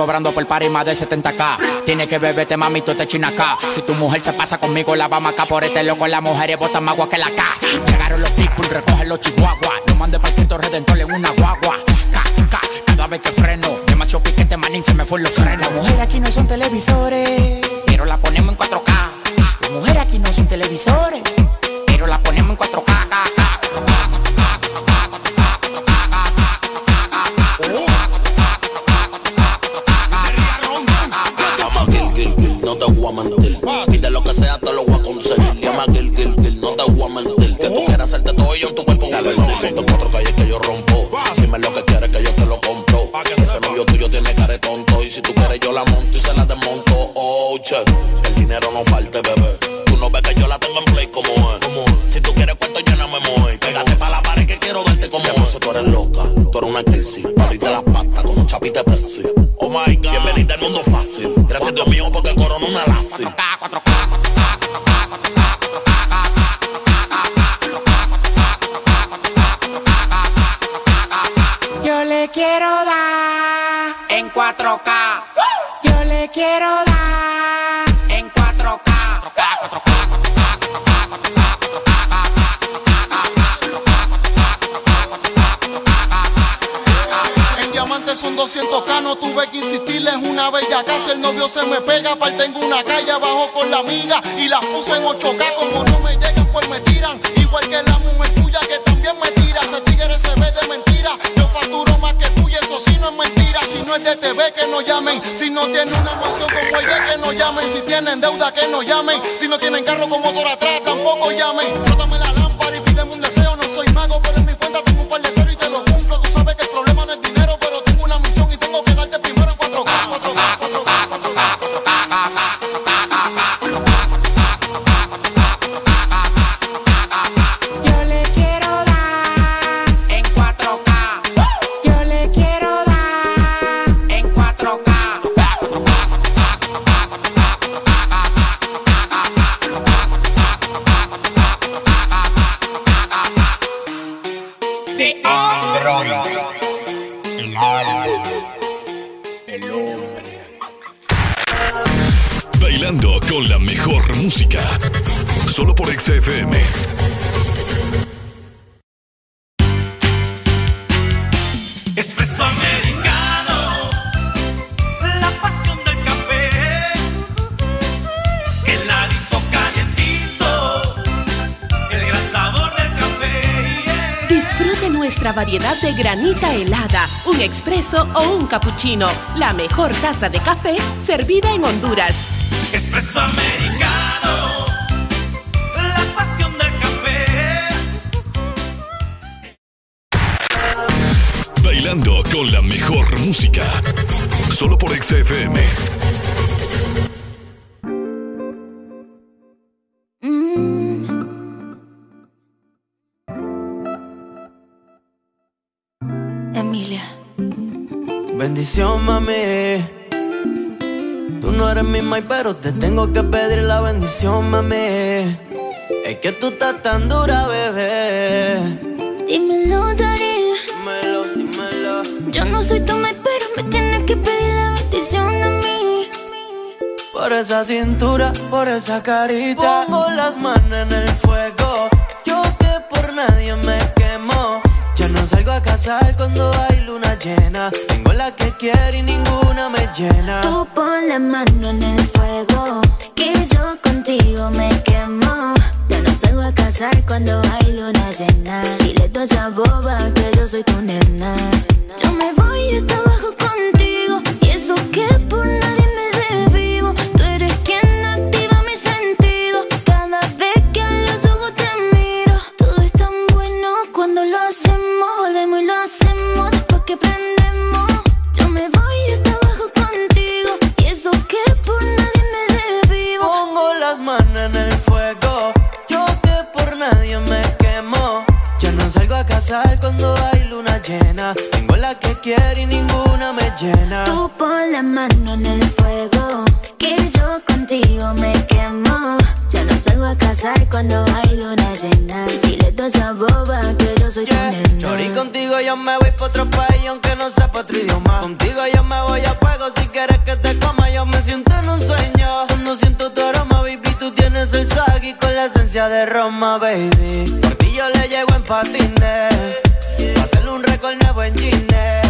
cobrando por party más de 70k. Tiene que beberte, mami, tú te china acá. Si tu mujer se pasa conmigo, la vamos acá por este loco. Las mujeres botan más agua que la K. Llegaron los people, recogen los chihuahuas. No mande para Cristo Redentor en una guagua. Ca, cada vez que freno. Demasiado piquete, manín, se me fue los frenos. Las mujeres aquí no son televisores Pero la ponemos en 4K. Las mujeres aquí no son televisores Pero la ponemos en 4K. te. Que tú quieras hacerte todo yo en tu cuerpo un calentón. Cuatro calles que yo rompo. Dime lo que quieres que yo te lo compro. Ese novio tuyo tiene cara tonto. Y si tú quieres, yo la monto y se la desmonto. Oh, che, el dinero no falte, bebé. Tú no ves que yo la tengo en play como es. Si tú quieres cuarto, yo no me muevo. Pégate para la pared que quiero verte como es. Si tú eres loca, tú eres una crisis. Abriste las patas como chapita Pepsi. Oh my god. Bienvenida al mundo fácil. Gracias a Dios mío porque corona una lazi. Cuatro, cuatro. Quiero dar en 4K. 4K, 4K, En diamantes son 200K, no tuve que insistirles una bella casa. El novio se me pega, aparte tengo una calle abajo con la amiga y las puse en 8K. Como llamen. Si tienen deuda, que no llamen. Si no tienen carro con o un cappuccino. La mejor taza de café servida en Honduras. Espresso americano, la pasión del café. Bailando con la mejor música. Solo por XFM. Pero te tengo que pedir la bendición, mami. Es que tú estás tan dura, bebé. Dímelo, Dari. Dímelo, dímelo. Yo no soy tu mai, pero me tienes que pedir la bendición a mí. Por esa cintura, por esa carita. Pongo las manos en el fuego. Yo que por nadie me quemo. Ya no salgo a casar cuando hay llena. Tengo la que quiero y ninguna me llena. Tú pon la mano en el fuego, que yo contigo me quemo. Ya no salgo a casar cuando hay luna llena. Dile toda esa boba que yo soy tu nena. Yo me voy hasta abajo contigo, y eso que por que prendemos. Yo me voy hasta abajo contigo, y eso que por nadie me desvivo. Pongo las manos en el fuego. Yo que por nadie me quemo. Ya no salgo a casar cuando hay luna llena. Tengo la que quiero y ninguna me llena. Tú pon la mano en el fuego, yo contigo me quemo. Ya no salgo a casar cuando hay luna llena. Dile toda esa boba que yo soy tu nena. Chori, contigo yo me voy pa' otro país aunque no sepa otro idioma. Contigo yo me voy a fuego si quieres que te coma. Yo me siento en un sueño. Cuando siento tu aroma, baby, tú tienes el swag y con la esencia de Roma, baby. Por ti yo le llego en patines. Pa' hacerle un récord nuevo en Gine.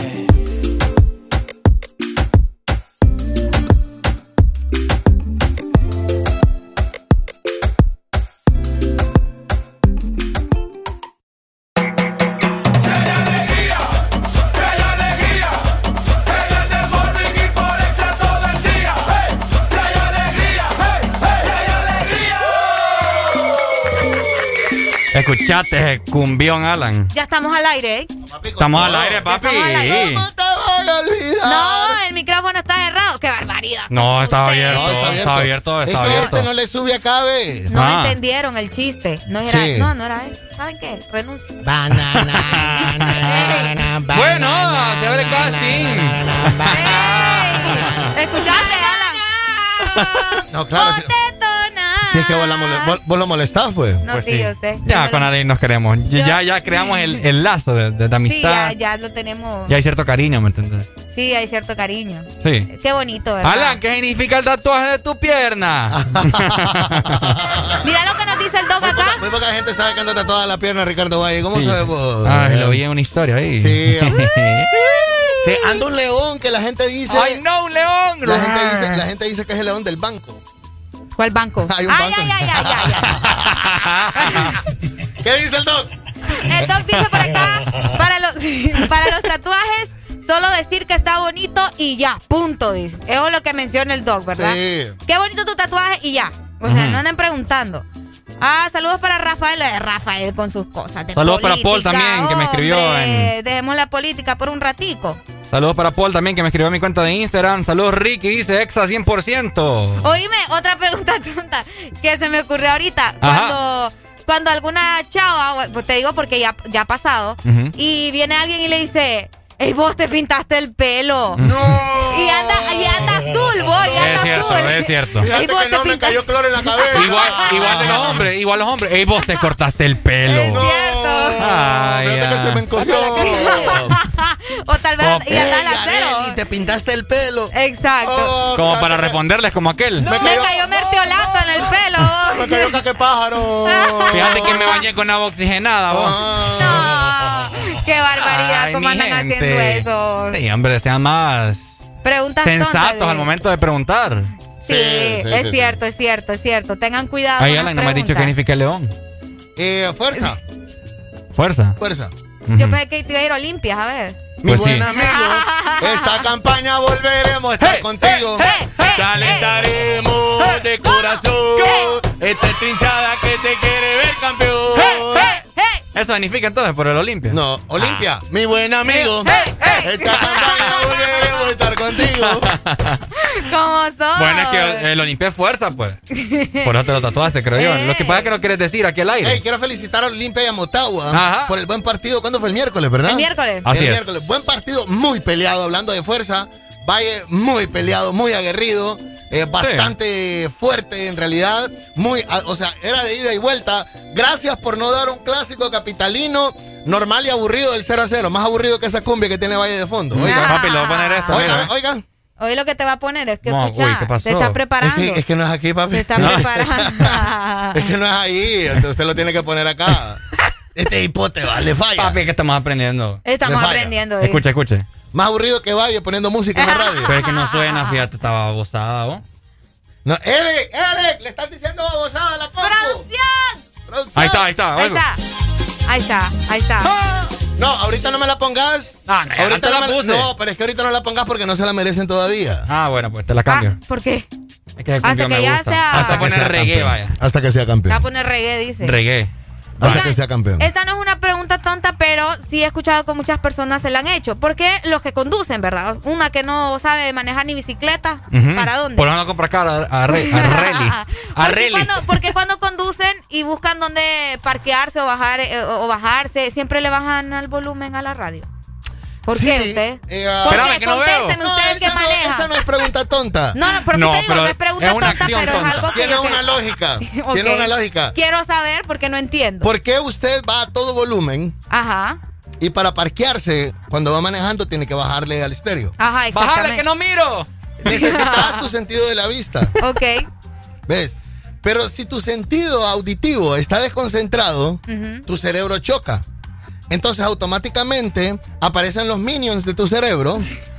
Escuchate, cumbión, Alan. Ya estamos al aire, ¿eh? Estamos al aire, papi. Estamos al aire. ¿Cómo te voy a olvidar? No, el micrófono está cerrado. ¡Qué barbaridad! No, estaba Usted- abierto, No, está abierto. estaba abierto, Es estaba que abierto. este no le sube a cabe. No Ah. entendieron el chiste. No era, Sí. no, no era eso. ¿Saben qué? Renuncio. Bueno, se abre casting. ¿Escuchaste, Alan? No, claro. Si, es que vos, la vos- vos lo molestás, pues. No, Pues sí, yo sé. Ya, Yo con Alain nos queremos. Ya, ya creamos el, el lazo de, de- de Sí, ya, amistad. ya lo tenemos. Ya hay cierto cariño, ¿me entiendes? Sí, hay cierto cariño. Sí. Qué bonito, ¿verdad? Alan, ¿qué significa el tatuaje de tu pierna? Mira lo que nos dice el dog acá. Muy poca gente sabe que anda tatuada la pierna Ricardo Valle. ¿Cómo Sí. sabes vos? Ay, lo vi en una historia ahí. Sí. Sí, anda un león que la gente dice. ¡Ay, no, un león! La gente, dice, la gente dice que es el león del banco. ¿Cuál banco? Hay un Ay, banco. ay, ay, ay, ay. ¿Qué dice el doc? El doc dice por acá, para los, para los tatuajes, solo decir que está bonito y ya, punto, dice. Eso es lo que menciona el doc, ¿verdad? Sí. Qué bonito tu tatuaje y ya. O sea, no anden preguntando. Ah, saludos para Rafael, eh, Rafael con sus cosas de Saludos para Paul también, que me escribió Dejemos la política por un ratico. Saludos para Paul también, que me escribió en mi cuenta de Instagram. Saludos, Ricky, dice Exa 100%. Oíme, otra pregunta tonta que se me ocurrió ahorita. Ajá. Cuando, cuando alguna chava, pues te digo porque ya, ya ha pasado, y viene alguien y le dice, Ey, vos te pintaste el pelo. No. Y anda, y anda azul, vos, y anda Es cierto, azul. es cierto. Ey, Fíjate vos que te no me cayó cloro en la cabeza. Igual, igual de los hombres, igual los hombres. Ey, vos te cortaste el pelo. Es cierto. Ay, que se me encogió. o tal vez, y anda al acero. Arely, te pintaste el pelo. Exacto. Oh, Como para que responderles como aquel. Me cayó mertiolato en el pelo. Me cayó caque pájaro. Fíjate que me bañé con agua oxigenada, vos. No, qué barbaridad, Ay, cómo andan gente. haciendo eso. Sí, hombre, sean más Preguntas sensatos tontas, al momento de preguntar. Sí, es cierto, es cierto, es cierto. Tengan cuidado. Con Alan no me ha dicho qué significa león. Eh, fuerza, Fuerza. fuerza. Yo pensé que te iba a ir a Olimpias, a ver. Mi Pues sí. buen amigo, esta campaña volveremos a estar contigo. Te alentaremos de corazón. Esta hinchada que te quiere ver campeón. Eso significa entonces por el Olimpia. No, Olimpia, mi buen amigo. Esta campaña volveremos a estar contigo. ¿Cómo son? Bueno, es que el Olimpia es fuerza, pues. Por eso te lo tatuaste, creo yo. Lo que pasa es que no quieres decir aquí al aire. Hey, quiero felicitar a Olimpia y a Motagua Ajá. por el buen partido. ¿Cuándo fue el miércoles, verdad? El miércoles. Así el es. miércoles. Buen partido, muy peleado, hablando de fuerza. Valle muy peleado, muy aguerrido, eh, bastante fuerte en realidad. Muy, o sea, era de ida y vuelta. Gracias por no dar un clásico capitalino normal y aburrido del 0 a 0. Más aburrido que esa cumbia que tiene Valle de fondo. Oigan, Papi, le voy a poner esto. oigan, mira. oigan. Hoy lo que te va a poner es que, No, escucha, uy, ¿qué pasó? te está Es preparando. que, es que no es aquí, papi. Te está No. preparando. Es que no es ahí. Entonces usted lo tiene que poner acá. Este hipote, vale, falla. Papi, que estamos aprendiendo. Estamos aprendiendo. Escuche, escuche. Más aburrido que Valle poniendo música en la radio. Pero es que no suena, fíjate, estaba abusada, ¿vos? No, Eric, Eric, le están diciendo babosada a la compu. ¡Producción! Producción. Ahí está, ahí está. Ahí está. Ahí está, ahí está. No, ahorita no me la pongas. Ah, no, ahorita no la me puse. No, pero es que ahorita no la pongas porque no se la merecen todavía. Ah, bueno, pues te la cambio. Ah, ¿Por qué? Es que el Hasta que me ya gusta. sea- Hasta que poner reggae, campeón. vaya. Hasta que sea Te va a campeón. poner reggae, dice. Reggae. Oigan, que sea campeón. Esta no es una pregunta tonta, pero sí he escuchado que muchas personas se la han hecho. Porque los que conducen, ¿verdad? Una que no sabe manejar ni bicicleta, Ujú. ¿para dónde? Por no compra cara a, Re- a Reli. A porque, Reli. cuando, porque cuando conducen y buscan dónde parquearse o bajar eh, o bajarse, siempre le bajan al volumen a la radio. ¿Por Sí, qué usted? eh, ah, ¿Por Espérame, qué? que no veo. No, esa no, maneja. esa no es pregunta tonta. No, no, pero No, te digo, pero no es pregunta es una tonta, acción pero es algo que Tiene una sé. lógica. Tiene una lógica. Quiero saber porque no entiendo. ¿Por qué usted va a todo volumen Ajá. y para parquearse, cuando va manejando, tiene que bajarle al estéreo? Ajá, exactamente. ¡Bájale que no miro! Necesitas tu sentido de la vista. Ok. ¿Ves? Pero si tu sentido auditivo está desconcentrado, tu cerebro choca. Entonces automáticamente aparecen los minions de tu cerebro,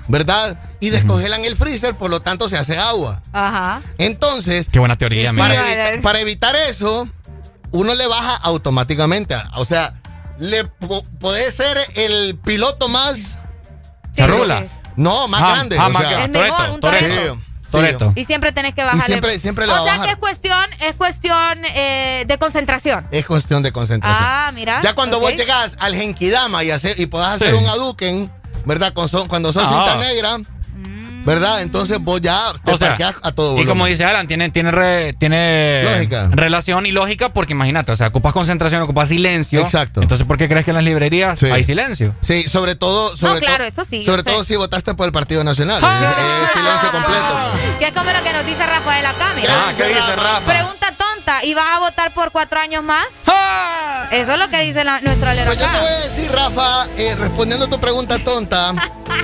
¿verdad? Y descongelan el freezer, por lo tanto se hace agua. Ajá. Entonces, Qué buena teoría, para, para evitar eso, uno le baja automáticamente. O sea, le po- puede ser el piloto más... Se rula. No, más Ah, grande. ah, o más sea. El mejor, un Toretto. Toretto. Sí. Toreto. Y siempre tenés que bajarle. siempre- siempre o sea bajar. que es cuestión, es cuestión eh, de concentración. Es cuestión de concentración. Ah, mira. Ya cuando vos llegás al Genkidama y, hacer, y podás hacer Sí. un aduken, ¿verdad? Con son- cuando sos Ah. cinta negra, ¿verdad? Entonces vos ya te O sea, a todo Y como dice Alan, tiene, tiene, re- tiene Lógica. relación y lógica porque imagínate, o sea, ocupas concentración, ocupas silencio. Exacto. Entonces, ¿por qué crees que en las librerías Sí. hay silencio? Sí, sobre todo. Sobre claro, to- eso sí, Sobre sé. todo si votaste por el Partido Nacional. Ah. Es- es silencio completo. Que es como lo que nos dice Rafael acá, mira. Ah, ¿qué dice Rafa? Pregunta tonta, ¿y vas a votar por cuatro años más? ¡Ah! Eso es lo que dice la- nuestro alero Pues yo te voy a decir, Rafa, eh, respondiendo a tu pregunta tonta,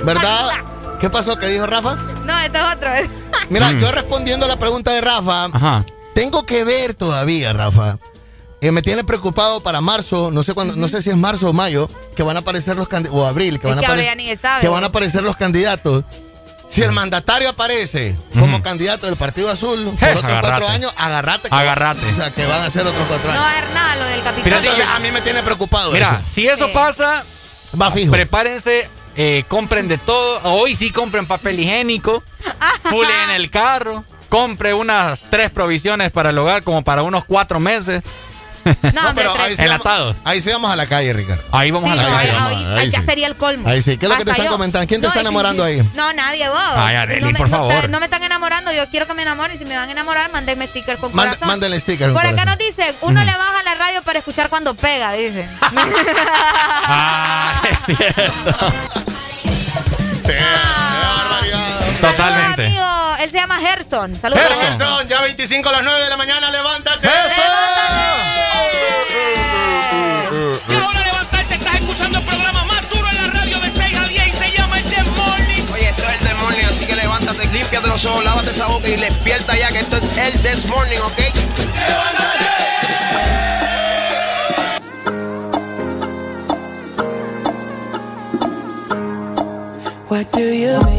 ¿verdad? ¿Qué pasó? ¿Qué dijo Rafa? No, este es otro. Mira, Mm. yo respondiendo a la pregunta de Rafa, Ajá. tengo que ver todavía, Rafa. Eh, me tiene preocupado para marzo, no sé cuándo, no sé si es marzo o mayo, que van a aparecer los candidatos, o abril, que Es van, a que apare- ni sabe, que ¿no? van a aparecer los candidatos. Si el mandatario aparece como candidato del Partido Azul por Eh, otros agarrate. cuatro años, agarrate. que- Agarrate. O sea, que van a ser otros cuatro No años. va a haber nada lo del capitán. Fíjate, Entonces, a mí me tiene preocupado Mira, eso. si eso pasa, Va fijo. prepárense, eh, compren de todo. Hoy sí compren papel higiénico, fulen en el carro, compre unas tres provisiones para el hogar como para unos cuatro meses. No, pero ahí sí, vamos, ahí sí vamos a la calle, Ricardo. Ahí vamos Sí, a la no, calle. ahí, ahí- ahí ya sí. sería el colmo. Ahí sí. ¿Qué es lo que te están yo. comentando? ¿Quién te No, está enamorando ahí? No, nadie, vos. Ay, Arely, no me, por no favor. está- no me están enamorando, yo quiero que me enamoren. Si me van a enamorar, mándenme sticker con Mande- corazón. mándenle sticker con Por acá nos dice, uno le baja la radio para escuchar cuando pega, dice. Ah, es cierto. Totalmente. Amigo, él se llama Gerson. Saludos. Gerson, ya 25 a las 9 de la mañana, levántate. Y los ojos, lávate esa boca y despierta ya que esto es el This Morning, ¿ok? What do you mean?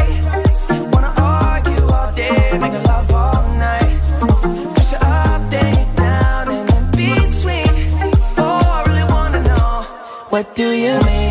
Love all night. First, you're up, then down, and in between. Oh, I really wanna know what do you mean?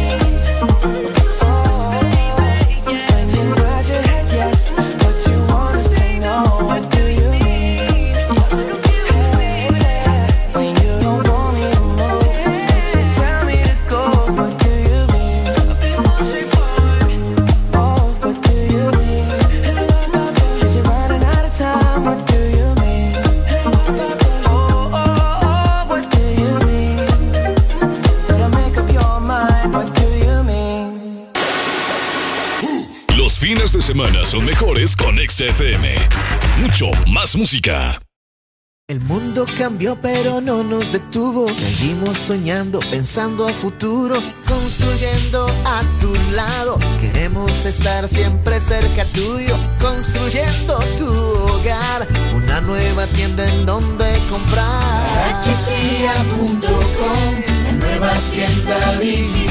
Los fines de semana son mejores con XFM. Mucho más música. El mundo cambió pero no nos detuvo. Seguimos soñando, pensando a futuro, construyendo a tu lado. Queremos estar siempre cerca tuyo, construyendo tu hogar. Una nueva tienda en donde comprar. HCA.com, la nueva tienda digital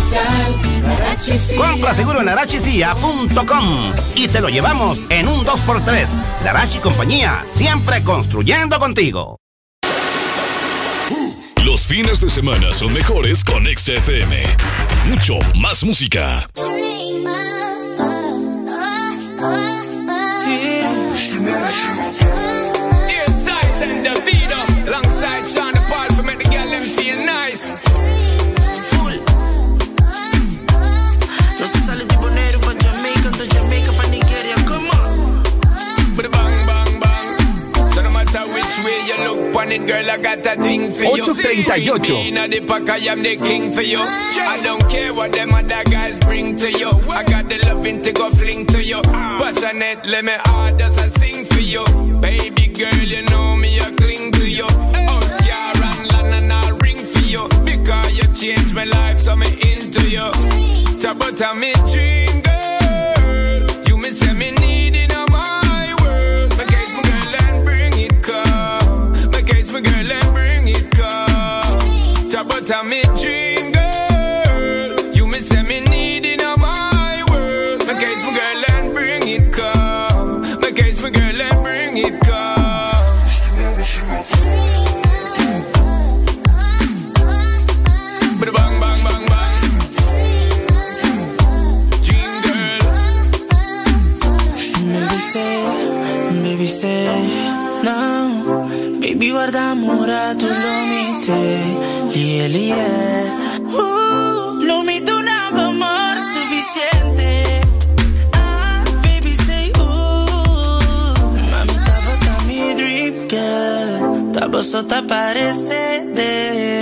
Compra seguro en arachicia.com y te lo llevamos en un 2x3. Larachi Compañía, siempre construyendo contigo. Los fines de semana son mejores con XFM. Mucho más música. Alongside on it, girl, I got a thing for you. 838. Me inna the pack, I am the king for you. I don't care what them other guys bring to you. I got the loving to go fling to you. Passionate, let me hard just a sing for you. Baby girl, you know me, I cling to you. House car and land and I'll ring for you. Because you changed my life, so me into you. About me dream, about me dream, girl. You me say me need in my world. My case, my girl, and bring it come. My case, my girl, and bring it come. Bada bang, bang, bang, bang. Dream girl. Baby say, baby say, no. Baby guarda tu lo mite, lie, lie. Uh, lo mito un amor suficiente. Ah, baby say, uh. Mami, ta mi dream girl. Tava sotto a parecede.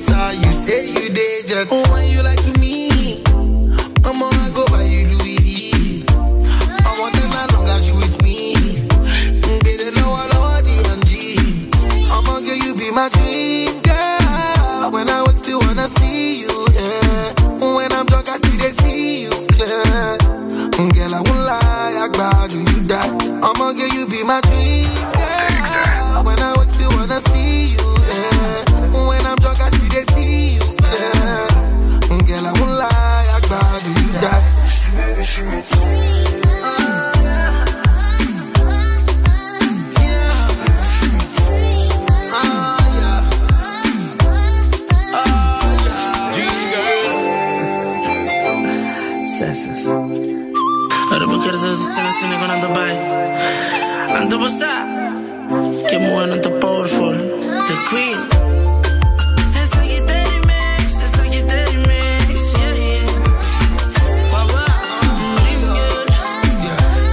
Book the delta, you say you day jet. Oh, when you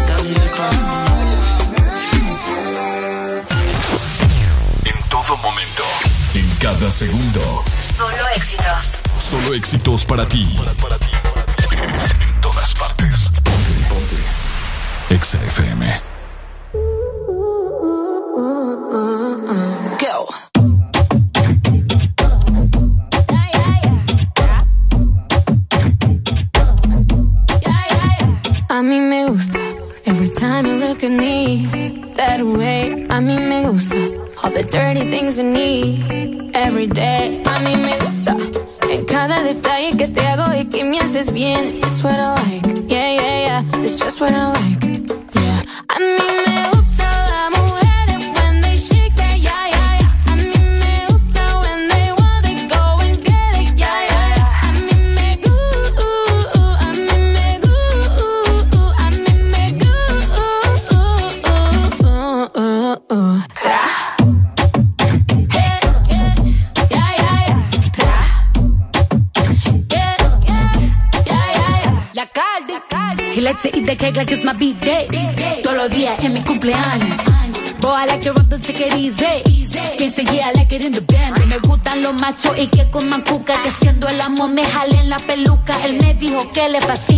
Dale de paso. En todo momento. En cada segundo. Solo éxitos. Solo éxitos para ti. En todas partes. Ponte, ponte. Exa FM. Things you need every day. Que le fascina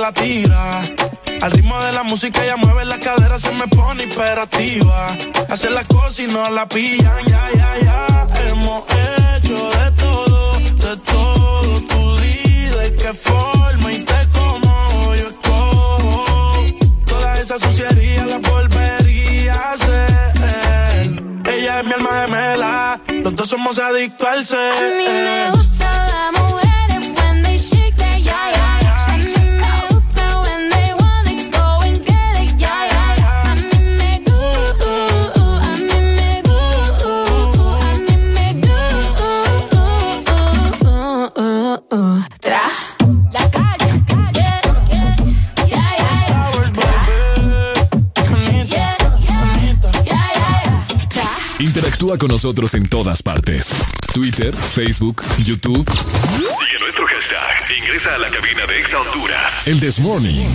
la tira. Al ritmo de la música ella mueve la cadera, se me pone imperativa. Hace las cosas y no la pillan, ya, ya, ya. Con nosotros en todas partes. Twitter, Facebook, YouTube. Y en nuestro hashtag, ingresa a la cabina de Exa Honduras. El This Morning.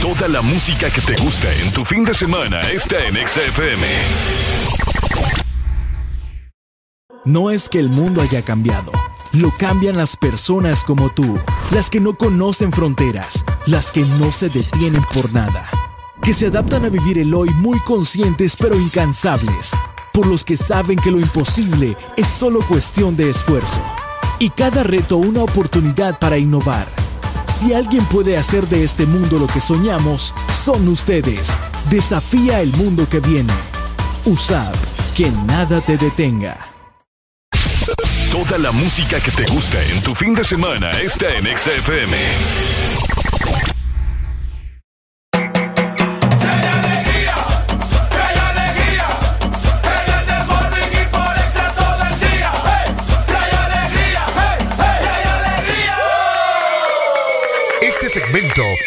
Toda la música que te gusta en tu fin de semana está en Exa FM. No es que el mundo haya cambiado, lo cambian las personas como tú, las que no conocen fronteras, las que no se detienen por nada, que se adaptan a vivir el hoy muy conscientes pero incansables, por los que saben que lo imposible es solo cuestión de esfuerzo, y cada reto una oportunidad para innovar. Si alguien puede hacer de este mundo lo que soñamos, son ustedes. Desafía el mundo que viene. Usad, que nada te detenga. Toda la música que te gusta en tu fin de semana está en Exa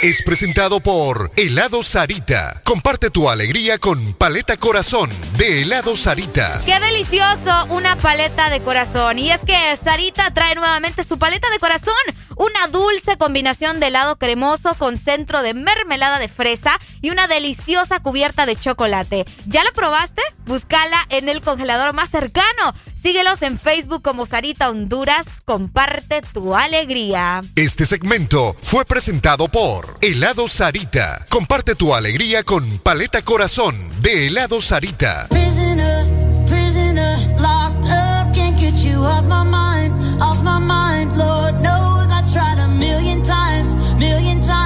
es presentado por Helado Sarita. Comparte tu alegría con Paleta Corazón de Helado Sarita. Qué delicioso una paleta de corazón. Y es que Sarita trae nuevamente su paleta de corazón. Una dulce combinación de helado cremoso con centro de mermelada de fresa y una deliciosa cubierta de chocolate. ¿Ya la probaste? Búscala en el congelador más cercano. Síguelos en Facebook como Sarita Honduras. Comparte tu alegría. Este segmento fue presentado por Helado Sarita. Comparte tu alegría con Paleta Corazón de Helado Sarita. Prisoner, prisoner, locked up, can't get you off my mind, off my mind. Lord knows I tried a million times, million times.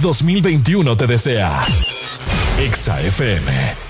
2021 te desea. Exa FM.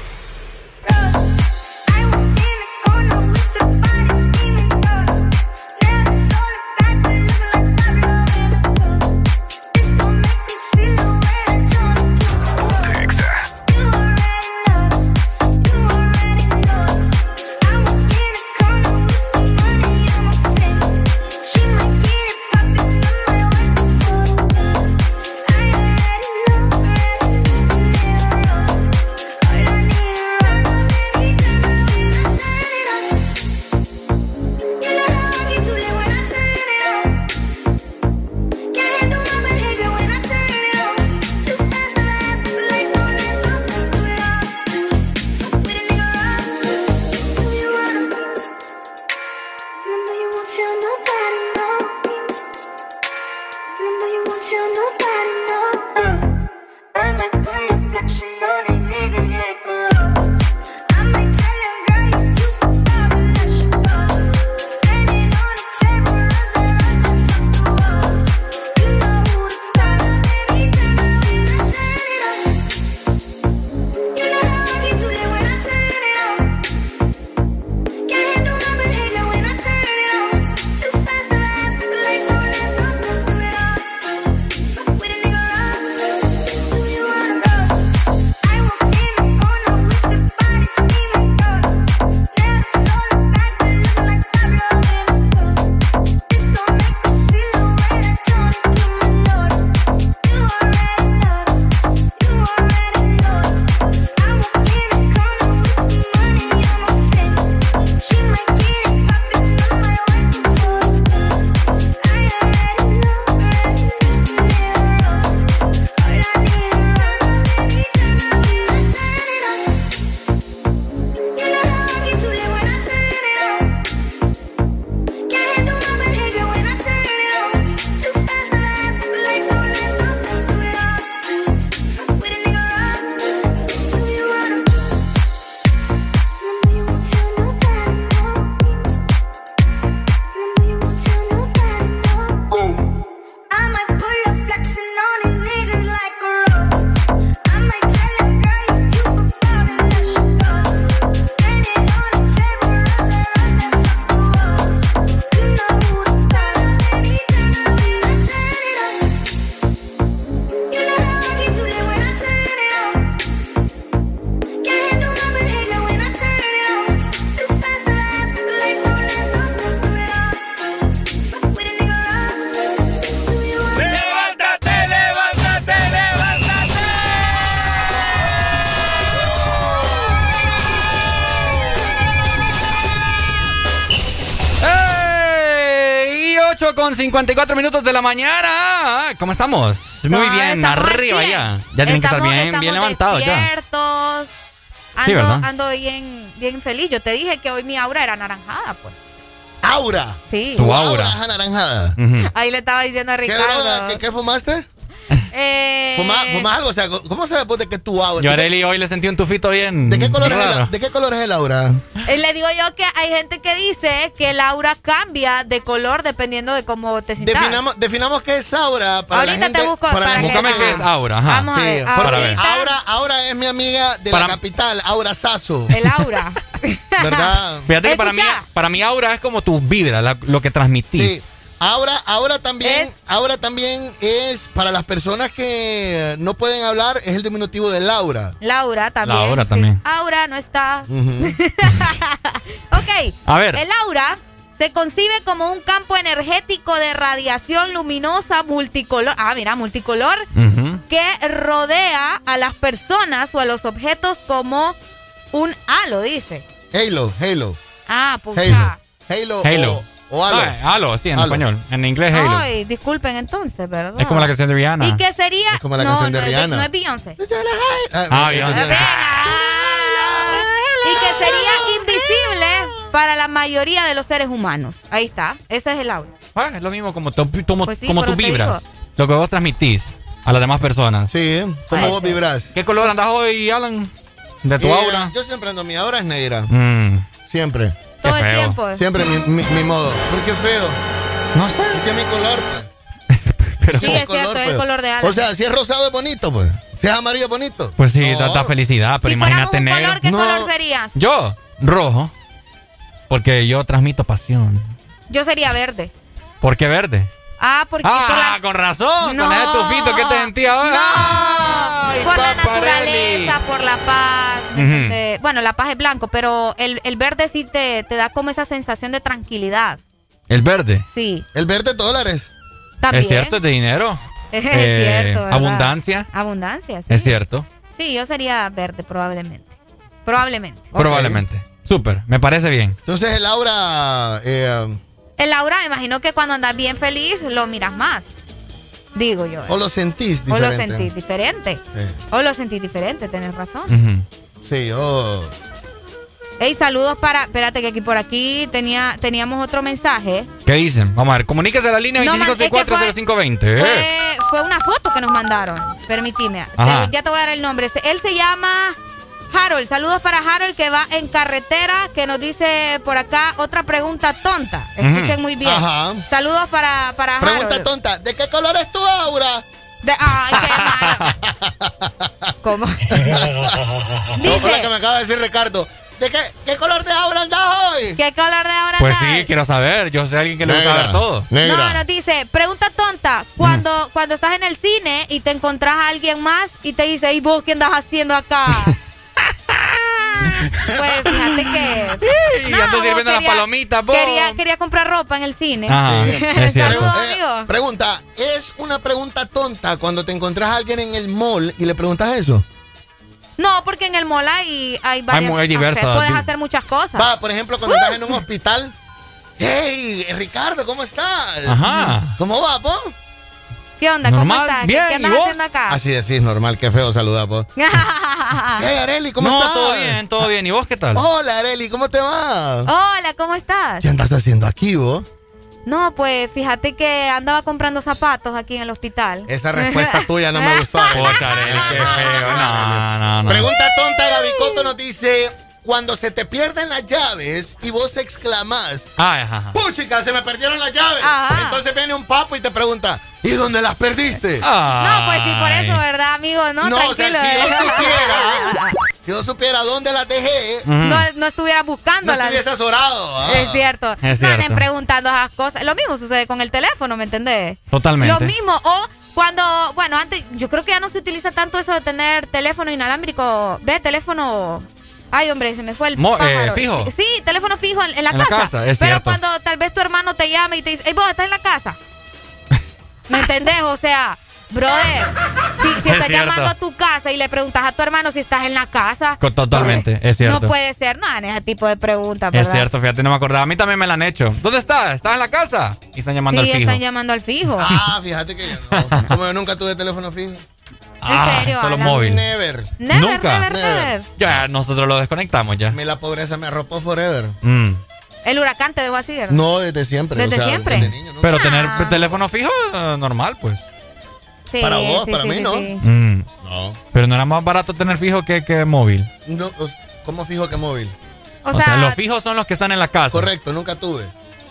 54 minutos de la mañana. ¿Cómo estamos? Muy No, bien, estamos arriba aquí. ya. Ya tienen que estar bien, bien levantados ya. despiertos. Sí, Ando, ¿verdad? ando bien, bien feliz. Yo te dije que hoy mi aura era anaranjada, pues. Aura. Sí. Tu Tu aura aura. es anaranjada. Ahí le estaba diciendo a ¿Qué, droga? Ricardo. ¿Qué, qué fumaste? Eh, ¿Fuma- ¿Fumas algo? O sea, ¿cómo se ve pues, de que tu aura? Yo, ¿De qué- Areli, hoy le sentí un tufito bien. ¿De qué color es el, ¿de qué color es el aura? eh, le digo yo que hay gente que dice que el aura cambia de color dependiendo de cómo te sientas. Definamos, definamos qué es aura para Ahorita la gente. te busco para para que- qué es aura, ajá. Vamos a Sí, ver. porque Para ver. Ahorita, Aura, Aura es mi amiga de Para- la capital, Aura Sazo. el aura. ¿Verdad? Fíjate que para mí, para mí aura es como tus vibras, la- lo que transmitís. Sí. Ahora, ahora también, ahora también es para las personas que no pueden hablar, es el diminutivo de Laura. Laura también. Laura también. Aura no está. ok. A ver. El aura se concibe como un campo energético de radiación luminosa multicolor. Ah, mira, multicolor. Que rodea a las personas o a los objetos como un halo, dice. Halo, Halo. Ah, pues Halo. Halo. Halo. O, o halo. Ah, halo, sí, en Halo. español. En inglés, Halo. Ay, disculpen entonces, ¿verdad? Es como la canción de Rihanna. ¿Y qué sería? Es como la no, canción de no es Rihanna. no es Beyoncé. Ah, Beyoncé. Y que sería invisible para la mayoría de los seres humanos. Ahí está. Ese es el aura. Ah, es lo mismo como, tú- como, Pues sí, como tú vibras. Lo que vos transmitís a las demás personas. Sí, ¿cómo vos vibrás? ¿Qué color andas hoy, Alan? ¿De tu Eh, aura? Yo siempre ando, mi aura es negra. Mm, Siempre. Todo Qué el feo. tiempo. Siempre mi, mi, mi modo. ¿Por qué feo? No sé. Porque es mi color. pues. Sí, es cierto, es el color de Alan. O sea, si es rosado es bonito, pues. Si es amarillo es bonito. Pues sí, No. da, da felicidad, pero si imagínate un negro. color, ¿qué No. color serías? Yo, rojo. Porque yo transmito pasión. Yo sería verde. ¿Por qué verde? Ah, porque Ah, por la... con razón. No. Con ese tufito que te sentía ahora. No, por la naturaleza, por la paz. Bueno, la paz es blanco, pero el, el verde sí te, te da como esa sensación de tranquilidad. El verde. Sí, El verde dólares. también. Es cierto, es de dinero. Es Eh, cierto, ¿verdad? abundancia. Abundancia, sí. Es cierto. Sí, yo sería verde probablemente. Probablemente. Probablemente. Súper, me parece bien. Entonces el aura... eh, El aura, me imagino que cuando andas bien feliz lo miras más. Digo yo. ¿eh? o lo sentís O lo diferente. sentís diferente. Sí. O lo sentís diferente, tenés razón. Sí, yo... Ey, saludos para. Espérate, que aquí por aquí tenía, teníamos otro mensaje. ¿Qué dicen? Vamos a ver, comuníquese a la línea No, man, es que 25640520. Eh. Fue, fue una foto que nos mandaron. Permitime. Ajá. Ya te voy a dar el nombre. Él se llama Harold. Saludos para Harold que va en carretera. Que nos dice por acá otra pregunta tonta. Escuchen muy bien. Ajá. Saludos para, para Pregunta Harold. tonta, ¿de qué color es tu aura? De- ay, qué. ¿Cómo? No, fue la que me acaba de decir Ricardo. ¿De qué, qué color de aura andas hoy? ¿Qué color de ahora Pues sí, quiero saber. Yo soy alguien que le gusta Negra. ver todo. No, nos dice, pregunta tonta, cuando, cuando estás en el cine y te encontrás a alguien más y te dice, ¿y vos qué andas haciendo acá? pues fíjate que... Y ando vos sirviendo las palomitas, vos. Quería, quería comprar ropa en el cine. Es cierto. Saludos, Eh, pregunta, ¿es una pregunta tonta cuando te encontrás a alguien en el mall y le preguntas eso? No, porque en el mall hay, hay varias... hay diversas, Puedes sí. hacer muchas cosas. Va, por ejemplo, cuando estás en un hospital. ¡Hey, Ricardo, ¿cómo estás? Ajá. ¿Cómo va, po? ¿Qué onda? ¿Cómo Normal, estás? ¿Qué- bien, ¿Qué, ¿y andas vos? haciendo acá? Así decís, normal, qué feo saludar, po. Hey, Areli, ¿cómo no, estás? todo bien, todo bien. ¿Y vos qué tal? Hola, Areli, ¿cómo te va? Hola, ¿cómo estás? ¿Qué andas haciendo aquí, vos? No, pues fíjate que andaba comprando zapatos aquí en el hospital. Esa respuesta tuya no me gustó. Pocha, Areli, qué feo. No, no, no. Pregunta tonta, Gabicoto nos dice, cuando se te pierden las llaves y vos exclamás. ¡Puchica, se me perdieron las llaves! Ajá. Entonces viene un papo y te pregunta, ¿y dónde las perdiste? Ah. No, pues sí, por eso, ¿verdad, amigo? No, No, o sea, tranquilo. si yo supiera, si yo supiera dónde las dejé, no, no estuviera buscando no estuviese azorado. ah. Es cierto. Es no anden cierto. preguntando esas cosas. Lo mismo sucede con el teléfono, ¿me entendés? Totalmente. Lo mismo. O cuando, bueno, antes, yo creo que ya no se utiliza tanto eso de tener teléfono inalámrico. Ve, teléfono. Ay, hombre, se me fue el Mo- eh, fijo. Sí, teléfono fijo en, en la En la casa. es Pero cierto. cuando tal vez tu hermano te llama y te dice, hey, vos, ¿estás en la casa? ¿Me entendés? O sea, brother, si, si Es estás cierto. llamando a tu casa y le preguntas a tu hermano si estás en la casa, Totalmente, es cierto. no puede ser nada en ese tipo de preguntas, Es ¿verdad? cierto, fíjate, no me acordaba. A mí también me la han hecho. ¿Dónde estás? ¿Estás en la casa? Y están llamando sí, al fijo. están llamando al fijo. Ah, fíjate que yo no. Como yo nunca tuve teléfono fijo. Ah, serio, solo Alan? móvil. Never. Never, Nunca. never, never. Ya, nosotros lo desconectamos ya. Me la pobreza me arropó forever. Mm. El huracán te dejó así, ¿verdad? No, desde siempre. ¿Desde o sea, siempre? desde niño. Pero Ah. tener teléfono fijo, normal, pues. Sí, Para vos, sí, para sí, mí sí, no. sí. Mm. No. Pero no era más barato tener fijo que, que móvil. No, ¿Cómo fijo que móvil? O, O, sea, sea, los fijos son los que están en la casa. Correcto, nunca tuve.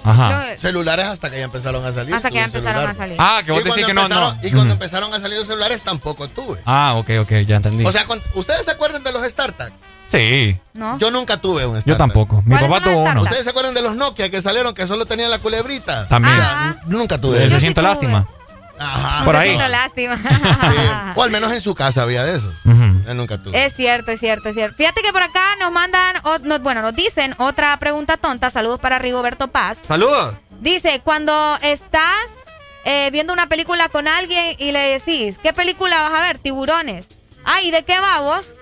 Ajá. yo- Celulares hasta que ya empezaron a salir. hasta que ya empezaron celular. a salir. Ah, que vos Y decís cuando que no, empezaron- no. Y cuando empezaron a salir los celulares tampoco tuve. Ah, ok, ok, ya entendí. O sea, ¿ustedes se acuerdan de los StarTag? Sí. ¿No? Yo nunca tuve un starter. Yo tampoco. Mi papá tuvo uno. ¿Ustedes se acuerdan de los Nokia que salieron que solo tenían la culebrita? También. Ah, nunca tuve. Se eso. siente lástima. Ajá. Por ahí. Lástima. O al menos en su casa había de eso. Yo nunca tuve. Es cierto, es cierto, es cierto. Fíjate que por acá nos mandan, o- bueno, nos dicen otra pregunta tonta. Saludos para Rigoberto Paz. Saludos. Dice, cuando estás eh, viendo una película con alguien y le decís, ¿qué película vas a ver? Tiburones. Ah, ¿y de qué va vos?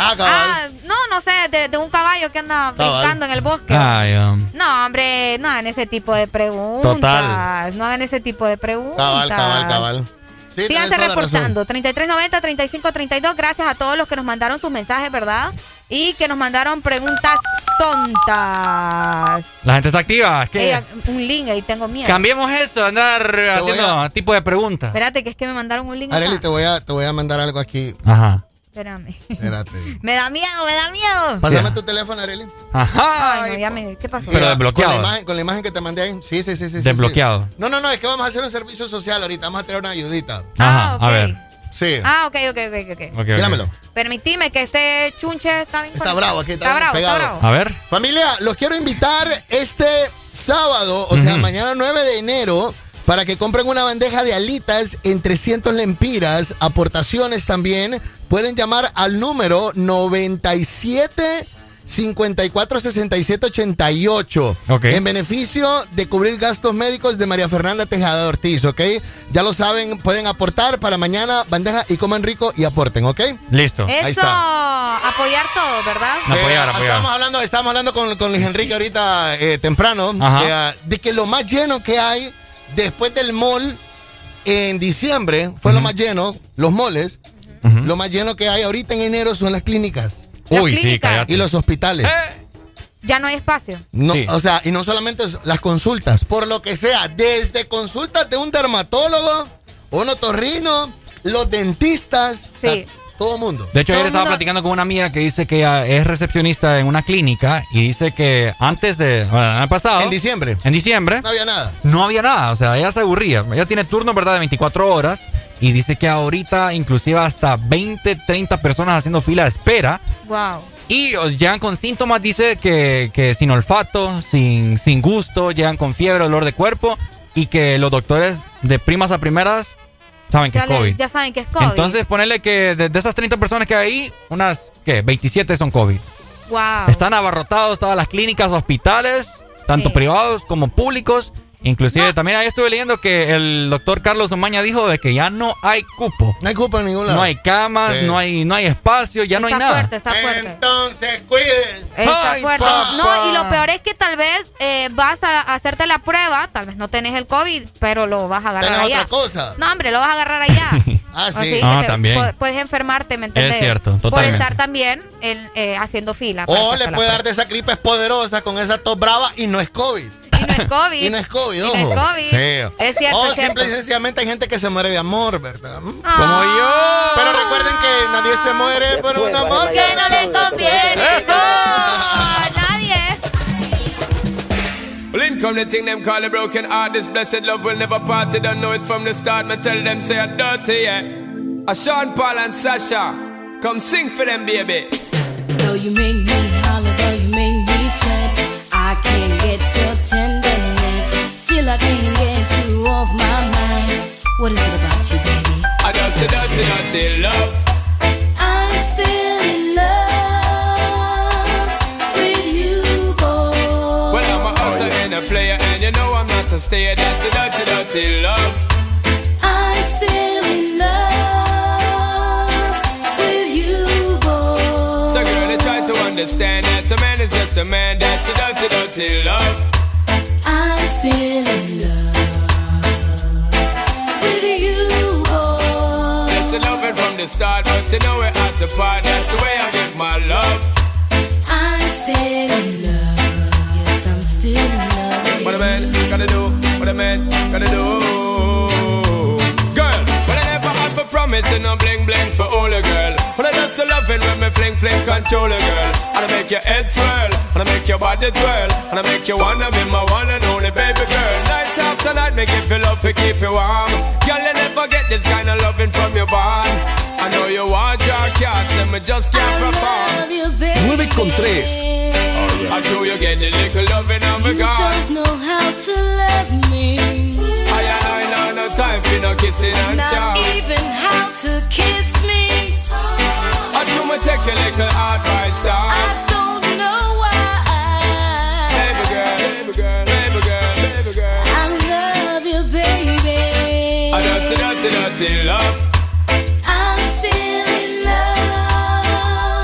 Ah, Ah, no, no sé, de, de un caballo que anda Cabal. brincando en el bosque. Ay, um, No, hombre, no hagan ese tipo de preguntas. Total. No hagan ese tipo de preguntas. Cabal, cabal, cabal. Sí, Síganse reportando. 3390-3532. Gracias a todos los que nos mandaron sus mensajes, ¿verdad? Y que nos mandaron preguntas tontas. la gente está activa. es que Ey, un link, ahí tengo miedo. cambiemos eso, andar haciendo tipo de preguntas. Espérate, que es que me mandaron un link. Areli, te voy, a, te voy a mandar algo aquí. Ajá. Espérame. Espérate. Me da miedo, me da miedo. Pásame tu teléfono, Areli. Ajá. Ay, no, ya me. ¿Qué pasó? Pero Mira, desbloqueado. Con la, imagen, con la imagen que te mandé ahí. Sí, sí, sí. sí Desbloqueado. sí. No, no, no, es que vamos a hacer un servicio social ahorita. Vamos a tener una ayudita. Ajá, ok. a ver. Sí. Ah, ok, ok, ok, ok. Ok, ok. Dígamelo. Permitime que este chunche está bien Está bravo aquí, está, Está bravo, pegado. está bravo. A ver. Familia, los quiero invitar este sábado, o sea, mañana 9 de enero, para que compren una bandeja de alitas en 300 lempiras, aportaciones también. Pueden llamar al número 97 54 67 88 Ok. en beneficio de cubrir gastos médicos de María Fernanda Tejada Ortiz, ¿ok? Ya lo saben, pueden aportar para mañana bandeja y coman rico y aporten, ¿ok? Listo. Ahí Eso, está. apoyar todo, ¿verdad? Apoyar, Eh, apoyar. Estamos hablando, estamos hablando con, con Luis Enrique ahorita eh, temprano ah, de que lo más lleno que hay después del mall en diciembre fue lo más lleno, los moles. Lo más lleno que hay ahorita en enero son las clínicas Las Uy, sí, cállate. y los hospitales. Ya no hay espacio. No, Sí. O sea, y no solamente las consultas, por lo que sea, desde consultas de un dermatólogo, un otorrino, los dentistas, o sea, Sí. Todo mundo. De hecho, ayer estaba mundo- platicando con una amiga que dice que ella es recepcionista en una clínica y dice que antes de. Bueno, el año pasado. En diciembre. En diciembre. No había nada. No había nada, o sea, ella se aburría. Ella tiene turno, ¿verdad?, de 24 horas y dice que ahorita inclusive hasta 20, 30 personas haciendo fila de espera Wow. y llegan con síntomas, dice que, que sin olfato, sin, sin gusto, llegan con fiebre, dolor de cuerpo y que los doctores de primas a primeras saben que Ya, es le- COVID. ya saben que es COVID. Entonces, ponerle que de, de esas 30 personas que hay ahí, unas, ¿qué? 27 son COVID. wow. Están abarrotados todas las clínicas, hospitales, tanto Sí. privados como públicos. Inclusive también ahí estuve leyendo que el doctor Carlos Omaña dijo de que ya no hay cupo. No hay cupo en ningún lado. No hay camas, Sí. no hay, no hay espacio, ya no hay está nada. fuerte, está fuerte. Entonces, cuídense. Está Ay, fuerte. papá. No, y lo peor es que tal vez eh, vas a hacerte la prueba, tal vez no tenés el COVID, pero lo vas a agarrar allá. otra cosa. No, hombre, lo vas a agarrar allá. Ah, sí. Así que Ah, también. pu- Puedes enfermarte, ¿me entendés? Es cierto, Por estar también en, eh, haciendo fila. O le puede dar de esa gripe poderosa con esa tos brava y no es COVID. Y no es COVID. Y no es COVID, Y ojo. no es COVID. Sí. Es cierto, O es cierto. simple y sencillamente hay gente que se muere de amor, ¿verdad? Mm. Ah, Como yo. Pero recuerden que nadie se muere por un amor Que no le conviene. Eso. Well, in come the thing them call a broken heart. This blessed love will never part. You don't know it from the start. Me tell them say I'm dirty, yeah. A Sean Paul and Sasha, come sing for them, baby. Though you make me I can't get you off my mind. What is it about you, baby? I dirty, dirty, dirty love. I'm still in love with you, boy. Well, I'm a hustler and a player, and you know I'm not a stayer. Dirty, dirty, dirty love. I'm still in love with you, boy. So, girl, you try to understand that a man is just a man. That's the dirty, dirty love. Start, but you know we're the part. That's the way I give my love. I'm still in love. Yes, I'm still in love. What man gotta do, what man gotta do. Girl, when I never had for promising, no bling bling for all a girl. When I just loving when me fling fling control a girl. And I make your head swirl, and I make your body twirl, and I make you wanna be my one and only baby girl. Night after night, me give you love to keep you warm. Girl, you never get this kind of loving from your bond. I know you want your cats and me just can't perform. 9 con 3. Oh, yeah. I know you get the little loving of a God. You don't know how to love me. I, I know no time for no kissing and Not chow. even how to kiss me. I do me take a little advice, dog. I don't know why. Baby girl, baby girl, baby girl, baby girl. I love you, baby. I dirty, dirty, dirty love. I'm still in love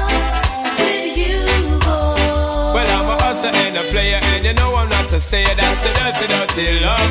with you, boy. Well, I'm a hustler and a player, and you know I'm not to stay. That's the dirty, dirty love.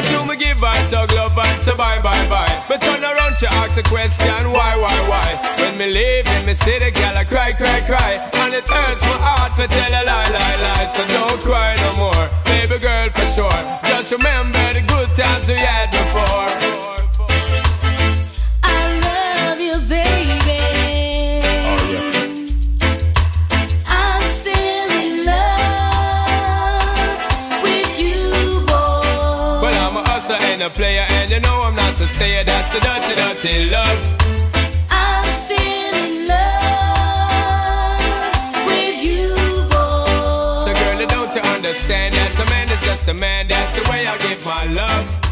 I do me give her dog love and say bye, bye, bye. But turn around, she ask a question, why, why, why? When me leave in me city, girl, I cry, cry, cry. And it hurts my heart to tell a lie, lie, lie. So don't cry no more, baby girl, for sure. Just remember the good times we had before. And a player, and you know I'm not to stay. That's the dirty, dirty love. I'm still in love with you, boy. So, girl, don't you understand that a man is just a man? That's the way I give my love.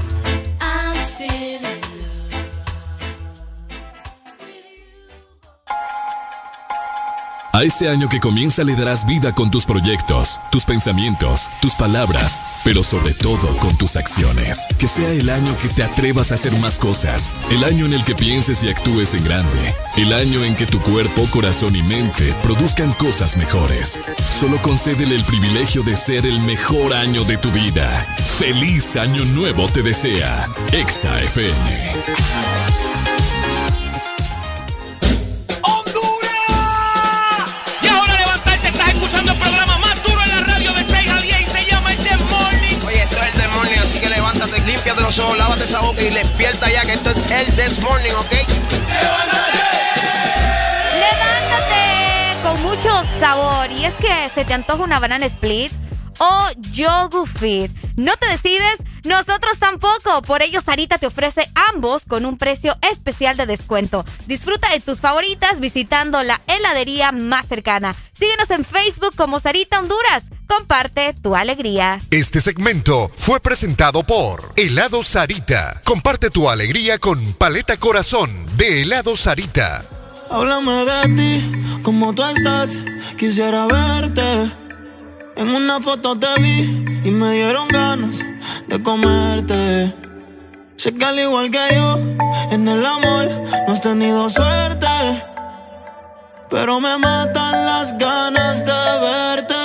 A este año que comienza le darás vida con tus proyectos, tus pensamientos, tus palabras, pero sobre todo con tus acciones. Que sea el año que te atrevas a hacer más cosas, el año en el que pienses y actúes en grande, el año en que tu cuerpo, corazón y mente produzcan cosas mejores. Solo concédele el privilegio de ser el mejor año de tu vida. Feliz año nuevo te desea. Exa FM. Límpiate los ojos, lávate esa boca y despierta ya que esto es el This Morning, ¿ok? Levántate con mucho sabor. Y es que se te antoja una banana split o yogu fit. ¿No te decides? Nosotros tampoco. Por ello, Sarita te ofrece ambos con un precio especial de descuento. Disfruta de tus favoritas visitando la heladería más cercana. Síguenos en Facebook como Sarita Honduras. Comparte tu alegría. Este segmento fue presentado por Helado Sarita. Comparte tu alegría con Paleta Corazón de Helado Sarita. Háblame de ti, como tú estás, quisiera verte. En una foto te vi y me dieron ganas de comerte. Sé que al igual que yo, en el amor no has tenido suerte. Pero me matan las ganas de verte.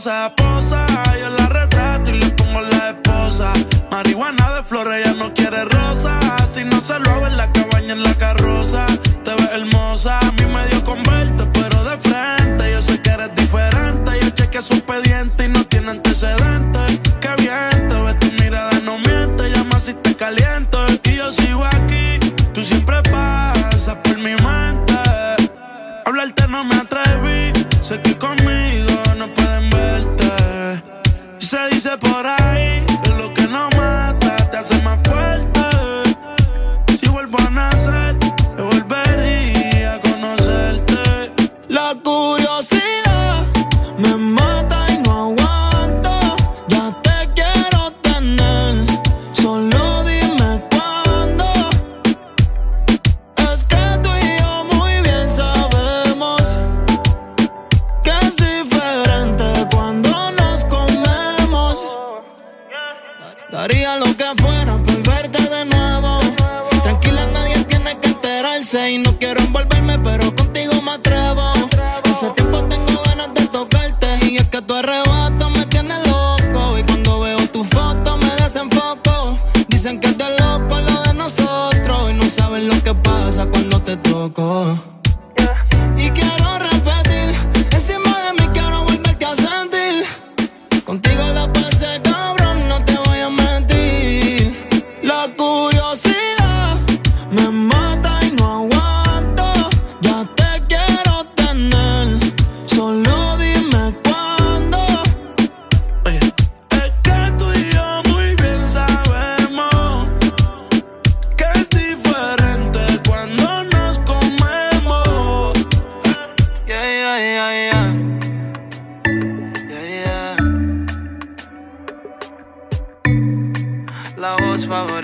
Jugosa. Posa, yo la retrato y le pongo la esposa. Marihuana de flores, ella no quiere rosa. Si no se lo hago en la cabaña, en la carroza. Te ves hermosa, a mí me dio con verte, pero de frente. Yo sé que eres diferente. Yo chequeé su expediente y no tiene antecedentes. Qué bien, te ves tu mirada, no miente. Llama si te caliento. Y yo sigo aquí, Dicen que te loco lo de nosotros y no saben lo que pasa cuando te toco.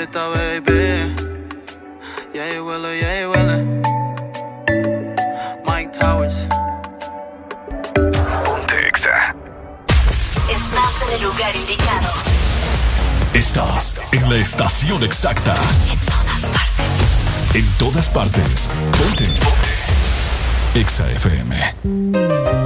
señorita, baby. Yeah, huele, yeah, huele. Mike Towers. Pontexa. Estás en el lugar indicado. Estás en la estación exacta. En todas partes. En todas partes. Ponte. Ponte. Exa FM.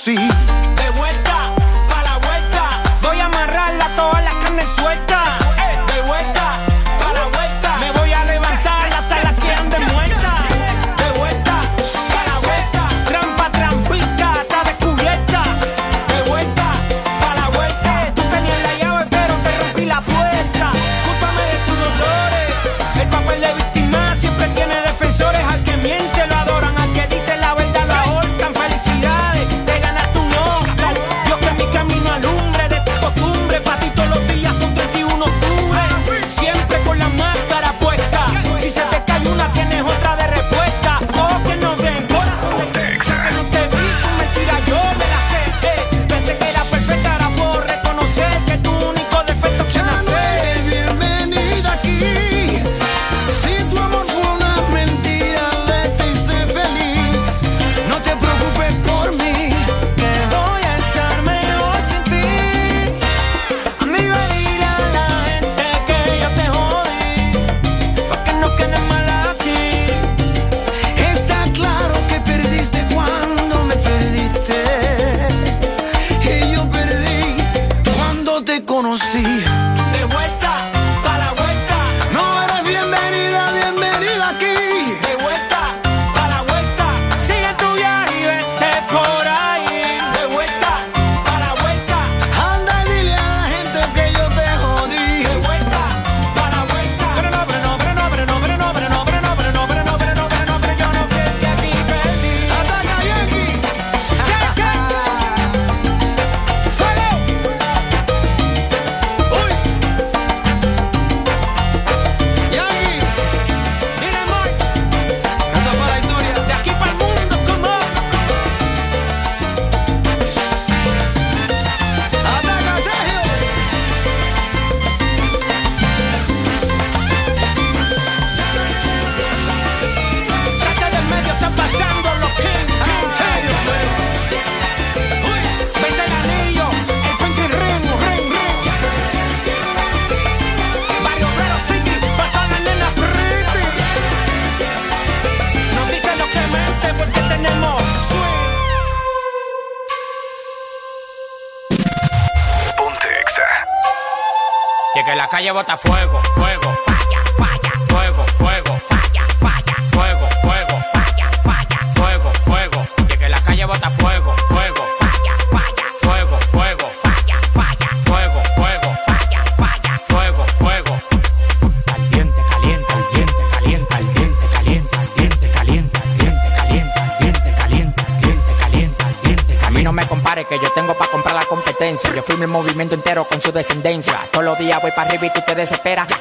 see.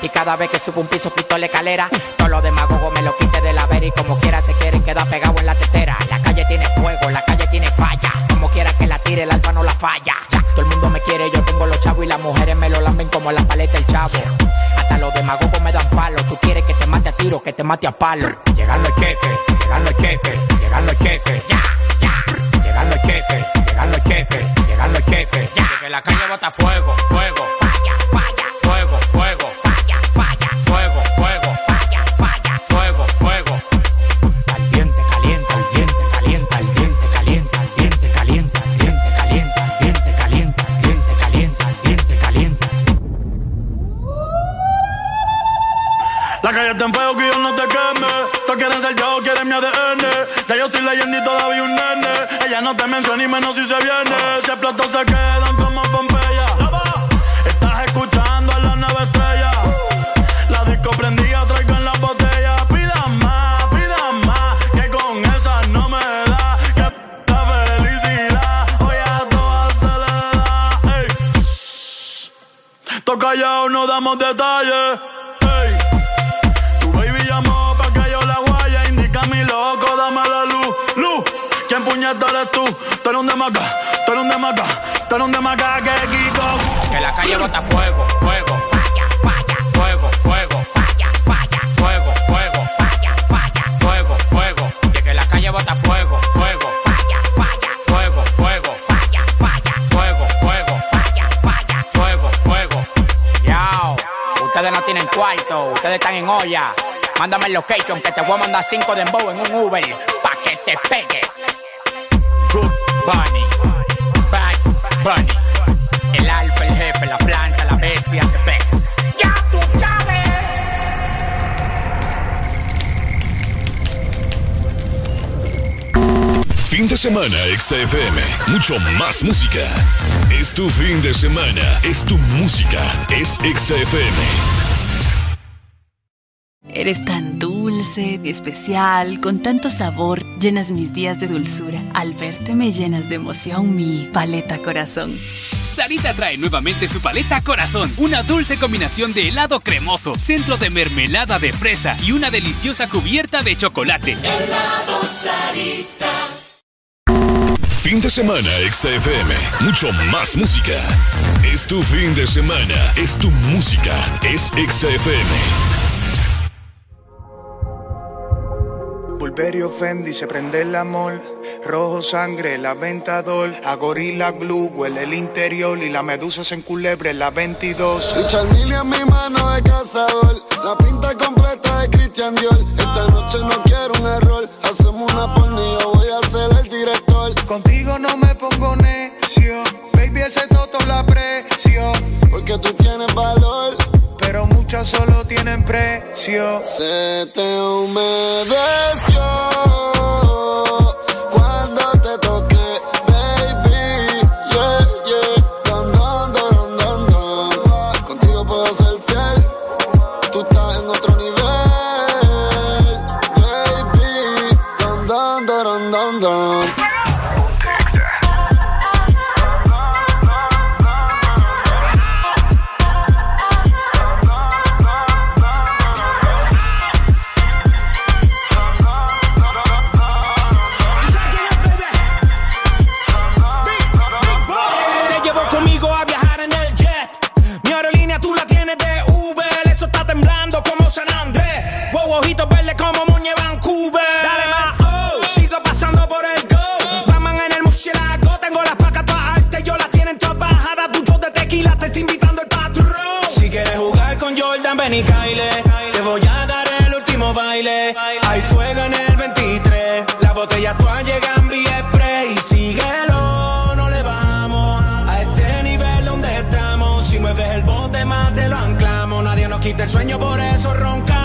Y cada vez que subo un piso quito la escalera. Todos los demagogos me lo quite de la vera y como quiera se quieren quedar pegados en la tetera. La calle tiene fuego, la calle tiene falla. Como quiera que la tire, el alfa no la falla. Todo el mundo me quiere, yo tengo los chavos y las mujeres me lo lamben como la paleta el chavo. Hasta los demagogos me dan palo. Tú quieres que te mate a tiro, que te mate a palo. Leyenda y todavía un nene. Ella no te menciona y menos si se viene. Si explotó se quedan puñeta eres tú? Tú eres un demaca, tú eres un demaca, tú eres un demaca que. Que la calle bota fuego, fuego. Fuego, fuego. Fuego, fuego. Fuego, fuego. Fuego, fuego. Fuego, fuego. Fuego, fuego. Fuego, fuego. Ustedes no tienen cuarto, ustedes están en olla. Mándame el location que te voy a mandar cinco de embow en un Uber pa' que te pegue. Bunny, Bad Bunny. El alfa, el jefe, la planta, la bestia, te pex. ¡Ya tú sabes! Fin de semana, XFM. Mucho más música. Es tu fin de semana. Es tu música. Es XFM. Eres tan dulce, especial, con tanto sabor, llenas mis días de dulzura. Al verte me llenas de emoción mi paleta corazón. Sarita trae nuevamente su paleta Corazón, una dulce combinación de helado cremoso, centro de mermelada de fresa y una deliciosa cubierta de chocolate. Helado Sarita. Fin de semana, XFM. Mucho más música. Es tu fin de semana. Es tu música. Es XFM. Pulverio Fendi se prende el amor. Rojo sangre, la ventador. A gorila glue, huele el interior. Y la medusa se enculebre la 22. Richard Mille en mi mano de cazador. La pinta completa de Christian Dior. Esta noche no quiero un error. Hacemos una yo voy a ser el director. Contigo no me pongo necio. Baby, ese toto la aprecio. Porque tú tienes valor. Muchas solo tienen precio. Se te humedeció. Ven y. Te voy a dar el último baile. Hay fuego en el 23. Las botellas todas llegan vía spray. Síguelo, no le vamos a este nivel donde estamos. Si mueves el bote, más te lo han quita el sueño, por eso roncamos.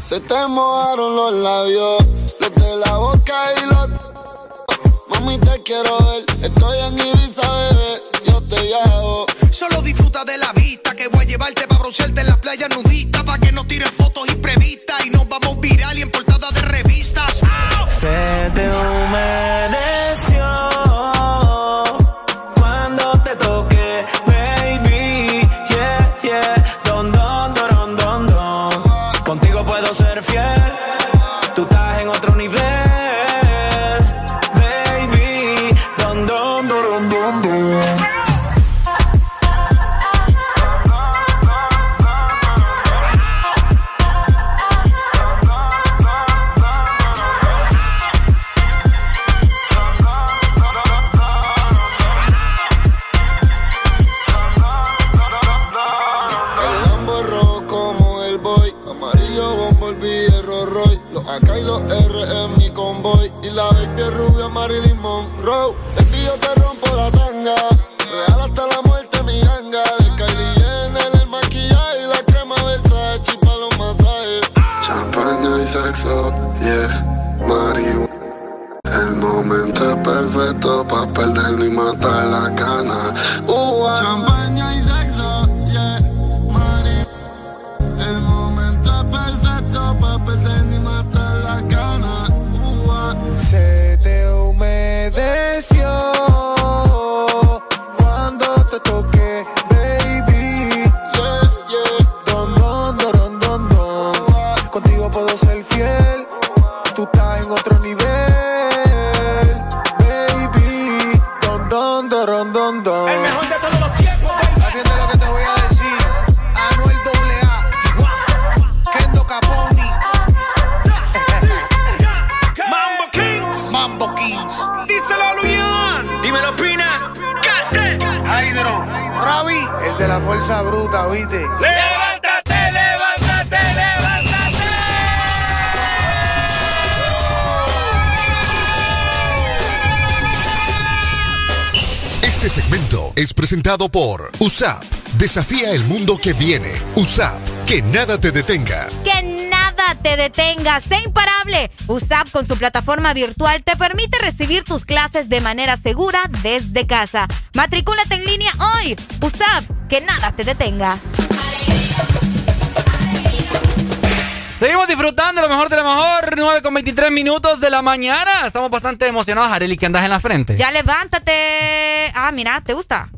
Se te mojaron los labios, los de la boca y los. Mami, te quiero ver. Estoy en Ibiza, bebé. Yo te llevo. Solo disfruta de la vista que voy a llevarte para broncearte en las playas nudistas. Pa' que no tiren fotos imprevistas y nos vamos viral y en portada de revistas. Se te humedeció es perfecto para perder y matar la gana. Uh, presentado por USAP. Desafía el mundo que viene. USAP. Que nada te detenga. Que nada te detenga, sé imparable. USAP con su plataforma virtual te permite recibir tus clases de manera segura desde casa. Matricúlate en línea hoy. USAP, que nada te detenga. Seguimos disfrutando lo mejor de lo mejor. 9 con 23 minutos de la mañana. Estamos bastante emocionados, Areli, que andas en la frente. Ya levántate. Ah, mira, ¿te gusta?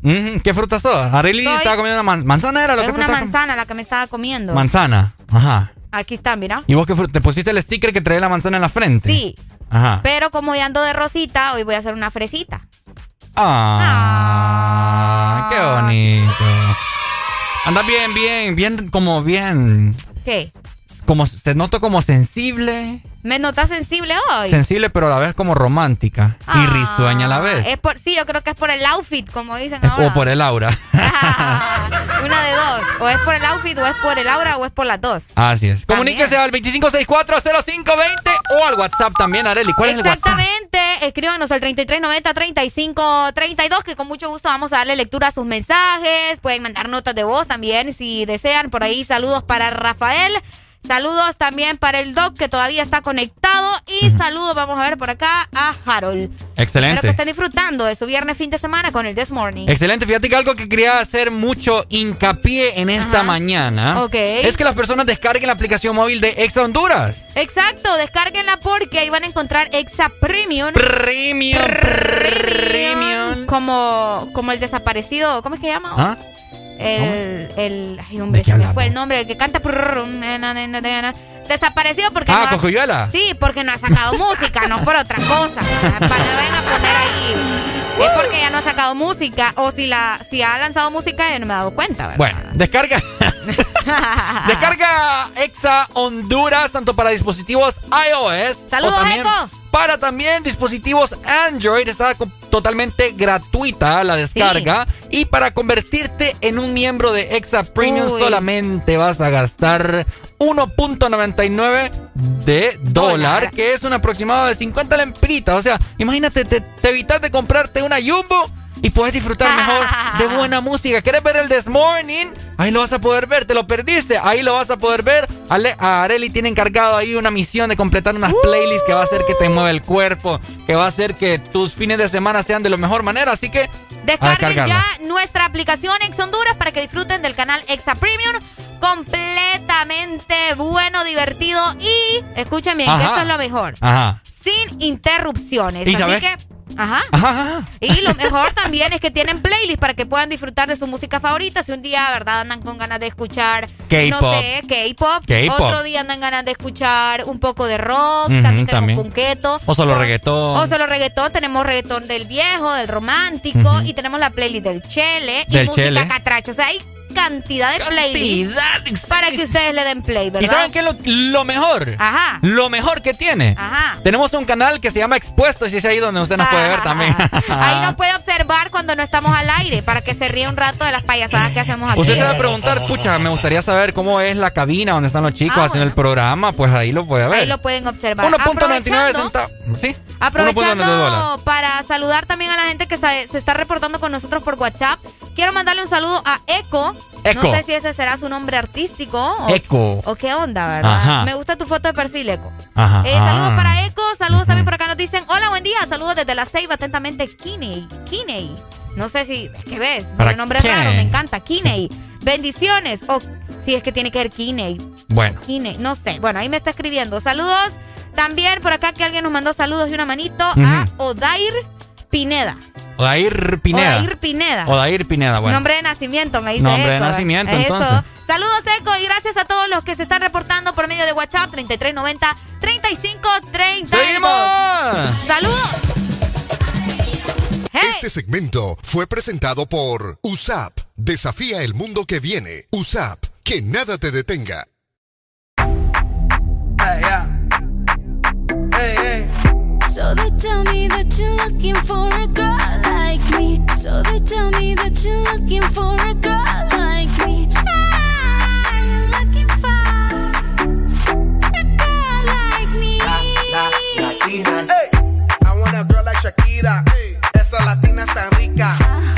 ¿Qué frutas son? Areli Soy- estaba comiendo una man- manzana, ¿era lo es que una estabas manzana la que me estaba comiendo. com- Manzana. Ajá. Aquí está, mira. ¿Y vos qué te pusiste el sticker que trae la manzana en la frente? Sí, Ajá. pero como ya ando de rosita, hoy voy a hacer una fresita. Ah, qué bonito. Andas bien, bien, bien, como bien. ¿Qué? Como te noto como sensible. ¿Me notas sensible hoy? Sensible, pero a la vez como romántica. y Ah, risueña a la vez. Es por, sí, yo creo que es por el outfit, como dicen Es- ahora. o por el aura. Una de dos. O es por el outfit, o es por el aura, o es por las dos. Así es. Comuníquese al 25640520 o al WhatsApp también, Areli. ¿Cuál es el WhatsApp? Exactamente. Escríbanos al 3390-3532, que con mucho gusto vamos a darle lectura a sus mensajes. Pueden mandar notas de voz también si desean. Por ahí saludos para Rafael. Saludos también para el Doc, que todavía está conectado. Y saludos, vamos a ver por acá, a Harold. Espero que Excelente. estén disfrutando de su viernes fin de semana con el This Morning. Excelente. Fíjate que algo que quería hacer mucho hincapié en esta mañana Ok. es que las personas descarguen la aplicación móvil de Exa Honduras. Exacto, descárguenla porque ahí van a encontrar Exa Premium. Premium. Premium. Como, como el desaparecido, ¿cómo es que llama? ¿Ah? El, el, ay, hombre, ¿De qué se me fue el nombre, el que canta. Desaparecido porque. Ah, no ha-. Sí, porque no ha sacado música, no por otra cosa. Para que vayan a poner ahí Es porque ya no ha sacado música. O si la si ha lanzado música, ya no me he dado cuenta, ¿verdad? Bueno, descarga. descarga Exa Honduras tanto para dispositivos iOS. Saludos, Eco. Para también dispositivos Android. Está totalmente gratuita la descarga. Y para convertirte en un miembro de Exa Premium solamente vas a gastar 1.99 de dólar, que es un aproximado de 50 lempitas. O sea, imagínate, te, te evitas de comprarte una Jumbo y puedes disfrutar mejor de buena música. ¿Quieres ver el This Morning? Ahí lo vas a poder ver. ¿Te lo perdiste? Ahí lo vas a poder ver. A Areli tiene encargado ahí una misión de completar unas playlists que va a hacer que te mueva el cuerpo, que va a hacer que tus fines de semana sean de la mejor manera. Así que Descarguen ya nuestra aplicación Ex Honduras para que disfruten del canal Exa Premium. Completamente bueno, divertido y, escuchen bien, que esto es lo mejor. Ajá. Sin interrupciones. ¿Y Así que Ajá. Y lo mejor también es que tienen playlists para que puedan disfrutar de su música favorita. Si un día, ¿verdad? Andan con ganas de escuchar, no sé, K-pop. Otro día andan ganas de escuchar un poco de rock. también tenemos. O solo reggaetón. O solo reggaetón. Tenemos reggaetón del viejo, del romántico. Y tenemos la playlist del chele. y música catracha. O sea, hay cantidad de playlists para que ustedes le den play, ¿verdad? ¿Y saben qué es lo, mejor? Ajá. Lo mejor que tiene. Ajá. Tenemos un canal que se llama Expuesto y es ahí donde usted nos puede ver también. ahí nos puede observar cuando no estamos al aire para que se ríe un rato de las payasadas que hacemos aquí. Usted se va a preguntar, pucha, me gustaría saber cómo es la cabina donde están los chicos ah, haciendo el programa, pues ahí lo puede ver. Ahí lo pueden observar. 1.99 centavos. ¿Sí? Aprovechando para saludar también a la gente que se está reportando con nosotros por WhatsApp. Quiero mandarle un saludo a Eco. No sé si ese será su nombre artístico. O, Eco. O qué onda, ¿verdad? Me gusta tu foto de perfil, Eco. Ajá. Eh, saludos para Eco. Saludos también por acá. Nos dicen, hola, buen día. Saludos desde la Ceiba. Atentamente, Kiney. Kiney. No sé si, ¿qué ves? El nombre es raro, me encanta. Kiney. Bendiciones. O si es que tiene que ver Kiney. Bueno. Kiney, no sé. Bueno, ahí me está escribiendo. Saludos. También por acá que alguien nos mandó saludos y una manito a Odair Pineda. Odair Pineda. Odair Pineda. Odair Pineda, bueno. Nombre de nacimiento, me dice Nombre de nacimiento, entonces. Saludos, Eco, y gracias a todos los que se están reportando por medio de WhatsApp 3390 3532. ¡Seguimos! ¡Saludos! Este segmento fue presentado por USAP. Desafía el mundo que viene. USAP. Que nada te detenga. So they tell me that you're looking for a girl like me. So they tell me that you're looking for a girl like me. Ah, you're looking for a girl like me. La, la, Latinas. Hey, I want a girl like Shakira. Hey, esa latina está rica.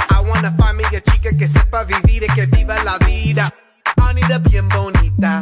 I wanna find me a chica que sepa vivir y que viva la vida. Anita bien bonita,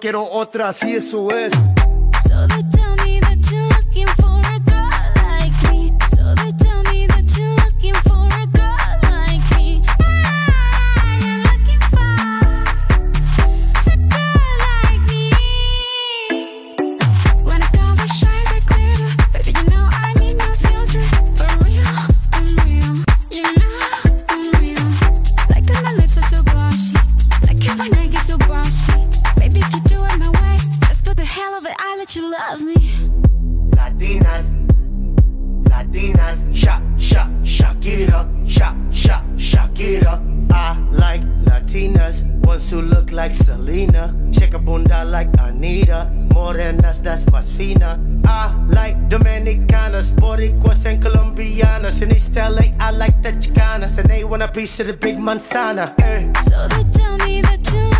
quiero otra, así eso es. And they want a piece of the big manzana. Eh. So they tell me that you're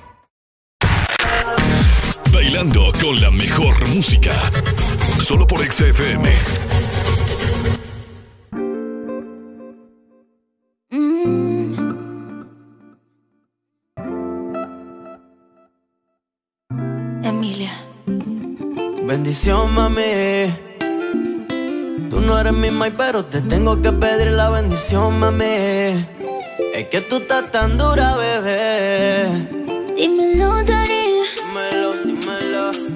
Bailando con la mejor música. Solo por XFM. Emilia. Bendición, mami. Tú no eres mi mai, pero te tengo que pedir la bendición, mami. Es que tú estás tan dura, bebé. Dímelo, Dari.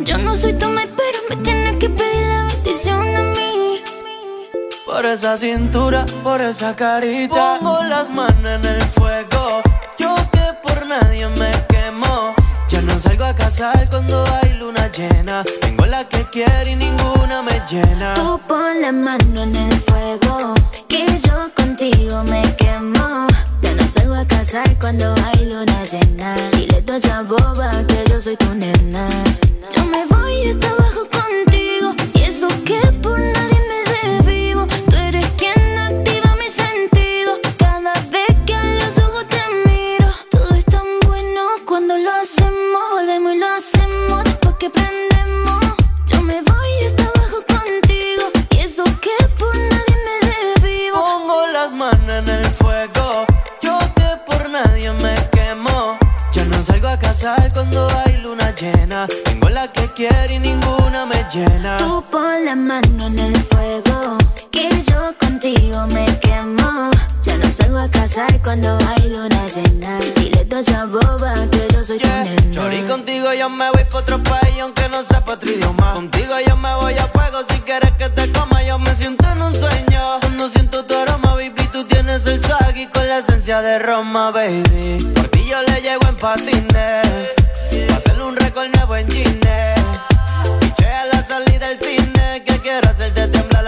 Yo no soy tu mai, pero me tienes que pedir la bendición a mí. Por esa cintura, por esa carita. Pongo las manos en el fuego. Yo que por nadie me quemo. Ya no salgo a casar cuando hay luna llena. Tengo la que quiero y ninguna me llena. Tú pon la mano en el fuego, que yo contigo me quemo. A casar cuando hay luna llena. Dile toda esa boba que yo soy tu nena. Yo me voy hasta abajo contigo, y eso que por nadie me desvivo. Tú eres quien activa mi sentido. Cada vez que a los ojos te miro, todo es tan bueno cuando lo hacemos. Volvemos y lo hacemos después que prendemos. Yo me voy hasta abajo contigo, y eso que por nadie me desvivo. Pongo las manos en el fuego. Casar cuando hay luna llena. Tengo la que quiero y ninguna me llena. Tú pon la mano en el fuego, que yo contigo me quemo. Ya no salgo a casar cuando hay luna llena. Dile toda esa boba que yo soy tu nena. Chori, contigo yo me voy pa' otro país aunque no sepa otro idioma. Contigo yo me voy a fuego si quieres que te coma. Yo me siento en un sueño. Cuando siento tu aroma, baby, tú tienes el swag y con la esencia de Roma, baby. Por ti yo le llego en patines. Pa' hacerle un récord nuevo en Gine. Piché a la salida del cine. Que quiero hacerte temblar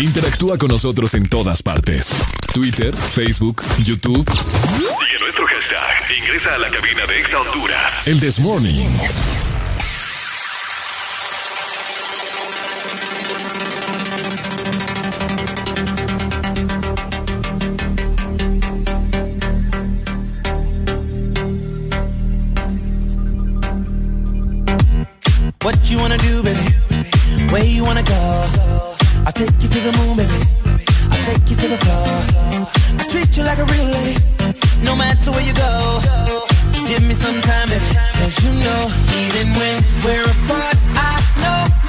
Interactúa con nosotros en todas partes. Twitter, Facebook, YouTube. Y en nuestro hashtag, ingresa a la cabina de Exa El This Morning. What you wanna do, baby? take you to the moon, baby. I take you to the floor. I treat you like a real lady, no matter where you go. Just give me some time, baby. Cause you know, even when we're apart, I know.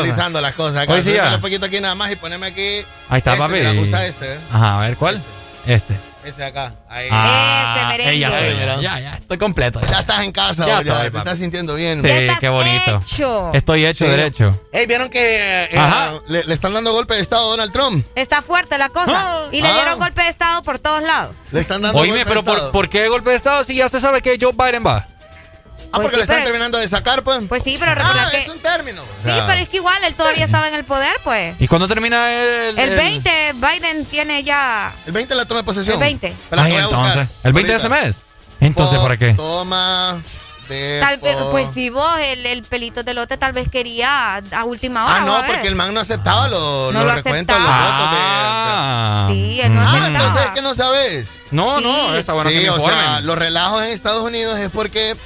Ya, Ya normalizando las cosas. Acá, Hoy sí ya. Un poquito aquí nada más y poneme aquí. Ahí está, este, papi. Mira, usa este, ¿eh? Ajá, a ver, ¿cuál? Este. Ese de acá. Ahí. Ah, Ese merengue. ya, ya, ya, estoy completo. Ya estás en casa, Ya ya, estoy, te papi. estás sintiendo bien. Sí, Ya estás qué bonito. hecho. Estoy hecho Sí. derecho. Ey, ¿vieron que eh, Ajá. le, le están dando golpe de estado a Donald Trump? Está fuerte la cosa. Y le Ah. dieron golpe de estado por todos lados. Le están dando Oíme, golpe pero de por, estado. ¿por qué golpe de estado si ya se sabe que Joe Biden va? Ah, porque Pues sí, le están pero- terminando de sacar, pues. Pues sí, pero recuerda Ah, que. es un término. Sí, pero es que igual él todavía estaba en el poder, pues. ¿Y cuándo termina el, El 20, Biden tiene ya. El 20 la toma de posesión. El 20. Te la Ay, voy a buscar entonces. ¿El 20 de este mes? Entonces, Po- ¿para qué? Toma de. Tal vez, pues si vos, el, el pelito de lote, tal vez quería a última hora. Ah, no, porque el man no aceptaba los, No los lo recuentos, los aceptaba. votos de. Ah. Sí, él no Ah, aceptaba. entonces es que no sabes. No, no, está bueno sí, que me o sea, los relajos en Estados Unidos es porque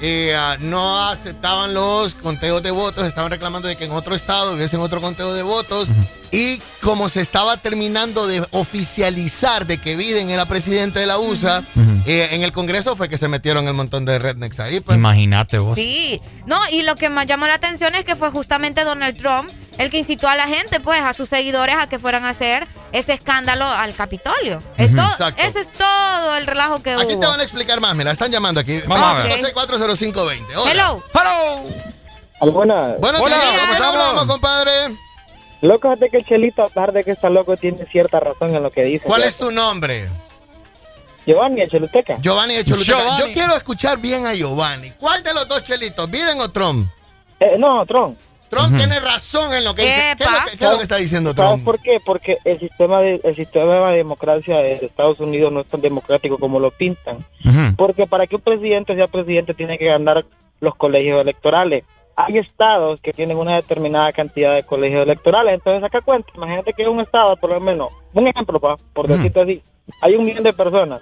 eh, ah, no aceptaban los conteos de votos, estaban reclamando de que en otro estado hubiesen otro conteo de votos. Y como se estaba terminando de oficializar de que Biden era presidente de la USA, eh, en el Congreso fue que se metieron el montón de rednecks ahí. Pues. Imagínate vos. Sí, no, y lo que más llamó la atención es que fue justamente Donald Trump el que incitó a la gente, pues, a sus seguidores a que fueran a hacer ese escándalo al Capitolio. Es todo- Exacto. ese es todo el relajo que Aquí hubo. te van a explicar más, mira, están llamando aquí. Vamos a ver. 40520. Hola. Hello. ¡Hello! Alguna. Buenos Hola, días, ¿cómo ¿cómo estamos, compadre? Loco, fíjate que el Chelito, a pesar de que está loco, tiene cierta razón en lo que dice. ¿Cuál es tu nombre? Giovanni, el Choluteca. Giovanni de Choluteca. Giovanni. Yo quiero escuchar bien a Giovanni. ¿Cuál de los dos chelitos, Biden o Trump? Eh, no, Trump. Trump tiene razón en lo que dice. ¿Qué es lo que, qué es lo que está diciendo ¿Sabes Trump? por qué? Porque el sistema de el sistema de democracia de Estados Unidos no es tan democrático como lo pintan. Porque para que un presidente sea presidente tiene que ganar los colegios electorales. Hay estados que tienen una determinada cantidad de colegios electorales. Entonces, saca cuenta. Imagínate que un estado, por lo menos, un ejemplo, pa, por decirte así, hay un millón de personas.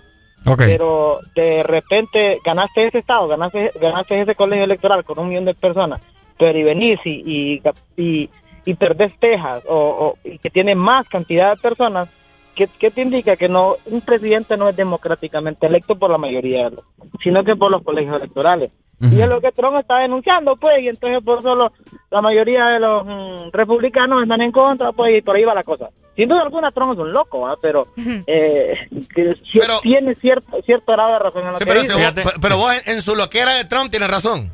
Pero de repente ganaste ese estado, ganaste, ganaste ese colegio electoral con un millón de personas, pero y venís y, y, y, perdés Texas o, y que tiene más cantidad de personas, ¿qué, te indica? Que no un presidente no es democráticamente electo por la mayoría, sino que por los colegios electorales. Y es lo que Trump está denunciando, pues, y entonces por eso la mayoría de los mm, republicanos están en contra, pues, y por ahí va la cosa. Sin duda alguna, Trump es un loco, pero, eh, tiene cierto, cierto grado de razón en lo que pero, dice. pero, vos en, su loquera de Trump tienes razón.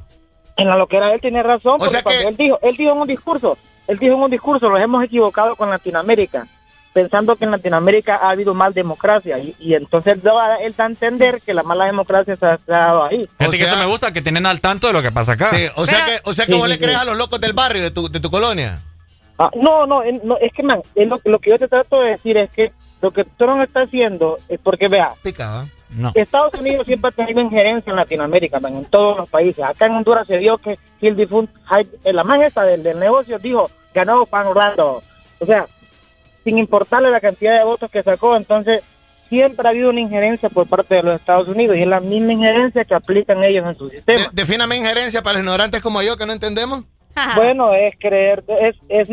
En la loquera él tiene razón, porque sea él dijo, él dijo en un discurso, él dijo en un discurso, los hemos equivocado con Latinoamérica pensando que en Latinoamérica ha habido mal democracia y, entonces él da, a entender que la mala democracia se ha, dado ahí. O que eso me gusta, que tienen al tanto de lo que pasa acá. Sí, o sea que, o sea que vos le crees a los locos del barrio, de tu, de tu colonia. Ah, no, no, no, es que, man, lo, lo, que yo te trato de decir es que lo que Trump está haciendo es porque, vea, Estados Unidos siempre ha tenido injerencia en Latinoamérica, man, en todos los países. Acá en Honduras se dio que Phil la más esta del, del negocio, dijo, ganó Pan Orlando. O sea, sin importarle la cantidad de votos que sacó. Entonces, siempre ha habido una injerencia por parte de los Estados Unidos y es la misma injerencia que aplican ellos en su sistema. defíname injerencia para los ignorantes como yo que no entendemos. bueno, es creer, es, es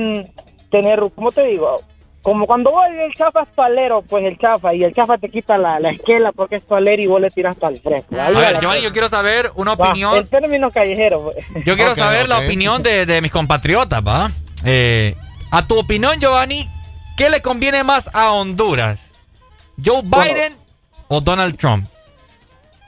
tener, ¿cómo te digo? Como cuando vos el chafa es palero, pues el chafa, y el chafa te quita la, la esquela porque es palero y vos le tiras el fresco. a ver, Giovanni, yo quiero saber una opinión. en términos callejeros. Pues. Yo quiero saber la opinión de, de mis compatriotas, ¿va? Eh, a tu opinión, Giovanni, ¿Qué le conviene más a Honduras? ¿Joe Biden o Donald Trump?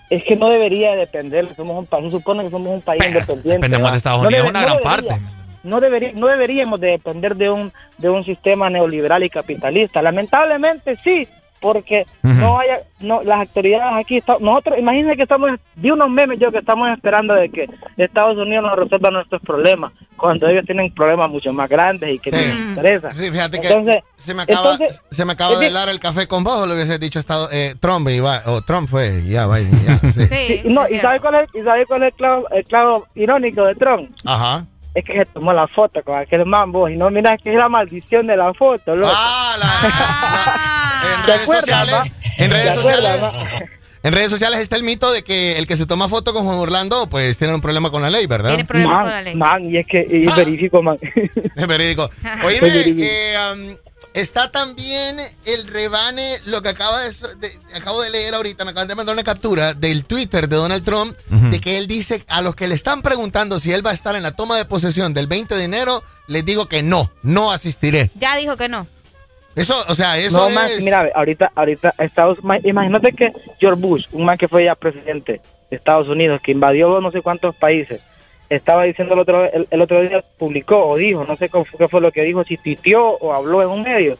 Es que no debería depender. Somos un país, se supone que somos un país independiente. Dependemos de Estados Unidos, una gran parte. No, debería, no deberíamos de depender de un, de un sistema neoliberal y capitalista. Lamentablemente sí, porque no haya no las autoridades aquí nosotros imagínense que estamos vi unos memes yo que estamos esperando de que Estados Unidos nos resuelva nuestros problemas cuando ellos tienen problemas mucho más grandes y que nos interesan sí fíjate que se me acaba se me acaba de helar el café con vos lo que se ha dicho estado eh, Trump y va, o Trump fue ya va ya, sí. no y sabe cuál es y sabe cuál es el clavo, el clavo irónico de Trump. Ajá es que se tomó la foto con aquel mambo y no mira que es la maldición de la foto loco. ah la en redes sociales, en redes sociales, en redes sociales está el mito de que el que se toma foto con Juan Orlando, pues tiene un problema con la ley, ¿verdad? Tiene problema man, con la ley. Man, y es que es ah. verídico, man. Es verídico. Oye, eh, um, está también el rebane, lo que acaba de, acabo de leer ahorita, me acaban de mandar una captura del Twitter de Donald Trump, de que él dice a los que le están preguntando si él va a estar en la toma de posesión del 20 de enero, les digo que no, no asistiré. Ya dijo que no. Eso, o sea, eso no, es... mira, ahorita, ahorita Estados imagínate que George Bush, un man que fue ya presidente de Estados Unidos, que invadió no sé cuántos países, estaba diciendo el otro, el, otro día, publicó o dijo, no sé qué fue lo que dijo, si titió o habló en un medio,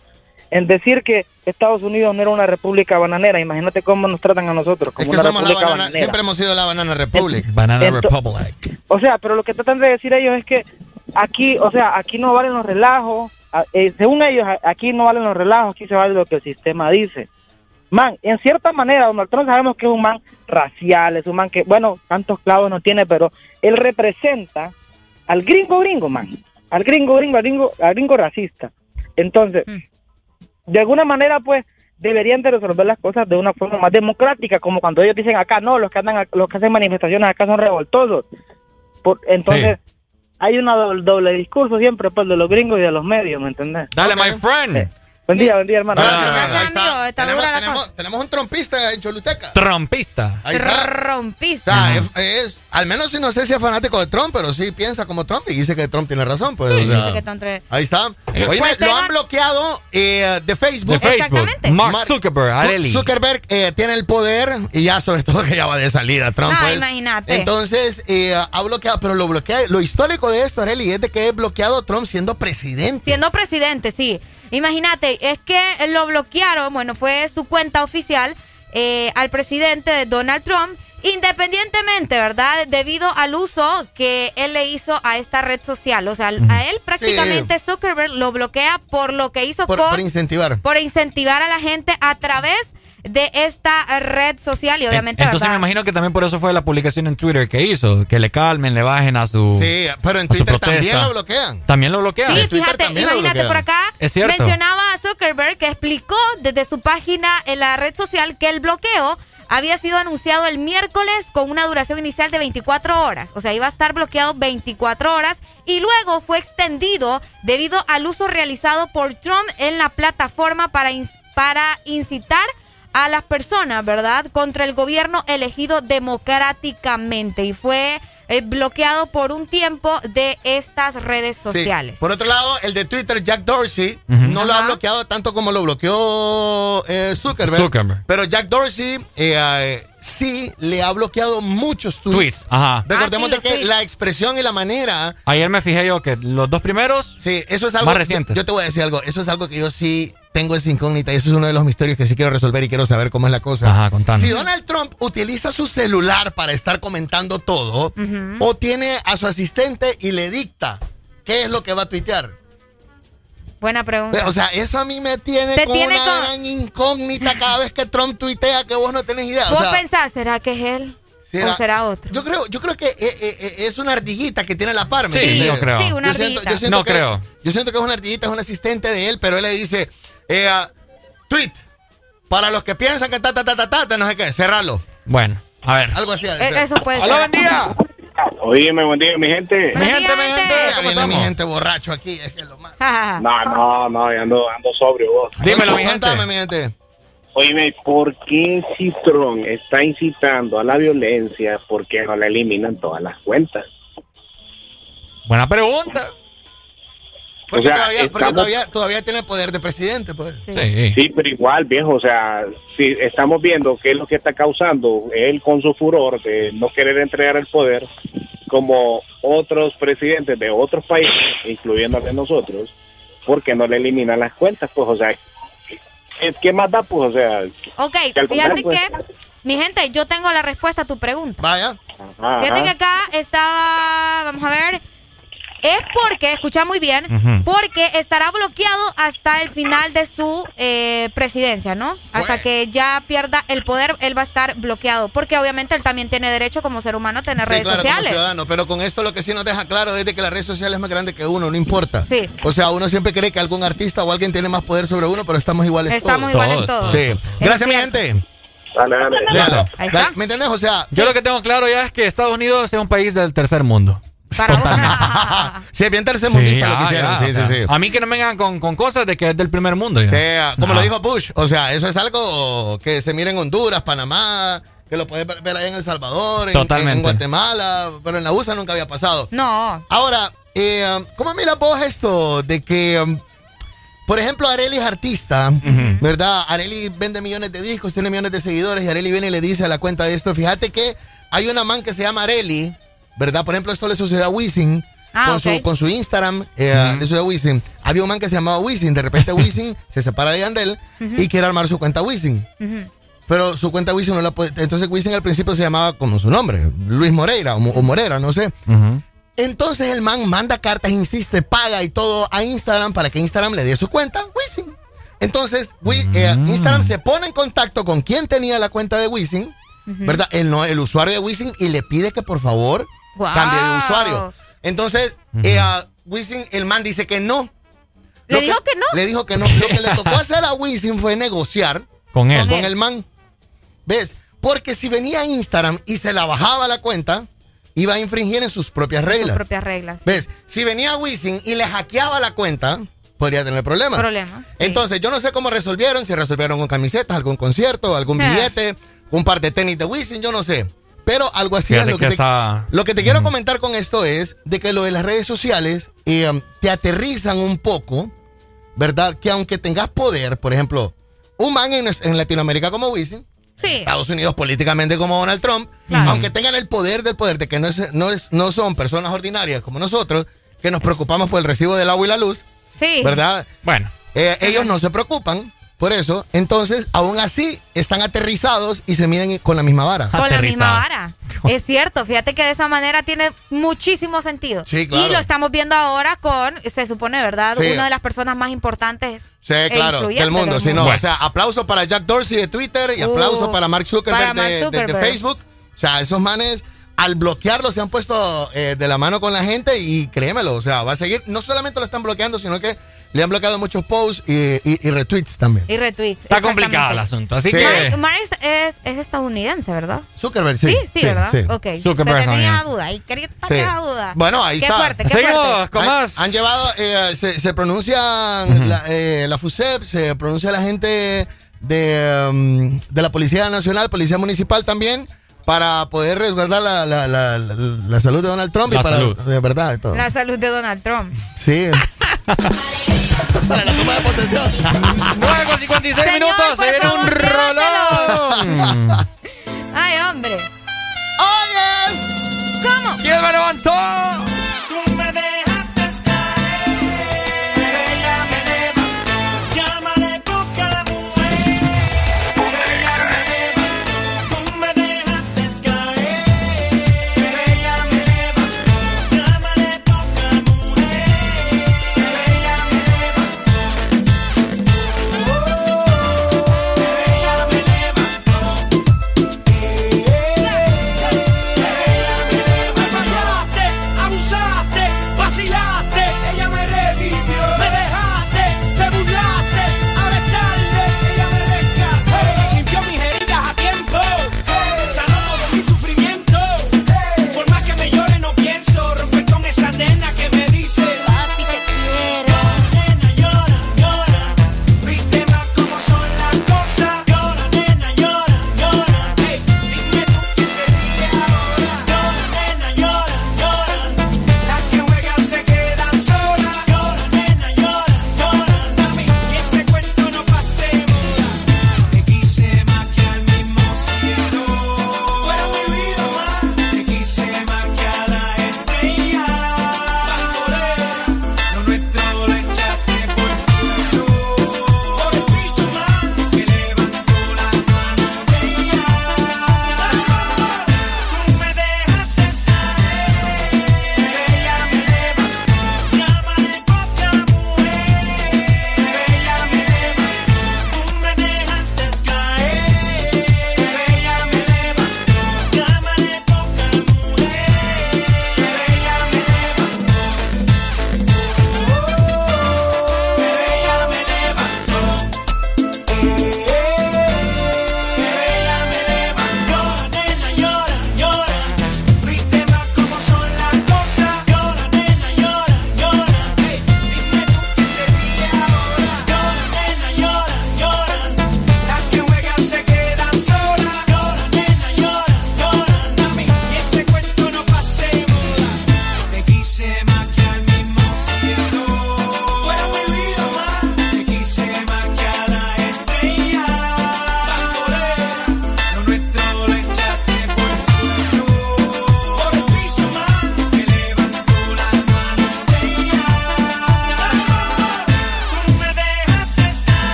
en decir que Estados Unidos no era una república bananera. Imagínate cómo nos tratan a nosotros, como una república bananera. Siempre hemos sido la banana republic. banana republic. O sea, pero lo que tratan de decir ellos es que aquí, o sea, aquí no valen los relajos, eh, según ellos, aquí no valen los relajos, aquí se vale lo que el sistema dice. Man, en cierta manera, Donald Trump sabemos que es un man racial, es un man que, bueno, tantos clavos no tiene, pero él representa al gringo gringo, man. Al gringo gringo, al gringo, al gringo racista. Entonces, mm. de alguna manera, pues, deberían de resolver las cosas de una forma más democrática, como cuando ellos dicen acá, no, los que andan, los que hacen manifestaciones acá son revoltosos. Por, entonces, hay una doble, discurso siempre pues, de los gringos y de los medios, ¿me entendés? Dale, my friend. Buen día, buen día, hermano. Gracias, Tenemos, tenemos, un trompista en Choluteca. Trompista. Ahí Trompista. es, al menos si no sé si es fanático de Trump, pero sí piensa como Trump y dice que Trump tiene razón. Pues, Ahí está. Oye, pues lo han bloqueado eh, de Facebook. De Facebook. Mark Zuckerberg, Zuckerberg eh, tiene el poder y ya sobre todo que ya va de salida Trump. Ah, pues. imagínate. Entonces, eh, ha bloqueado, pero lo bloquea. Lo histórico de esto, Areli, es de que he bloqueado a Trump siendo presidente. Siendo presidente, sí. Imagínate, es que lo bloquearon, bueno, fue su cuenta oficial eh, al presidente Donald Trump, independientemente, ¿verdad? Debido al uso que él le hizo a esta red social. O sea, a él prácticamente Zuckerberg lo bloquea por lo que hizo por, con... Por incentivar. Por incentivar a la gente a través de esta red social y obviamente... Entonces me imagino que también por eso fue la publicación en Twitter que hizo, que le calmen, le bajen a su... Sí, pero en Twitter también lo bloquean. También lo bloquean. Sí, fíjate, imagínate por acá, mencionaba a Zuckerberg que explicó desde su página en la red social que el bloqueo había sido anunciado el miércoles con una duración inicial de 24 horas. O sea, iba a estar bloqueado 24 horas y luego fue extendido debido al uso realizado por Trump en la plataforma para, para incitar a las personas, ¿verdad?, contra el gobierno elegido democráticamente. Y fue eh, bloqueado por un tiempo de estas redes sociales. Por otro lado, el de Twitter, Jack Dorsey, no lo ha bloqueado tanto como lo bloqueó eh, Zuckerberg, Pero Jack Dorsey eh, sí le ha bloqueado muchos tweets. Ajá. Recordemos ah, que la expresión y la manera. Ayer me fijé yo que los dos primeros. Sí, eso es algo. Más recientes. yo te voy a decir algo. Eso es algo que yo sí tengo esa incógnita y eso es uno de los misterios que sí quiero resolver y quiero saber cómo es la cosa. Ajá, contando. Si Donald Trump utiliza su celular para estar comentando todo o tiene a su asistente y le dicta qué es lo que va a tuitear. Buena pregunta. O sea, eso a mí me tiene con una gran incógnita cada vez que Trump tuitea que vos no tenés idea. ¿Vos pensás, será que es él? ¿O será otro? Yo creo, yo creo que eh, eh, eh, es una ardillita que tiene la par. Sí, yo creo. Sí, una ardillita. no creo. Yo siento que es una ardillita, es un asistente de él, pero él le dice, eh, tweet. Para los que piensan que ta, ta, ta, ta, ta, no sé qué, cerrarlo. Bueno, a ver. Algo así. E, eso puede ser. buen día! Oíme, buen día, mi gente. Mi gente, mi gente. viene mi gente borracho aquí, es que es lo más. no, no, no, ando, ando sobrio vos. Dímelo, mi gente. mi gente. Oíme, ¿por qué Citrón está incitando a la violencia? ¿Por qué no le eliminan todas las cuentas? Buena pregunta. Porque, todavía, todavía, tiene poder de presidente, pues. Sí. sí. pero igual, viejo, o sea, si estamos viendo qué es lo que está causando él con su furor de no querer entregar el poder, como otros presidentes de otros países, incluyendo a nosotros, porque no le eliminan las cuentas, pues, o sea, ¿qué, más da, pues, o sea? Ok, fíjate pues, que, mi gente, yo tengo la respuesta a tu pregunta. Vaya. Fíjate que acá estaba, vamos a ver, es porque, escucha muy bien, porque estará bloqueado hasta el final de su eh, presidencia, ¿no? Hasta que ya pierda el poder, él va a estar bloqueado, porque obviamente él también tiene derecho como ser humano a tener redes sociales. ciudadano, pero con esto lo que sí nos deja claro es de que la red social es más grande que uno, no importa. Sí. O sea, uno siempre cree que algún artista o alguien tiene más poder sobre uno, pero estamos iguales estamos iguales todos. Sí. Gracias, mi gente. Dale, dale. ¿Me entiendes? O sea, yo lo que tengo claro ya es que Estados Unidos es un país del tercer mundo. Para sí, bien tercermundista lo que hicieron. Sí, sí, sí. A mí que no vengan con, con, cosas de que es del primer mundo. Sí, como lo dijo Bush. O sea, eso es algo que se mira en Honduras, Panamá, que lo puedes ver allá en El Salvador, en, Guatemala, pero en la USA nunca había pasado. No. Ahora, eh, um, ¿cómo mira vos esto de que... Um, por ejemplo, Areli es artista, ¿verdad? Areli vende millones de discos, tiene millones de seguidores y Areli viene y le dice a la cuenta de esto, fíjate que hay una man que se llama Areli, ¿verdad? Por ejemplo, esto le sucedió a Wisin. Ah, con, su, con su Instagram, eh, le sucedió a Wisin. Había un man que se llamaba Wisin. De repente Wisin se separa de Yandel y quiere armar su cuenta Wisin. Pero su cuenta Wisin no la puede. Entonces Wisin al principio se llamaba como su nombre, Luis Moreira o, Morera, no sé. Entonces el man manda cartas, insiste, paga y todo a Instagram para que Instagram le dé su cuenta, Wisin. Entonces, eh, mm. Instagram se pone en contacto con quien tenía la cuenta de Wisin, ¿verdad? El, el usuario de Wisin y le pide que por favor cambie de usuario. Entonces, eh, Wisin, el man dice que no. ¿Le dijo que no? Le dijo que no. Lo que le tocó hacer a Wisin fue negociar con él. Con el man. ¿Ves? Porque si venía a Instagram y se la bajaba la cuenta, iba a infringir en sus propias reglas. Sus propias reglas. ¿Ves? Si venía Wisin y le hackeaba la cuenta, podría tener problemas. Problema. Entonces, yo no sé cómo resolvieron, si resolvieron con camisetas, algún concierto, algún billete, un par de tenis de Wisin, yo no sé. Pero algo así es lo que, te, lo que te quiero comentar con esto es de que lo de las redes sociales eh, um, te aterrizan un poco, ¿verdad? Que aunque tengas poder, por ejemplo, un man en, Latinoamérica como Wisin, Estados Unidos políticamente como Donald Trump, aunque tengan el poder del poder de que no, es, no, es, no son personas ordinarias como nosotros, que nos preocupamos por el recibo del agua y la luz, ¿verdad? Bueno. Eh, ellos no se preocupan por eso, entonces, aún así, están aterrizados y se miden con la misma vara. Con la misma vara. Es cierto, fíjate que de esa manera tiene muchísimo sentido. Sí, claro. Y lo estamos viendo ahora con, se supone, ¿verdad? Una de las personas más importantes. Sí, e claro, del mundo. Si no, O sea, aplauso para Jack Dorsey de Twitter y aplauso uh, para Mark Zuckerberg, de, Facebook. O sea, esos manes al bloquearlo se han puesto eh, de la mano con la gente y créemelo, o sea, va a seguir, no solamente lo están bloqueando, sino que le han bloqueado muchos posts y, retweets también. Y retweets. Está complicado el asunto, así que... Mark, es, es, estadounidense, ¿verdad? Zuckerberg, sí. Sí, sí, ¿verdad? Sí. Ok. Zuckerberg tenía duda y quería la duda. Bueno, ahí qué está. Fuerte, qué Seguimos con más. Han, llevado, eh, se, se, pronuncian la, eh, la FUSEP, se pronuncia la gente de, um, de la Policía Nacional, Policía Municipal también para poder resguardar la, la, la, la, salud de Donald Trump y para de verdad todo. La salud de Donald Trump. Sí. para la toma de posesión. 9 con 56 minutos, se viene un rolón. Ay, hombre. Oye. ¿Cómo? ¿Quién me levantó?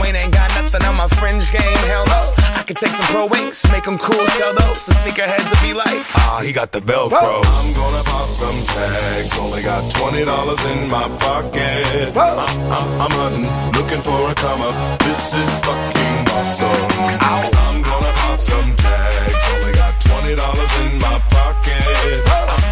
Wayne ain't got nothing on my fringe game, hell no. I could take some pro wings, make them cool, sell those. The sneakerheads will be like, ah, he got the Velcro. I'm gonna pop some tags. Only got twenty dollars in my pocket. I'm, I'm, I'm hunting, looking for a come up. This is fucking awesome. I'm gonna pop some tags. Only got twenty dollars in my pocket. I'm,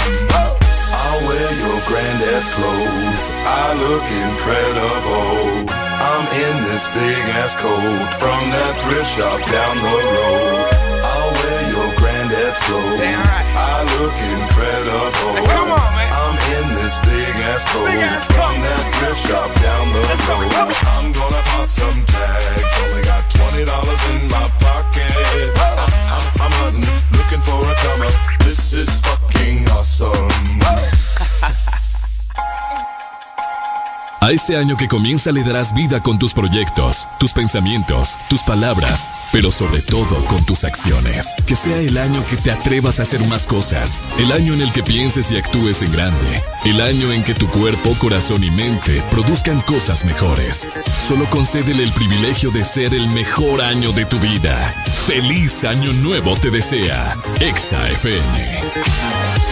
Wear your granddad's clothes. I look incredible. I'm in this big ass coat from that thrift shop down the road. I'll wear your granddad's clothes. I look incredible. come on, man. I'm in this big ass coat from that thrift shop down the road. I'm gonna pop some tags. Only got twenty dollars in my pocket. I'm, I'm, I'm hunting, looking for a come up. This is fucking awesome. A este año que comienza le darás vida con tus proyectos, tus pensamientos, tus palabras, pero sobre todo con tus acciones. Que sea el año que te atrevas a hacer más cosas, el año en el que pienses y actúes en grande, el año en que tu cuerpo, corazón y mente produzcan cosas mejores. Solo concédele el privilegio de ser el mejor año de tu vida. Feliz año nuevo te desea. Exa FM.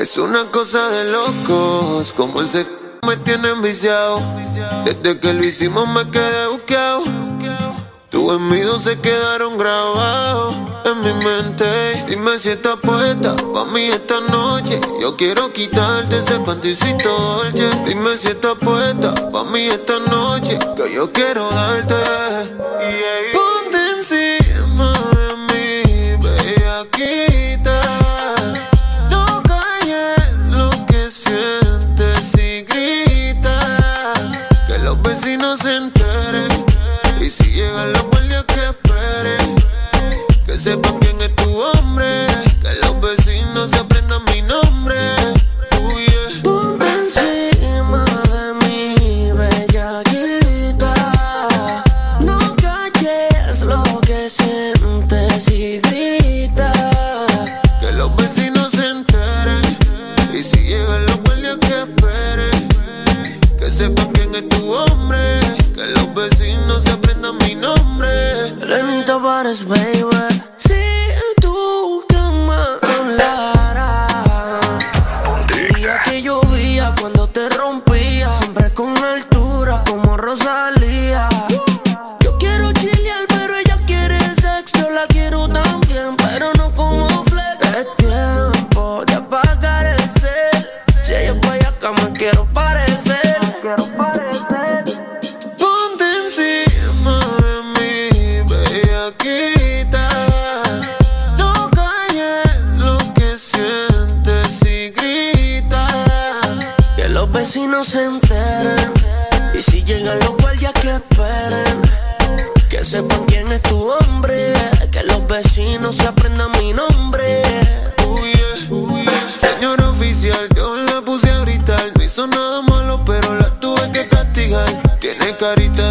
Es una cosa de locos, como ese me tiene enviciado. Desde que lo hicimos me quedé buqueado. Tus envidios se quedaron grabados en mi mente. Dime si estás puesta pa' mí esta noche. Yo quiero quitarte ese panticito dolce. Dime si estás puesta pa' mí esta noche. Que yo quiero darte. Sepan quién es tu hombre. Que los vecinos se aprendan mi nombre. Uh, yeah. Ponte encima de mí, bellaquita. No calles lo que sientes y grita. Que los vecinos se enteren. Y si llegan los guardias que esperen. Que sepan quién es tu hombre. Que los vecinos se aprendan mi nombre. Elenita Pares, baby. Sepan quién es tu hombre. Que los vecinos se aprendan mi nombre. Señor oficial, yo la puse a gritar. No hizo nada malo, pero la tuve que castigar. Tiene carita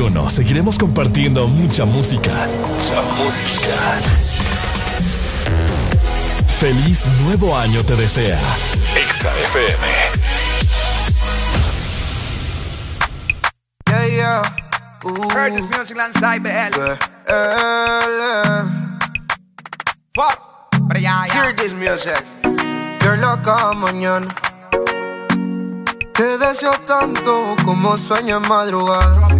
2021 seguiremos compartiendo mucha música. Mucha música. Feliz nuevo año te desea. Exa FM. Yeah, yeah. Heard this music lanzai BL. Fuck. Pero ya, ya. Hear this music. You're loca mañana. Te deseo tanto como sueño en madrugada.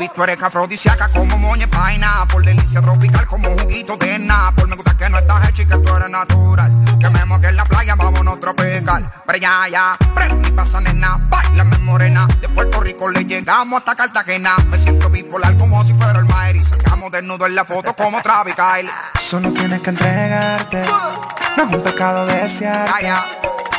Baby, tú eres afrodisíaca como moña de paina. Por delicia tropical como juguito de Por Me gusta que no estás hecha y que tú eres natural. Que me moque en la playa, vámonos tropical. Pero ya, ya. Prende pasa nena. Bailame morena. De Puerto Rico le llegamos hasta Cartagena. Me siento bipolar como si fuera el Maer. Y sacamos desnudo en la foto como Travis Kyle. Solo tienes que entregarte. No es un pecado desearte.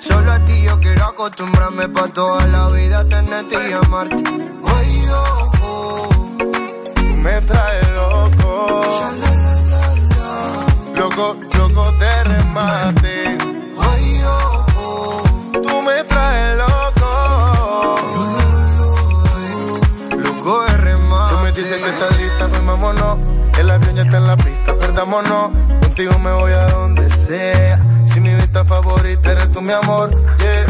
Solo a ti yo quiero acostumbrarme pa' toda la vida tenerte y amarte. Ay, oh, oh. Tú me traes loco. Loco, loco de remate. Ay, oh, oh. Tú me traes loco. Loco de remate. Tú me dices que estás lista, pues. El avión ya está en la pista, perdámonos. Contigo me voy a donde sea. Si mi vista favorita eres tú, mi amor. Yeah.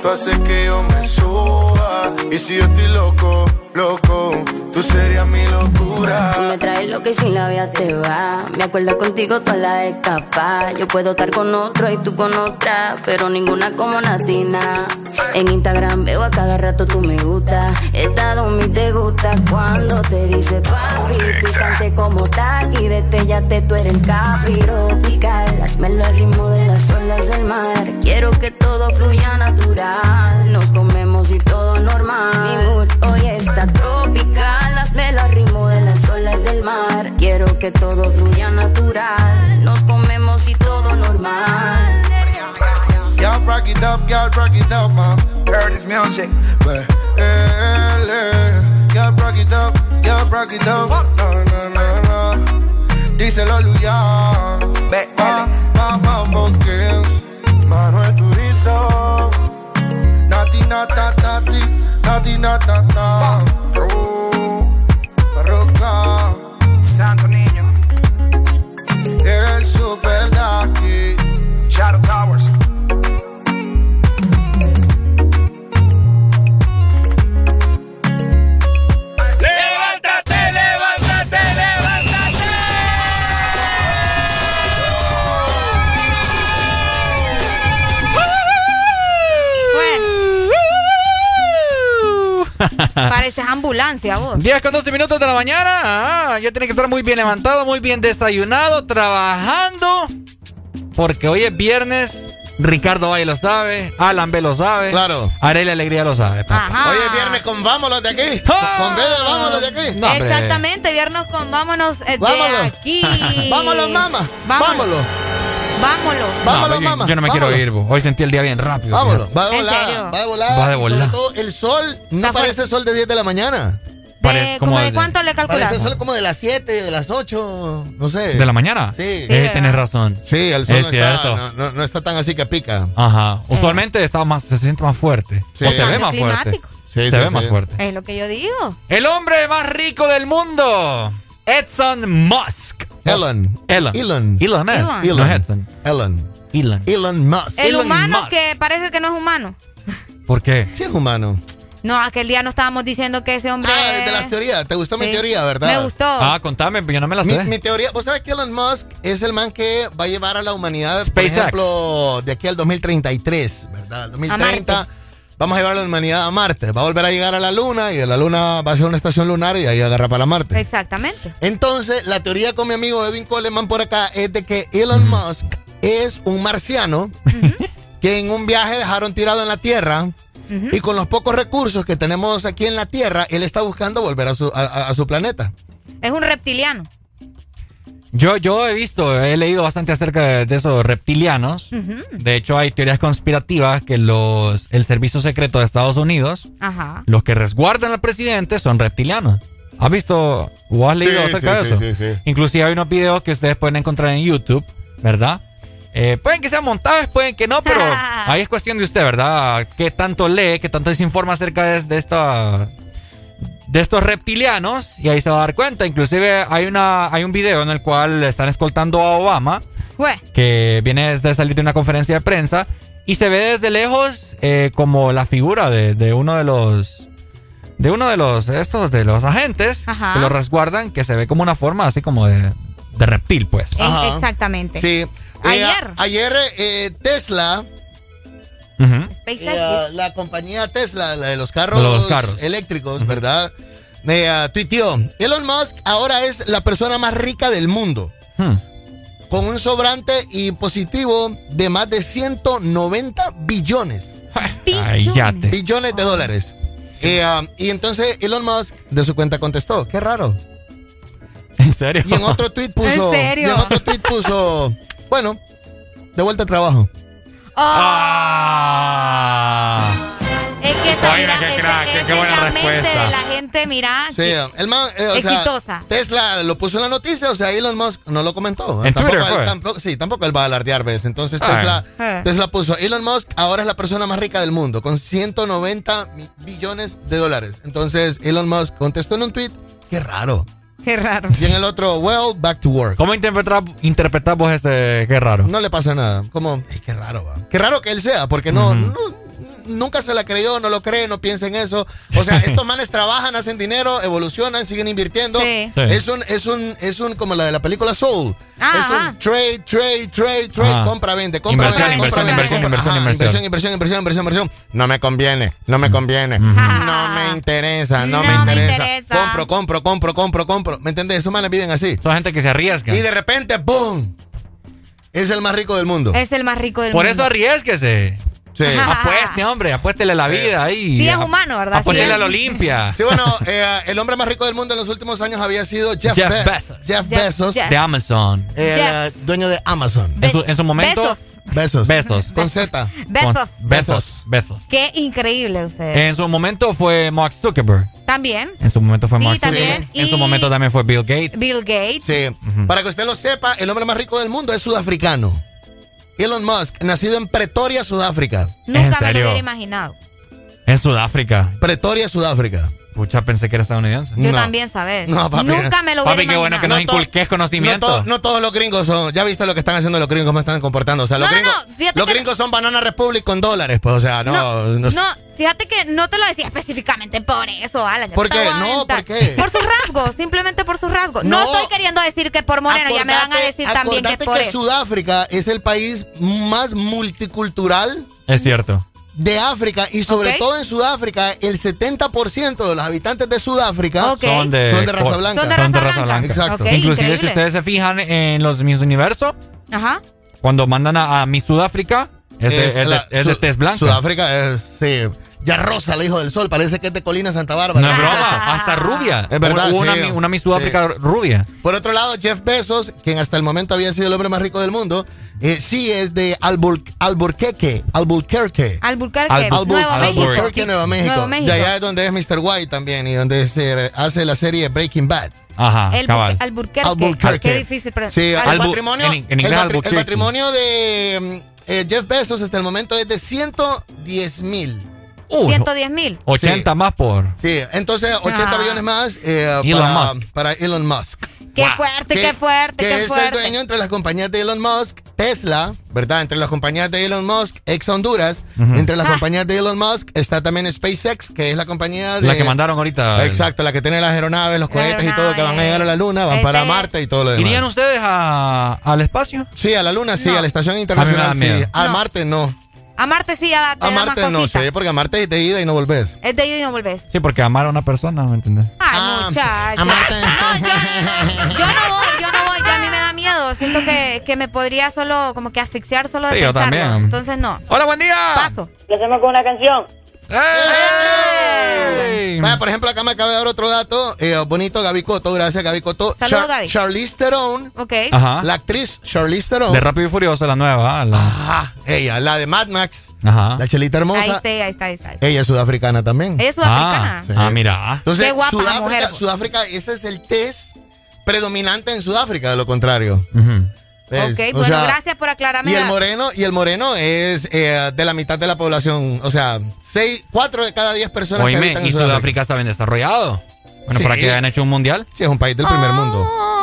tú haces que yo me suba. Y si yo estoy loco, loco, tú serías mi locura. Tú me traes lo que sin la vida te va. Me acuerdo contigo toda la escapa. Yo puedo estar con otro y tú con otra, pero ninguna como Natina. En Instagram veo a cada rato tú me gusta. Estado mi te gusta cuando te dice papi. Picante como taqui, destellate, tú eres el capiro. Pical, hazmelo al ritmo de las olas del mar. Quiero que todo fluya natural. Nos comemos y todo normal. Mi mood hoy está tropical. Hazmelo al ritmo de las olas del mar. Quiero que todo fluya natural. Nos comemos y todo normal. Y'all rock it up, y'all rock it up, man. Heard this music. Y'all rock it up, y'all rock it up. No, no, no, no. Díselo, Luyan. Ve, Mamá Bonkins. Manuel Turizo. Nati, nata, Santo Niño. El Super Ducky. Shadow Towers. Pareces ambulancia vos. 10 con 12 minutos de la mañana. Ah, ya tiene que estar muy bien levantado, muy bien desayunado, trabajando. Porque hoy es viernes. Ricardo Valle lo sabe. Alan B lo sabe. Claro. Arely Alegría lo sabe. papá. Hoy es viernes con vámonos de aquí. ¡Ah! Con B de vámonos de aquí. No. Exactamente, viernes con vámonos eh, de Vámonos. aquí. Vámonos, mamá. Vámonos. Vámonos. Vámonos. No, Vámonos, yo- mamá. Yo no me Vámonos. quiero ir. bo. Hoy sentí el día bien rápido. Vámonos. Va de ¿En volada. Va de volada. Va de volada. todo, el sol no Está parece sol de 10 de la mañana. Parece De, como ¿Cómo de de- cuánto le calculas? Parece sol como de las 7, de las 8. No sé. ¿De la mañana? Sí. Eh, ¿verdad? tienes razón. Sí, el sol Es no, cierto. Está, no, no- no está tan así que pica. Ajá. Usualmente está más, se siente más fuerte. Sí. O se ve más fuerte. climático. Sí, se sí, ve sí. más fuerte. Es lo que yo digo. El hombre más rico del mundo. Edson Musk. Elon. Elon. Elon. Elon, eh. Elon. Edson. Elon. Elon. Elon Musk. El Elon humano Musk. que parece que no es humano. ¿Por qué? Sí es humano. No, aquel día no estábamos diciendo que ese hombre. Ah, de las teorías. ¿Te gustó mi teoría, verdad? Me gustó. Ah, contame, yo no me la sé. mi teoría, vos sabés que Elon Musk es el man que va a llevar a la humanidad, por ejemplo, de aquí al 2033, ¿verdad? Al 2030 vamos a llevar a la humanidad a Marte. Va a volver a llegar a la Luna y de la Luna va a ser una estación lunar y ahí agarra para Marte. Exactamente. Entonces, la teoría con mi amigo Edwin Coleman por acá es de que Elon Musk es un marciano que en un viaje dejaron tirado en la Tierra y con los pocos recursos que tenemos aquí en la Tierra, él está buscando volver a su, a- a- a su planeta. Es un reptiliano. Yo, yo he visto, he leído bastante acerca de, de esos reptilianos. De hecho, hay teorías conspirativas que los, el servicio secreto de Estados Unidos, Ajá. los que resguardan al presidente, son reptilianos. ¿Has visto o has leído Sí, acerca sí, de sí, eso? sí, sí. Inclusive hay unos videos que ustedes pueden encontrar en YouTube, ¿verdad? Eh, pueden que sean montajes, pueden que no, pero ahí es cuestión de usted, ¿verdad? ¿Qué tanto lee, qué tanto se informa acerca de, de esta de estos reptilianos? Y ahí se va a dar cuenta. Inclusive hay una hay un video en el cual están escoltando a Obama, que viene de salir de una conferencia de prensa y se ve desde lejos eh, como la figura de, de uno de los de uno de los estos de los agentes Ajá. que lo resguardan que se ve como una forma así como de, de reptil pues Eh, Ajá. Exactamente. Sí. Ayer. Eh, ayer eh, Tesla, SpaceX. eh, la compañía Tesla, la de los carros, De los carros. eléctricos, ¿verdad? Me ah, tuiteó, Elon Musk ahora es la persona más rica del mundo, Hmm. con un sobrante impositivo de más de 190 billones, Ay, yate. billones de dólares. Eh, ah, y entonces Elon Musk de su cuenta contestó, qué raro. ¿En serio? Y en otro tweet puso, ¿En serio? y en otro tweet puso, bueno, de vuelta al trabajo. Ah. Es que esa Oiga, era, qué es, crack, es, qué, buena la respuesta. de la gente, mira. Sí, el man, eh, o exitosa. Sea, Tesla lo puso en la noticia, o sea, Elon Musk no lo comentó. ¿En tampoco, Twitter? Él, tampoco, sí, tampoco él va a alardear, ¿ves? Entonces Tesla. Eh. Tesla puso, Elon Musk ahora es la persona más rica del mundo, con 190 billones de dólares. Entonces Elon Musk contestó en un tweet, qué raro. Qué raro. Y en el otro, well, back to work. ¿Cómo interpretar, interpretamos ese qué raro? No le pasa nada. Como, qué raro. Qué raro que él sea, porque no nunca se la creyó, no lo cree, no piensa en eso. O sea, estos manes trabajan, hacen dinero, evolucionan, siguen invirtiendo. Es un, es un, es un, como la de la película Soul. Ajá. es un trade, trade, trade, trade, compra, vende, compra, inversión, vende, inversión, compra, inversión, vende. Inversión, inversión, inversión, inversión, inversión, inversión, No me conviene, no me conviene, no me interesa, no, me, interesa. me, interesa. Compro, compro, compro, compro, compro. ¿Me entendés? Esos manes viven así. Son gente que se arriesga. Y de repente, ¡boom! Es el más rico del mundo. Es el más rico del mundo. Por eso arriesguese. Sí. Apueste, hombre, apuéstele la vida ahí. Sí, es humano, ¿verdad? Apuéstele a la Olimpia. Sí, bueno, eh, el hombre más rico del mundo en los últimos años había sido Jeff, Jeff Be Bezos. Jeff Bezos. De Amazon. Eh, dueño de Amazon. Be en, su, en su, momento. Besos. Besos. Besos. Con Z. Besos. Besos. Besos. Qué increíble usted. En su momento fue Mark Zuckerberg. También. En su momento fue Mark sí, Zuckerberg. En su momento también fue Bill Gates. Bill Gates. Sí. Uh -huh. Para que usted lo sepa, el hombre más rico del mundo es sudafricano. Elon Musk, nacido en Pretoria, Sudáfrica. Nunca me lo hubiera imaginado. En Sudáfrica. Pretoria, Sudáfrica. Pucha, pensé que era estadounidense. Yo también, ¿sabes? No, papi. Nunca me lo Papi, qué bueno que nos no inculques conocimiento. No, todos los gringos son. Ya viste lo que están haciendo los gringos, me están comportando. O sea, los gringos. son Banana Republic con dólares, pues. O sea, no. No, fíjate que no te lo decía específicamente por eso, Alan. ¿Por qué? No, ¿por qué? Por sus rasgos, simplemente por sus rasgos. No, estoy queriendo decir que por moreno, ya me van a decir también que por que eso. Sudáfrica es el país más multicultural. Es cierto de África y sobre todo en Sudáfrica, el 70% de los habitantes de Sudáfrica son, de, raza blanca. Son de raza, blanca. Exacto. Inclusive si ustedes se fijan en los Miss Universo, Ajá. cuando mandan a, a Miss Sudáfrica, es, de, la, test blanca. Sudáfrica es, sí. Ya rosa, la hijo del sol. Parece que es de Colina Santa Bárbara. No hasta rubia. Es verdad. Una, sí. una, Miss rubia. Por otro lado, Jeff Bezos, quien hasta el momento había sido el hombre más rico del mundo, eh, sí es de Albur Alburquerque. Alburquerque. Alburquerque, Nueva México. De allá es donde es Mr. White también y donde se hace la serie Breaking Bad. Ajá, el, cabal. Alburquerque. Alburquerque. Qué difícil pronunciar. Sí, el matrimonio, el, matrimonio de mm, eh, Jeff Bezos hasta el momento es de 110 mil Uh, 110 mil. 80 más por. Sí, entonces 80 millones ah. más eh, Elon para, para, Elon Musk. Qué fuerte, qué fuerte, qué fuerte. Es el entre las compañías de Elon Musk, Tesla, ¿verdad? Entre las compañías de Elon Musk, ex Honduras. Entre las ah. compañías de Elon Musk está también SpaceX, que es la compañía de. La que mandaron ahorita. Exacto, la que tiene las aeronaves, los cohetes y todo, que van a llegar a la Luna, van para este- Marte y todo lo demás. ¿Irían ustedes al espacio? Sí, a la Luna, sí, a la Estación Internacional, a sí. A Marte no. Amarte sí ya te Amarte no Sí, porque amarte es de ida y no volvés. Es de ida y no volvés. Sí, porque amar a una persona, ¿me entiendes? Ay, ah, pues, muchacha. Amarte. No, yo, yo, no voy, yo no voy, ya a mí me da miedo. Siento que, que me podría solo, como que asfixiar solo de sí. Yo también. Entonces no. Hola, buen día. Paso. Lo hacemos con una canción. ¡Ey! Vaya, por ejemplo, acá me acaba de dar otro dato. Eh, bonito, Gabicoto. Gracias, Gabicoto. Saludos, Gaby. Charlize Theron. Ok. Ajá. La actriz Charlize Theron. De Rápido y Furioso, la nueva. Ah, la... Ajá. Ella, la de Mad Max. Ajá. La chelita hermosa. Ahí está, ahí está, ahí está. Ella es sudafricana también. Es sudafricana. Ah, ah, mira. Entonces, Qué guapa Sudáfrica, ese es el test predominante en Sudáfrica, de lo contrario. Uh. Pues, ok, bueno, gracias por aclararme. Y el moreno, y el moreno es eh, de la mitad de la población. O sea, seis, cuatro de cada diez personas que habitan en y Sudáfrica. Está bien desarrollado. Bueno, sí. para que hayan hecho un mundial. Sí, es un país del primer oh. mundo.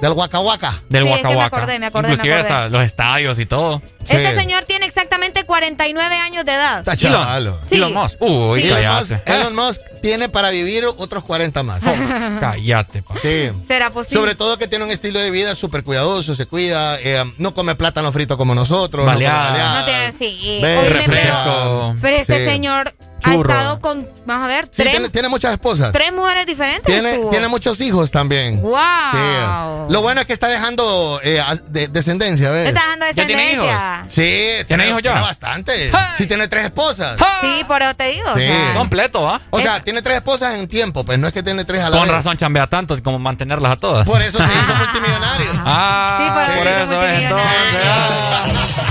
Del Huacahuaca. Del sí, es que me acordé, me acordé. Inclusive me acordé. hasta los estadios y todo. Este sí. Este señor tiene exactamente 49 años de edad. Está Elon, sí. Elon Musk. Uy, cállate. Elon, Musk, Elon Musk tiene para vivir otros 40 más. Oh, cállate, pa. Sí. ¿Será posible? Sobre todo que tiene un estilo de vida súper cuidadoso, se cuida, eh, no come plátano frito como nosotros. Baleada. No, come no tiene, sí. Refresco. Pero, pero este señor ha estado con, vamos a ver, tres. Tiene, muchas esposas. Tres mujeres diferentes. Tiene, tiene muchos hijos también. ¡Wow! Eh. Lo bueno es que está dejando eh, descendencia, ¿ves? Está dejando descendencia. Tiene hijos? Sí, tiene, hijos ya. Tiene bastante. ¡Hey! Sí, tiene tres esposas. Sí, por eso te digo. Sí. Completo, ¿ah? O sea, tiene tres esposas en tiempo, pues no es que tiene tres a la Con vez. razón chambea tanto como mantenerlas a todas. Por eso se hizo multimillonario. Ah, sí, por, sí, por eso, eso es, entonces.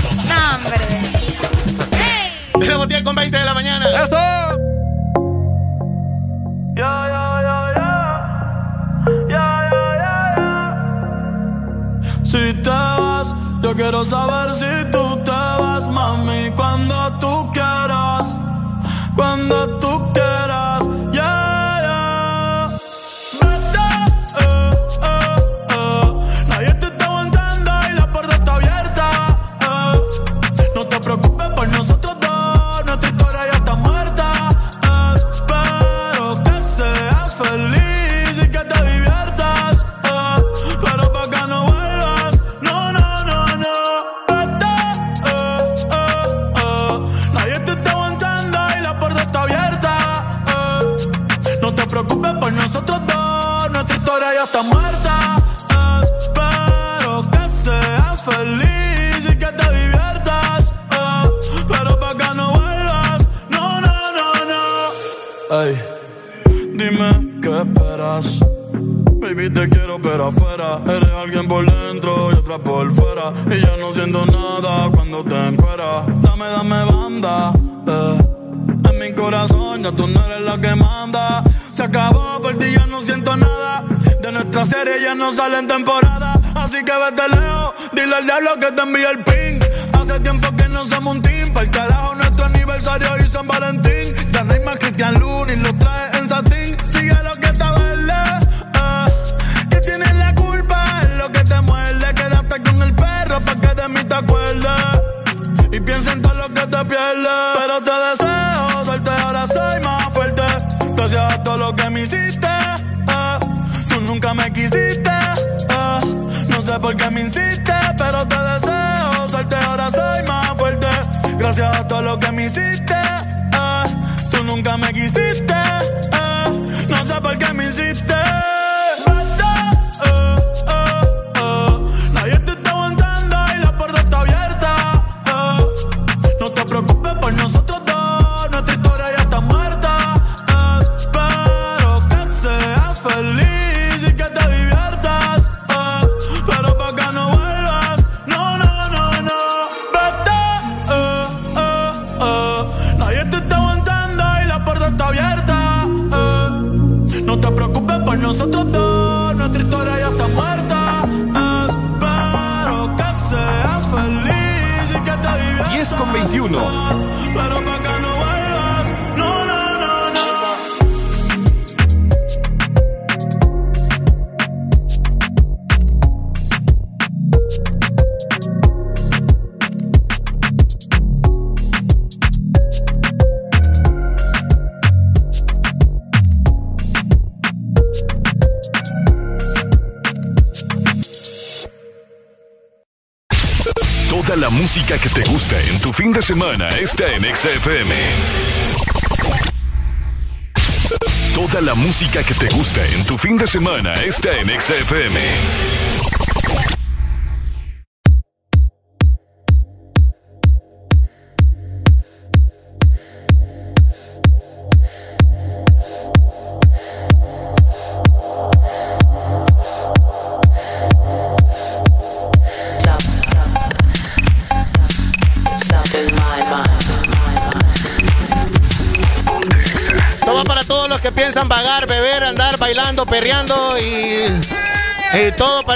20 de la mañana. ¡Eso! Si te vas, yo quiero saber si tú te vas, mami, cuando tú quieras, cuando tú quieras, yeah. Está muerta. Espero que seas feliz y que te diviertas. Eh, pero para que no vuelvas. No, no, no, no. Ey, dime qué esperas. Baby, te quiero, pero afuera. Eres alguien por dentro y otra por fuera. Y ya no siento nada cuando te encueras. Dame, dame banda. Eh. Mi corazón ya tú no eres la que manda. Se acabó, por ti ya no siento nada nuestra serie ya no sale en temporada. Así que vete lejos, dile al diablo que te envíe el ping. Hace tiempo que no somos un team. Para el carajo, nuestro aniversario y San Valentín. Ya no hay más Cristian Luna y lo trae en satín. Sigue lo que está verde. Y tienes la culpa en lo que te muerde. Quédate con el perro para que de mí te acuerdes. Y piensa en todo lo que te pierdes. Pero te deseo suerte, ahora soy más fuerte. Gracias a todo lo que me hiciste nunca me quisiste. Ah, no sé por qué me insiste, pero te deseo suerte. Ahora soy más fuerte. Gracias a todo lo que me hiciste. Ah, tú nunca me quisiste. No sé por qué me insiste. Semana está en XFM. Toda la música que te gusta en tu fin de semana está en XFM.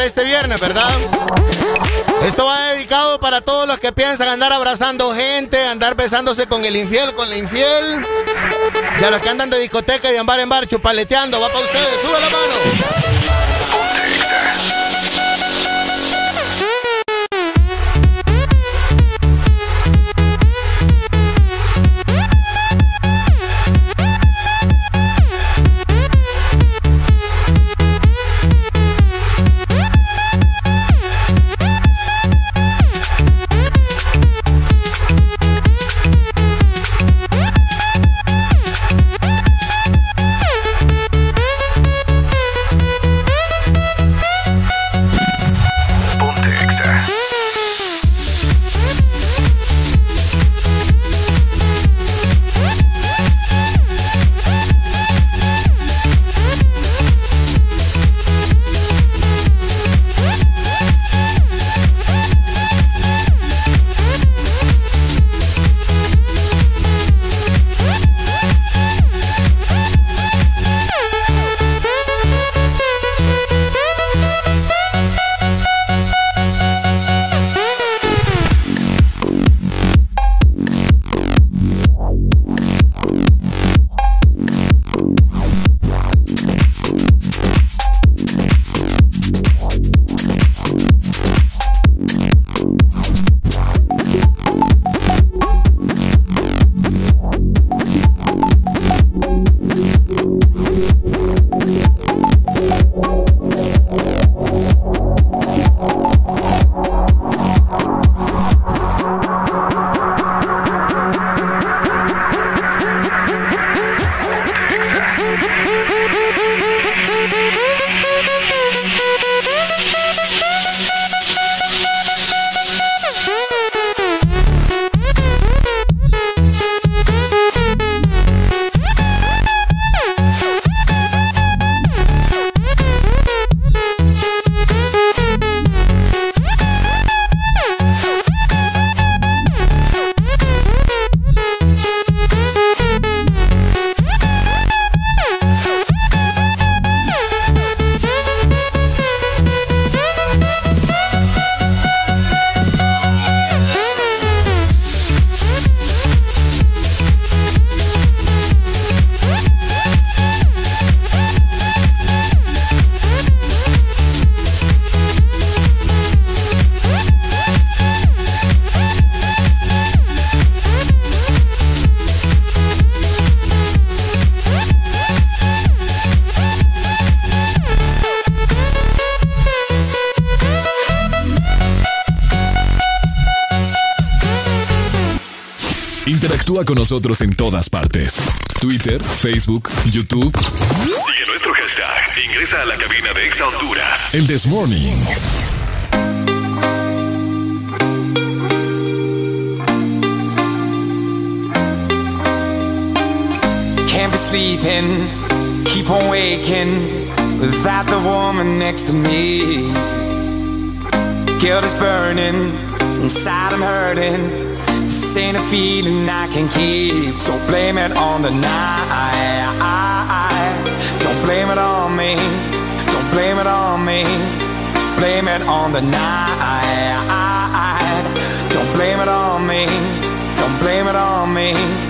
Este viernes, ¿verdad? Esto va dedicado para todos los que piensan andar abrazando gente, andar besándose con el infiel, con la infiel. Y a los que andan de discoteca y de bar en bar chupaleteando, va para ustedes, sube la mano. Interactúa con nosotros en todas partes. Twitter, Facebook, YouTube. Sigue nuestro hashtag. Ingresa a la cabina de Exa Honduras. El This Morning. Can't be sleeping, keep on waking without the woman next to me. Guilt is burning, inside I'm hurting. Ain't a feeling I can keep, so blame it on the night. Don't blame it on me, don't blame it on me. Blame it on the night. Don't blame it on me, don't blame it on me.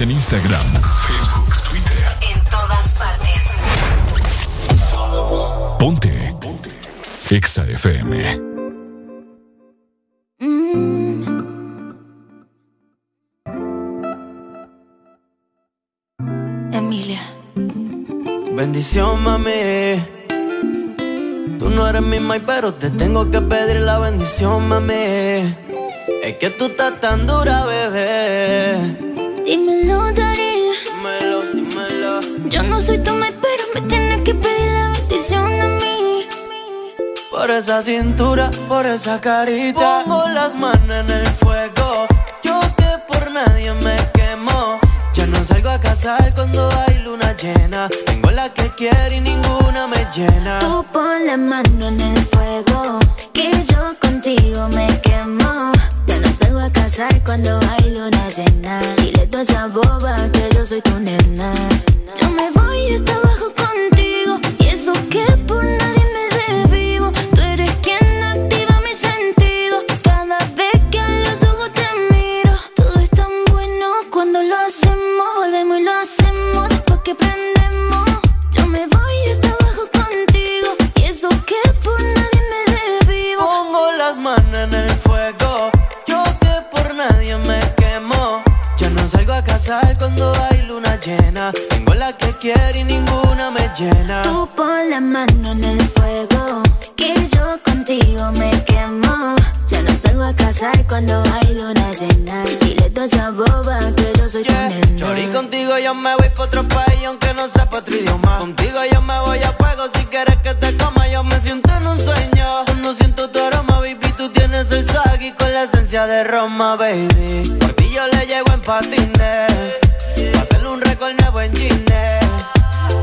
Síguenos en Instagram, Facebook, Twitter. En todas partes. Ponte. Ponte. Exa FM. Emilia. Bendición, mami. Tú no eres mi mai, pero te tengo que pedir la bendición, mami. Es que tú estás tan dura, bebé. Esa cintura, por esa carita. Pongo las manos en el fuego. Yo que por nadie me quemo. Ya no salgo a casar cuando hay luna llena. Tengo la que quiero y ninguna me llena. Tú pon la mano en el fuego, que yo contigo me quemo. Ya no salgo a casar cuando hay luna llena. Dile toda esa boba que yo soy tu nena. Yo me voy hasta abajo Y ninguna me llena. Tú pon la mano en el fuego. Que yo contigo me quemo. Ya no salgo a casar cuando hay luna llena. Dile toda esa boba que yo soy tu nena. Chori, contigo yo me voy pa' otro país aunque no sepa otro idioma. Contigo yo me voy a fuego si quieres que te coma. Yo me siento en un sueño. Cuando siento tu aroma, baby, tú tienes el y con la esencia de Roma, baby. Por ti yo le llego en patines. Pa' hacerle un récord nuevo en Gine.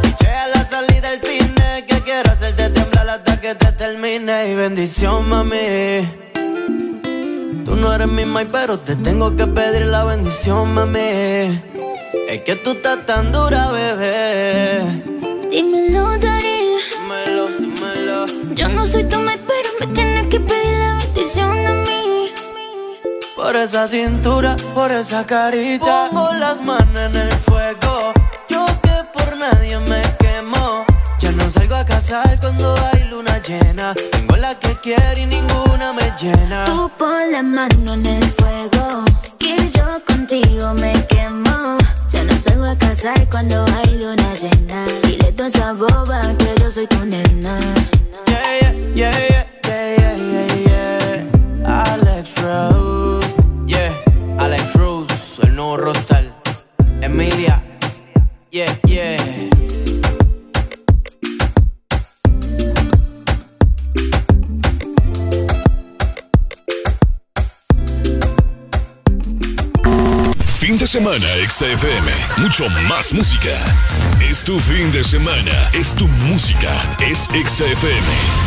Piché a la salida del cine. Que quiero hacerte temblar hasta que te termine. Y bendición, mami. Tú no eres mi mai, pero te tengo que pedir la bendición, mami. Es que tú estás tan dura, bebé. Dímelo, Dari. Dímelo, dímelo. Yo no soy tu mai, pero me tienes que a mí. Por esa cintura, por esa carita. Pongo las manos en el fuego. Yo que por nadie me quemo. Ya no salgo a casar cuando hay luna llena. Tengo la que quiero y ninguna me llena. Tú pon la mano en el fuego. Que yo contigo me quemo. Ya no salgo a casar cuando hay luna llena. Dile toda esa boba que yo soy tu nena. Yeah, yeah, yeah, yeah, yeah, yeah, yeah. Alex Rose. Yeah, Alex Rose, el nuevo rostal. Emilia. Yeah, yeah. Fin de semana, XFM. Mucho más música. Es tu fin de semana. Es tu música. Es XFM.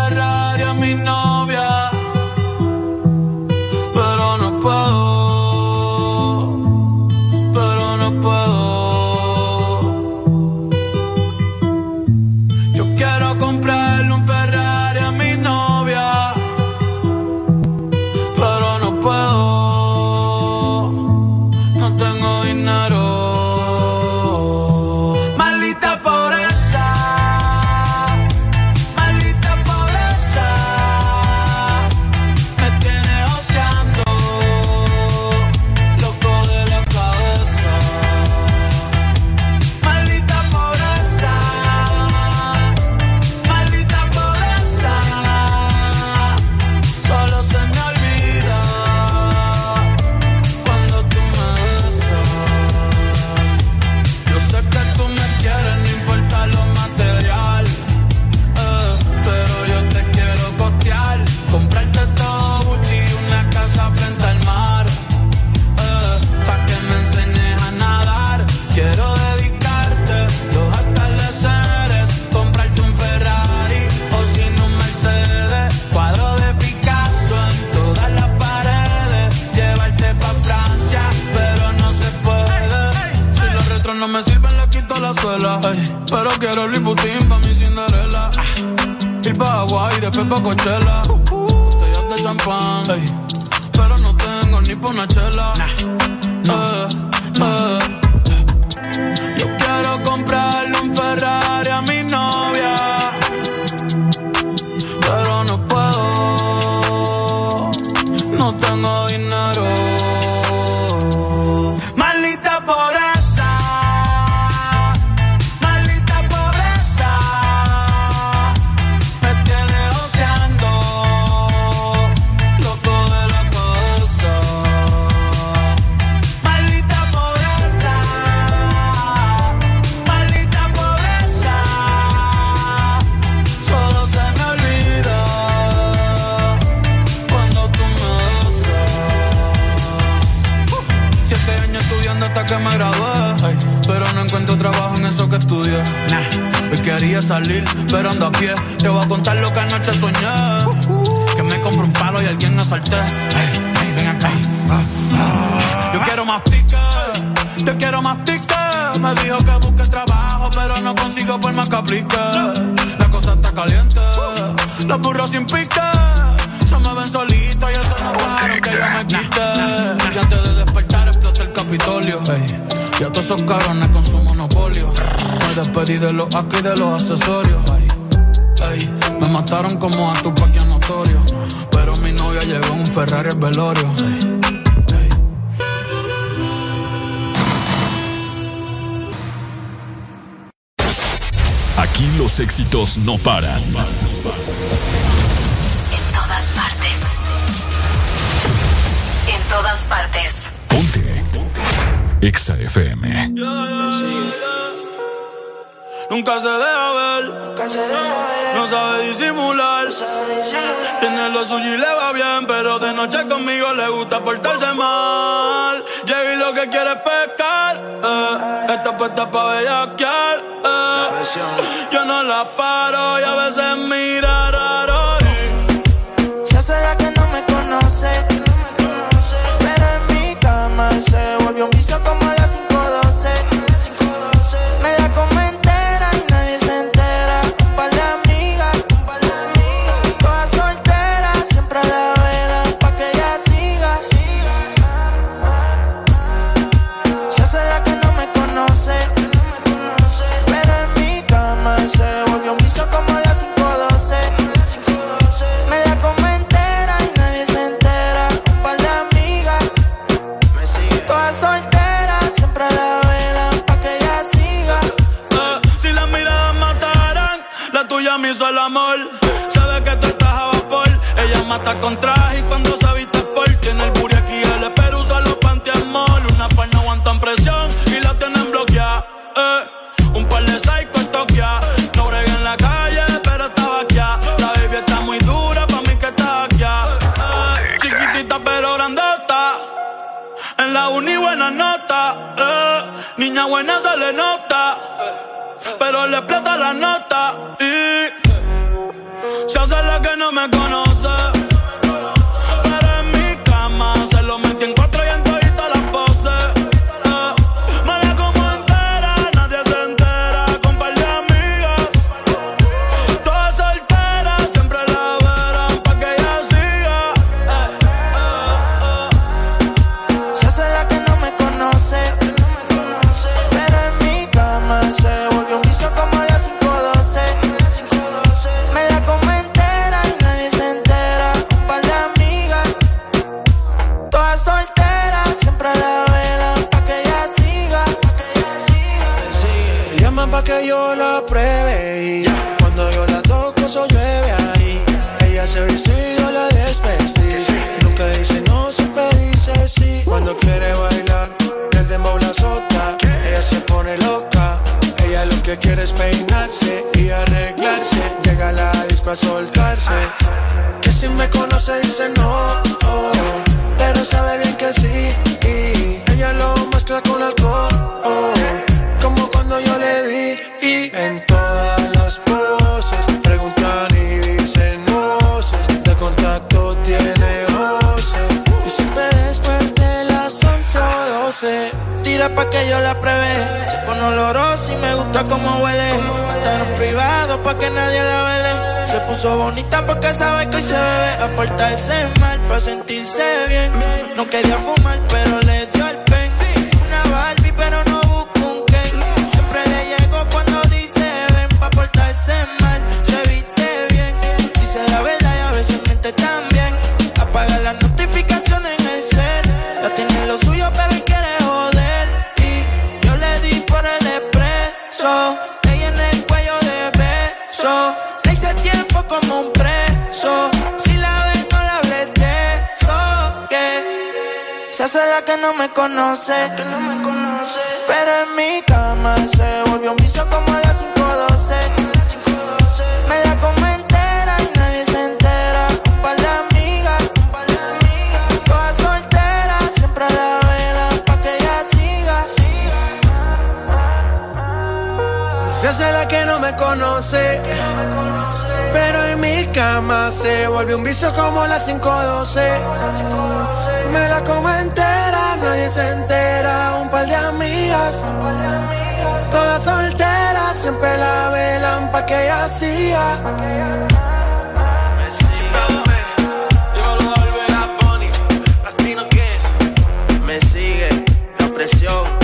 quiero el Putin pa' mi Cinderella. Ir pa' Hawaii, después pa' Coachella. Botellas de champán. pero no tengo ni pa' una chela. Eh, eh. Yo quiero comprarle un Ferrari Salir, pero ando a pie. Te voy a contar lo que anoche soñé. Que me compro un palo y alguien me asalté. Ay, ay, ven acá. Ah, ah. Yo quiero más tickets, yo quiero más tickets. Me dijo que busque trabajo, pero no consigo por más que aplique. La cosa está caliente, los burros sin pique. Se me ven solito y eso no pasaron que yo me quité. Y antes de despertar explota el Capitolio. Y a todos esos cabrones con su monopolio. Me despedí de los aquí de los accesorios. me mataron como a tu paquia notorio. Pero mi novia llegó en un Ferrari al velorio. Aquí los éxitos no paran. En todas partes. En todas partes. Ponte. Ponte. Exa FM. Nunca se deja ver. No sabe disimular. Tiene lo suyo y le va bien. Pero de noche conmigo le gusta portarse mal. Llega y lo que quiere es pescar. Eh. Está puesta pa' bellaquear. Eh. Yo no la paro y a veces mira Con traje y cuando se viste por tiene el buri aquí, el espero usa los pantiamol. Una par no aguantan presión y la tienen bloqueada. Eh. Un par de psycho toquea. No bregué en la calle, pero estaba aquí. La baby está muy dura, pa' mí que está aquí. Eh. Chiquitita pero grandota. En la uni buena nota. Eh. Niña buena se le nota. Pero le explota la nota. Puso bonita porque sabe que hoy se bebe a portarse mal para sentirse bien. No quería fumar pero le dio el pen. Una Barbie pero no mal, se viste bien, dice la verdad y a veces miente también. Apaga las notificaciones en el cel, ya tiene lo suyo pero él quiere joder. Y yo le di por el expreso, se hace la que no me conoce. Pero en mi cama se volvió un vicio como a las 512 me la como entera y nadie se entera. Un par de amigas, todas solteras, siempre a la vela pa' que ella siga. Se hace la que no me conoce. Pero en mi cama se vuelve un vicio como las 512. Me la como entera, nadie se entera. Un par de amigas, todas solteras, siempre la velan pa' que ella hacía. Me sigue la presión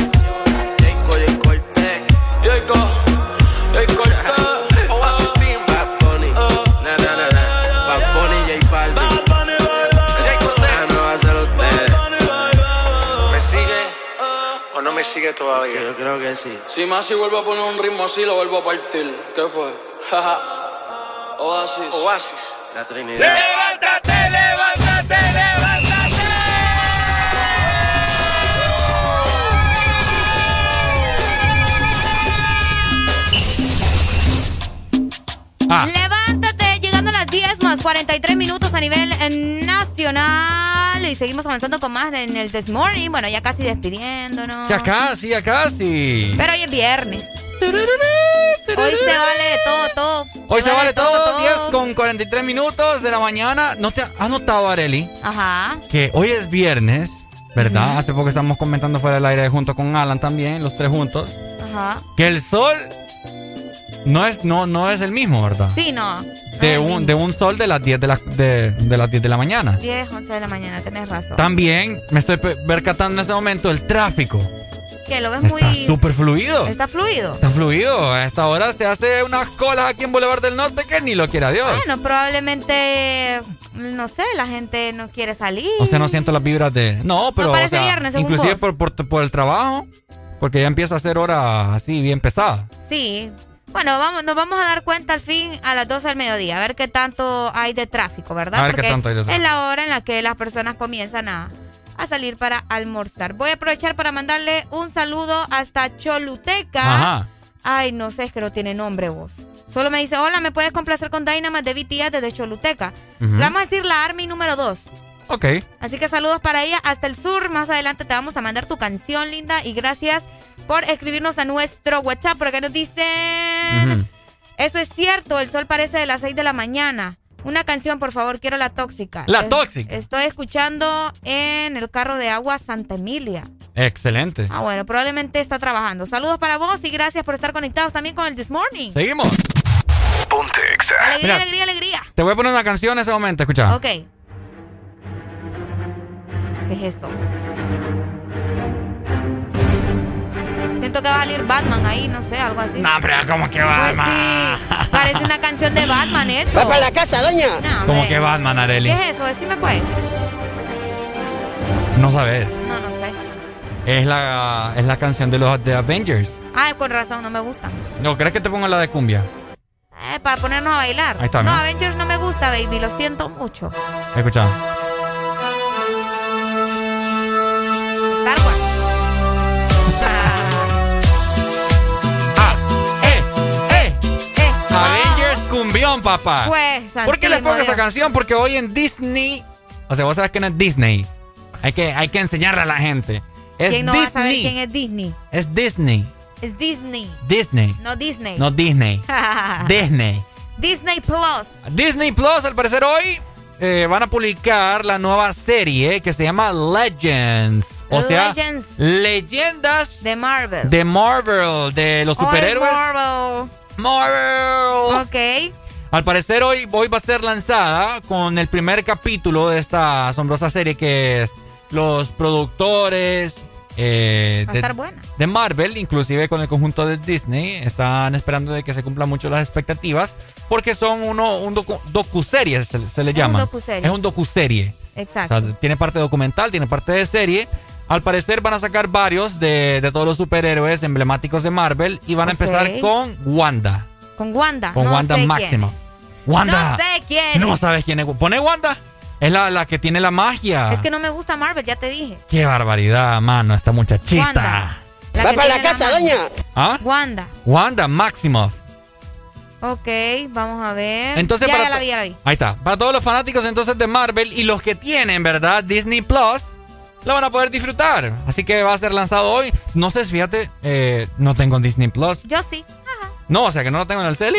sigue todavía? Yo creo que sí. Si Masi vuelve a poner un ritmo así, lo vuelvo a partir. ¿Qué fue? Oasis. Oasis. La Trinidad. Levántate, levántate, levántate. Ah. Levántate, llegando a las 10 más 43 minutos a nivel eh, Y seguimos avanzando con más en el This Morning. Bueno, ya casi despidiéndonos. Ya casi, ya casi. Pero hoy es viernes. Hoy se vale de todo, todo. Hoy se vale todo, 10 con 43 minutos de la mañana. ¿No te has notado, Areli? Ajá. Que hoy es viernes, ¿verdad? Hace poco estamos comentando fuera del aire junto con Alan también, los tres juntos. Ajá. Que el sol no es, no, no es el mismo, ¿verdad? Sí, no. De un, de un sol de las 10 de la, de, de las 10 de la mañana. 10, 11 de la mañana, tenés razón. También me estoy pe- percatando en este momento el tráfico. Que lo ves Está muy. súper fluido. Está fluido. Está fluido. A esta hora se hace unas colas aquí en Boulevard del Norte que ni lo quiera Dios. Bueno, probablemente. No sé, la gente no quiere salir. O sea, no siento las vibras de... No, pero... parece o sea, viernes, según Inclusive vos. por, por, por el trabajo, porque ya empieza a ser hora así bien pesada. Sí. Bueno, vamos, nos vamos a dar cuenta al fin a las 12 del mediodía, a ver qué tanto hay de tráfico, ¿verdad? A ver qué tanto hay de tráfico. es la hora en la que las personas comienzan a, a salir para almorzar. Voy a aprovechar para mandarle un saludo hasta Choluteca. Ajá. Ay, no sé, es que no tiene nombre vos. Solo me dice, hola, ¿me puedes complacer con Dynamite de BTS desde Choluteca? Le vamos a decir la Army número 2. Ok. Así que saludos para ella hasta el sur. Más adelante te vamos a mandar tu canción, linda. Y gracias por escribirnos a nuestro WhatsApp. Por acá nos dicen... Eso es cierto, el sol parece de las 6 de la mañana. Una canción, por favor, quiero la tóxica. La Es- tóxica. Estoy escuchando en el carro de agua Santa Emilia. Excelente. Ah, bueno, probablemente está trabajando. Saludos para vos y gracias por estar conectados también con el This Morning. Seguimos. Ponte. Alegría, Mira. alegría, alegría. Te voy a poner una canción en ese momento, escucha. Ok. ¿Qué es eso? Siento que va a salir Batman ahí, no sé, algo así. No, hombre, ¿cómo que Pues Batman? sí, parece una canción de Batman eso. Va para la casa, doña. No, ¿Cómo que Batman, Areli? ¿Qué es eso? Decime pues. No sabes. No, no sé. Es la, es la canción de los de Avengers. Ah, con razón, no me gusta. ¿No crees que te ponga la de cumbia? Eh, para ponernos a bailar. Ahí está, no, ¿no? Avengers no me gusta, baby, lo siento mucho. Escucha. Cumbión, papá. Pues, ¿Por qué le santísimo pongo esa Dios. canción? Porque hoy en Disney. O sea, vos sabes que no es Disney. Hay que, hay que enseñarle a la gente. Es ¿Quién no Disney. va a saber quién es Disney? Es Disney. Es Disney. Disney. No Disney. No Disney. Disney. Disney Plus. Disney Plus, al parecer hoy, eh, van a publicar la nueva serie que se llama Legends. O sea, Legends. leyendas de Marvel. de Marvel, de los Oh, es superhéroes. Marvel. Marvel. Ok. Al parecer hoy, hoy va a ser lanzada con el primer capítulo de esta asombrosa serie que es los productores eh, Va a de, estar buena. de Marvel, inclusive con el conjunto de Disney, están esperando de que se cumplan mucho las expectativas porque son uno un docu, docuserie se, se le Es un llama. docuserie. Es un docuserie. Exacto. O sea, tiene parte documental, tiene parte de serie. Al parecer van a sacar varios de, de todos los superhéroes emblemáticos de Marvel y van a empezar con Wanda. Con Wanda. Con no Wanda sé Máxima. Wanda. No sé quién No es. sabes quién es. Pone Wanda. Es la, la que tiene la magia. Es que no me gusta Marvel, ya te dije. Qué barbaridad, mano, esta muchachita. Wanda. La Va para la casa, doña. ¿Ah? Wanda. Wanda Maximoff. Ok, vamos a ver. Entonces, ya, para ya la vi, ya la vi. Ahí está. Para todos los fanáticos entonces de Marvel y los que tienen, ¿verdad? Disney Plus, lo van a poder disfrutar. Así que va a ser lanzado hoy. No sé, fíjate, eh, no tengo Disney Plus. Yo sí. No, o sea que no lo tengo en el cel.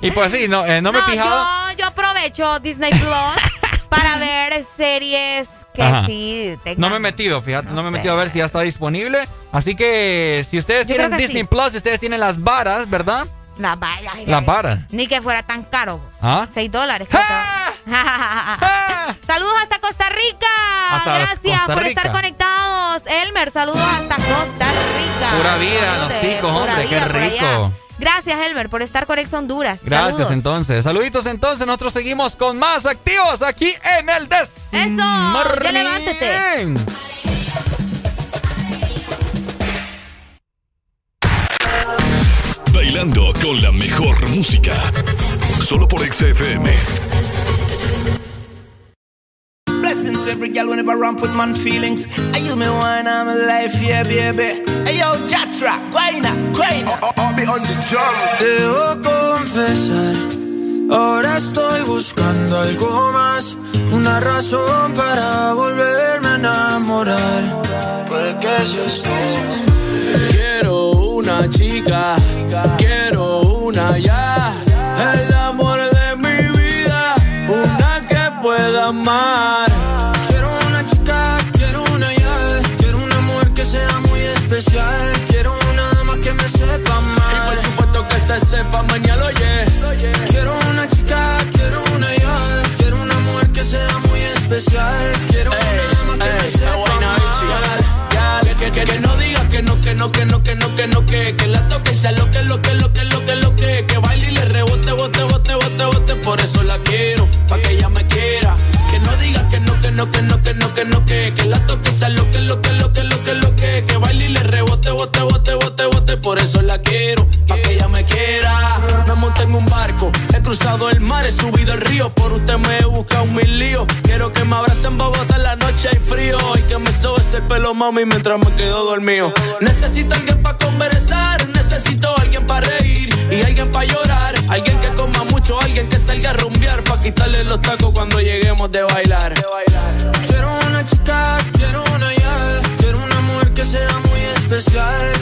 Y pues sí, no, eh, no me he fijado. Yo, yo aprovecho Disney Plus para ver series que Ajá. sí tengan. No me he metido, fíjate, no, me he metido a ver si ya está disponible. Así que si ustedes Yo tienen Disney sí. Plus, si ustedes tienen las varas, ¿verdad? La vaya. ay, Las varas. Ni que fuera tan caro. ¿Ah? Seis dólares. creo que va. Saludos hasta Costa Rica. Hasta Gracias Costa por Rica. estar conectados. Elmer, saludos hasta Costa Rica. Pura vida, Saludos los ticos, hombre, qué rico. Gracias, Elmer, por estar con Ex Honduras. Gracias, entonces. Saluditos, entonces. Nosotros seguimos con más activos aquí en el Des. Eso, ya levántate. Bailando con la mejor música. Solo por XFM. Blessings every girl whenever I run with man feelings. Are you me wine, I'm life, yeah, baby. Hey yo, Jatra, guayna, guayna. I'll be on the drum. Debo confesar, ahora estoy buscando algo más. Una razón para volverme a enamorar. Puede que seas tú. Quiero una chica, quiero una ya. Se sepa mañana, oye. Quiero una chica, quiero una ya. Quiero una mujer que sea muy especial. Quiero una dama que me sepa más. Que, que, que no digas que no, que no, que no, que no, que no, que, que la toque y sea lo que, lo que, lo que, lo que, lo que, que baile y le rebote, bote, bote, bote, bote, por eso la quiero, pa' que ella me quiera. Que no digas que no, que no, que no, que no, que no, que, que la toque y sea lo que, lo que, lo que, lo que, lo que, que baile y le rebote, bote, bote, bote, bote, por eso la quiero, pa' en un barco, he cruzado el mar, he subido el río, por usted me he buscado mil líos. Quiero que me abrace en Bogotá en la noche hay frío y que me sobes el pelo, mami, mientras me quedo dormido. Necesito alguien para conversar, necesito alguien para reír y alguien para llorar. Alguien que coma mucho, alguien que salga a rumbear para quitarle los tacos cuando lleguemos de bailar. Quiero una chica, quiero una ya, quiero una mujer que sea muy especial.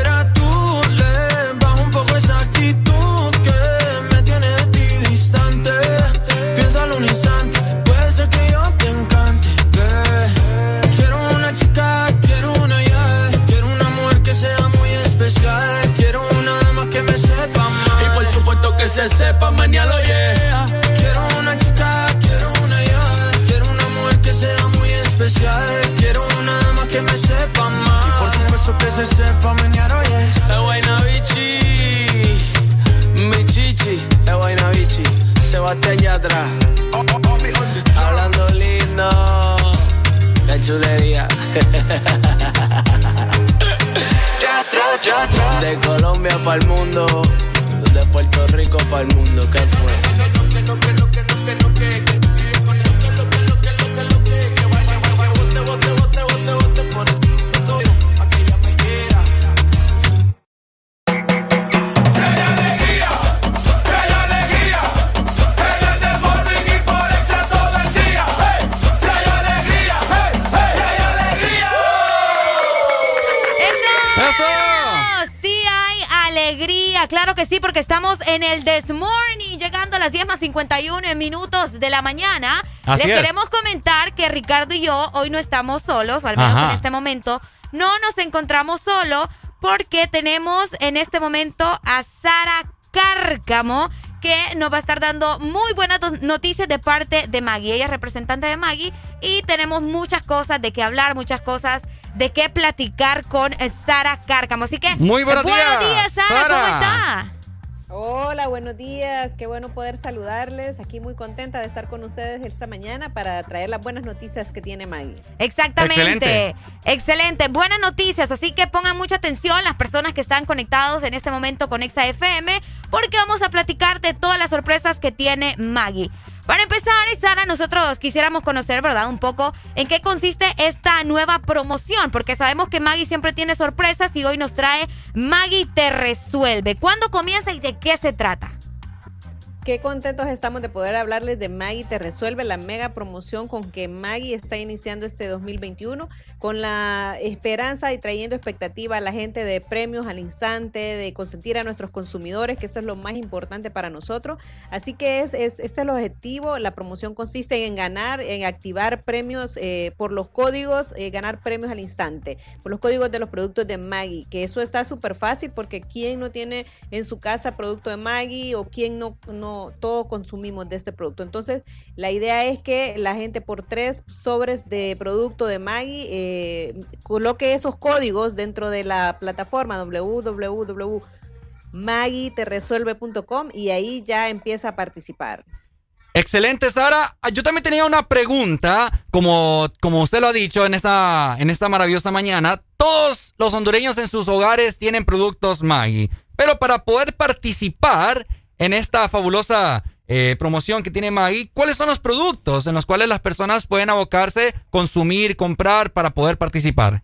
se sepa mañana, yeah. Quiero una chica, quiero una ya, quiero una mujer que sea muy especial. Quiero una dama que me sepa más. Y por supuesto que se sepa mañana, yeah. Es buena bichi, mi chichi, buena bichi. Sebastián Yatra. Hablando lindo, qué chulería. De Colombia para el mundo, de Puerto Rico para el mundo, ¿qué fue? En el This Morning, llegando a las 10 más 51 minutos de la mañana. Así Les es. queremos comentar que Ricardo y yo hoy no estamos solos, o al menos Ajá. en este momento. No nos encontramos solo porque tenemos en este momento a Sara Cárcamo que nos va a estar dando muy buenas noticias de parte de Maggie. Ella es representante de Maggie y tenemos muchas cosas de qué hablar, muchas cosas de qué platicar con Sara Cárcamo. Así que Muy buenos buenos días, días, Sara, ¿cómo está? Hola, buenos días. Qué bueno poder saludarles. Aquí muy contenta de estar con ustedes esta mañana para traer las buenas noticias que tiene Maggie. Exactamente. Excelente. Excelente. Buenas noticias. Así que pongan mucha atención las personas que están conectados en este momento con Exa FM, porque vamos a platicar de todas las sorpresas que tiene Maggie. Para empezar, Sara, nosotros quisiéramos conocer, ¿verdad? Un poco en qué consiste esta nueva promoción, porque sabemos que Maggie siempre tiene sorpresas y hoy nos trae Maggie te resuelve. ¿Cuándo comienza y de qué se trata? Qué contentos estamos de poder hablarles de Maggie Te Resuelve, la mega promoción con que Maggie está iniciando este 2021, con la esperanza y trayendo expectativa a la gente de premios al instante, de consentir a nuestros consumidores, que eso es lo más importante para nosotros. Así que es, este es el objetivo. La promoción consiste en ganar, en activar premios eh, por los códigos, eh, ganar premios al instante, por los códigos de los productos de Maggie, que eso está súper fácil porque quién no tiene en su casa producto de Maggie o quién no, no todo consumimos de este producto. Entonces, la idea es que la gente por tres sobres de producto de Maggie eh, coloque esos códigos dentro de la plataforma www.maggieterresuelve.com y ahí ya empieza a participar. Excelente, Sara. Ah, yo también tenía una pregunta, como, como usted lo ha dicho en esta, en esta maravillosa mañana. Todos los hondureños en sus hogares tienen productos Maggie, pero para poder participar en esta fabulosa eh, promoción que tiene Maggie, ¿cuáles son los productos en los cuales las personas pueden abocarse, consumir, comprar para poder participar?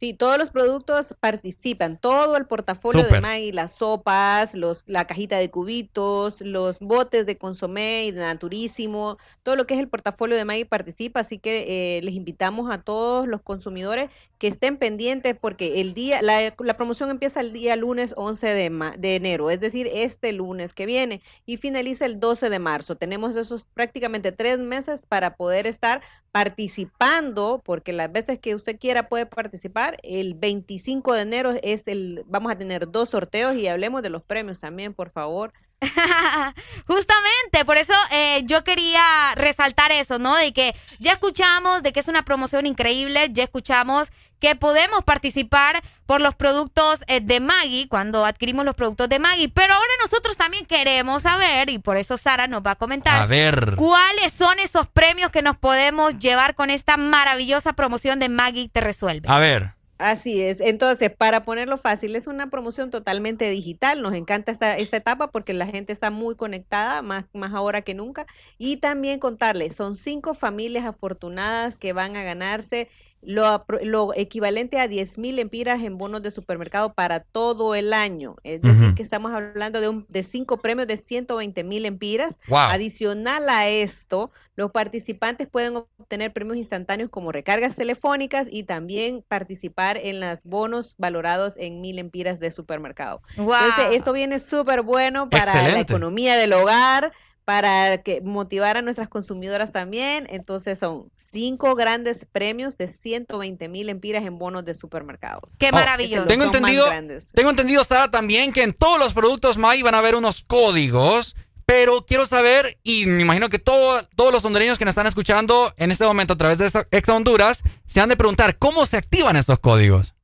Sí, todos los productos participan, todo el portafolio de Maggie, las sopas, los, la cajita de cubitos, los botes de consomé y de naturísimo, todo lo que es el portafolio de Maggie participa, así que eh, les invitamos a todos los consumidores que estén pendientes porque el día, la, promoción empieza el día lunes 11 de, de enero, es decir, este lunes que viene y finaliza el 12 de marzo. Tenemos esos prácticamente tres meses para poder estar participando, porque las veces que usted quiera puede participar. El 25 de enero es el, vamos a tener dos sorteos y hablemos de los premios también, por favor. Justamente, por eso eh, yo quería resaltar eso, ¿no? De que ya escuchamos de que es una promoción increíble, ya escuchamos que podemos participar por los productos eh, de Maggie cuando adquirimos los productos de Maggie, pero ahora nosotros también queremos saber, y por eso Sara nos va a comentar, a ver. cuáles son esos premios que nos podemos llevar con esta maravillosa promoción de Maggie Te Resuelve. A ver. Así es. Entonces, para ponerlo fácil, es una promoción totalmente digital. Nos encanta esta, esta etapa porque la gente está muy conectada, más, más ahora que nunca. Y también contarles, son cinco familias afortunadas que van a ganarse lo, equivalente a 10 mil empiras en bonos de supermercado para todo el año. Es decir, que estamos hablando de, un, de cinco premios de 120 mil empiras. Adicional a esto, los participantes pueden obtener premios instantáneos como recargas telefónicas y también participar en los bonos valorados en mil empiras de supermercado. Entonces, esto viene súper bueno para la economía del hogar para que motivar a nuestras consumidoras también. Entonces son cinco grandes premios de 120 mil empiras en bonos de supermercados. ¡Qué maravilloso! tengo entendido, tengo entendido, Sara, también que en todos los productos MAI van a haber unos códigos. Pero quiero saber, y me imagino que todos los hondureños que nos están escuchando en este momento a través de Exa Honduras se han de preguntar cómo se activan estos códigos.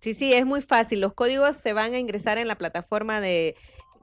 Sí, sí, es muy fácil. Los códigos se van a ingresar en la plataforma de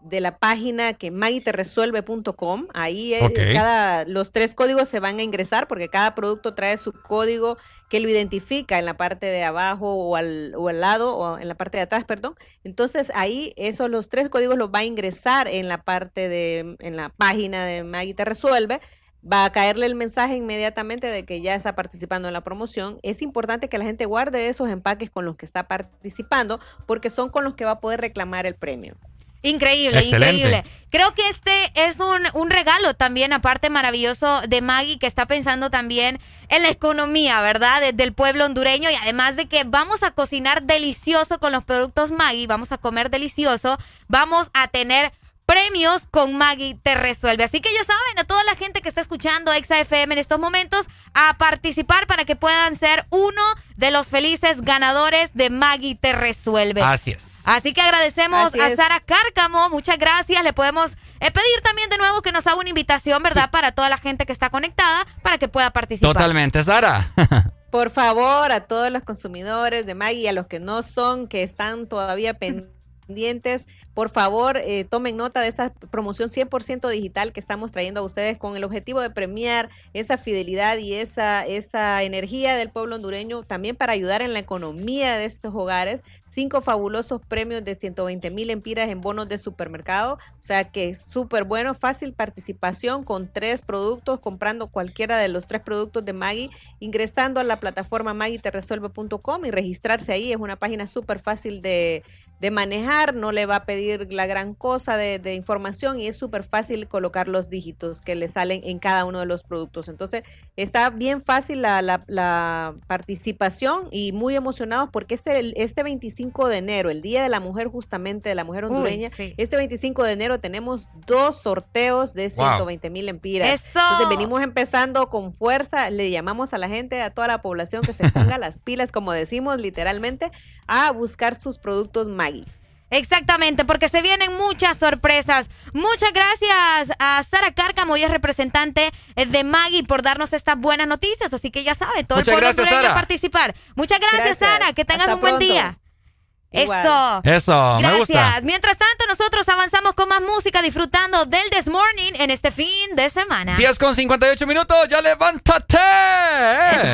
de la página que magiteresuelve.com. Ahí cada, los tres códigos se van a ingresar porque cada producto trae su código que lo identifica en la parte de abajo o al, o al lado o en la parte de atrás, perdón. Entonces ahí esos los tres códigos los va a ingresar en la parte de, en la página de Maggie Resuelve va a caerle el mensaje inmediatamente de que ya está participando en la promoción. Es importante que la gente guarde esos empaques con los que está participando porque son con los que va a poder reclamar el premio. Increíble, increíble. Creo que este es un, un, regalo también, aparte maravilloso de Maggie, que está pensando también en la economía, ¿verdad? del pueblo hondureño y además de que vamos a cocinar delicioso con los productos Maggie, vamos a comer delicioso, vamos a tener premios con Maggie te resuelve. Así que ya saben, a toda la gente que está escuchando Exa FM en estos momentos, a participar para que puedan ser uno de los felices ganadores de Maggie te resuelve. Así es. Así que agradecemos a Sara Cárcamo, muchas gracias. Le podemos eh, pedir también de nuevo que nos haga una invitación, ¿verdad? Para toda la gente que está conectada, para que pueda participar. Totalmente, Sara. Por favor, a todos los consumidores de Maggie, a los que no son, que están todavía pendientes, por favor, eh, tomen nota de esta promoción 100% digital que estamos trayendo a ustedes con el objetivo de premiar esa fidelidad y esa, esa energía del pueblo hondureño, también para ayudar en la economía de estos hogares cinco fabulosos premios de 120 mil empiras en bonos de supermercado. O sea que súper bueno, fácil participación con tres productos, comprando cualquiera de los tres productos de Maggie, ingresando a la plataforma maggieteresuelve.com y registrarse ahí. Es una página súper fácil de, de manejar, no le va a pedir la gran cosa de, de información y es súper fácil colocar los dígitos que le salen en cada uno de los productos. Entonces, está bien fácil la, la, la participación y muy emocionados porque este, este 25 de enero, el Día de la Mujer justamente, de la mujer hondureña, este 25 de enero tenemos dos sorteos de 120 mil empiras. ¡Eso! Entonces, venimos empezando con fuerza, le llamamos a la gente, a toda la población que se ponga las pilas, como decimos literalmente, a buscar sus productos Exactamente, porque se vienen muchas sorpresas. Muchas gracias a Sara Cárcamo, y es representante eh, de Maggie, por darnos estas buenas noticias. Así que ya sabe, todo Muchas el pueblo gracias, a Sara. participar. Muchas gracias, Gracias. Sara. Que tengas Hasta un buen pronto. día. Igual. Eso. Eso, me Gracias. gusta. Mientras tanto, nosotros avanzamos con más música, disfrutando del This Morning en este fin de semana. 10 con 58 minutos, ya levántate. El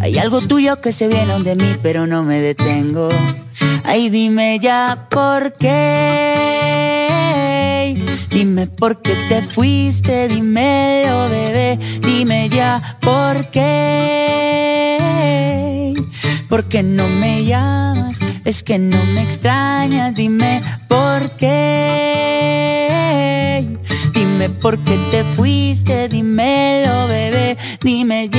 Hay algo tuyo que se viene de mí, pero no me detengo. Ay, dime ya por qué. Dime por qué te fuiste, dímelo, bebé. Dime ya por qué. ¿Por qué no me llamas? Es que no me extrañas, dime por qué. Dime por qué te fuiste, dímelo, bebé. Dime ya.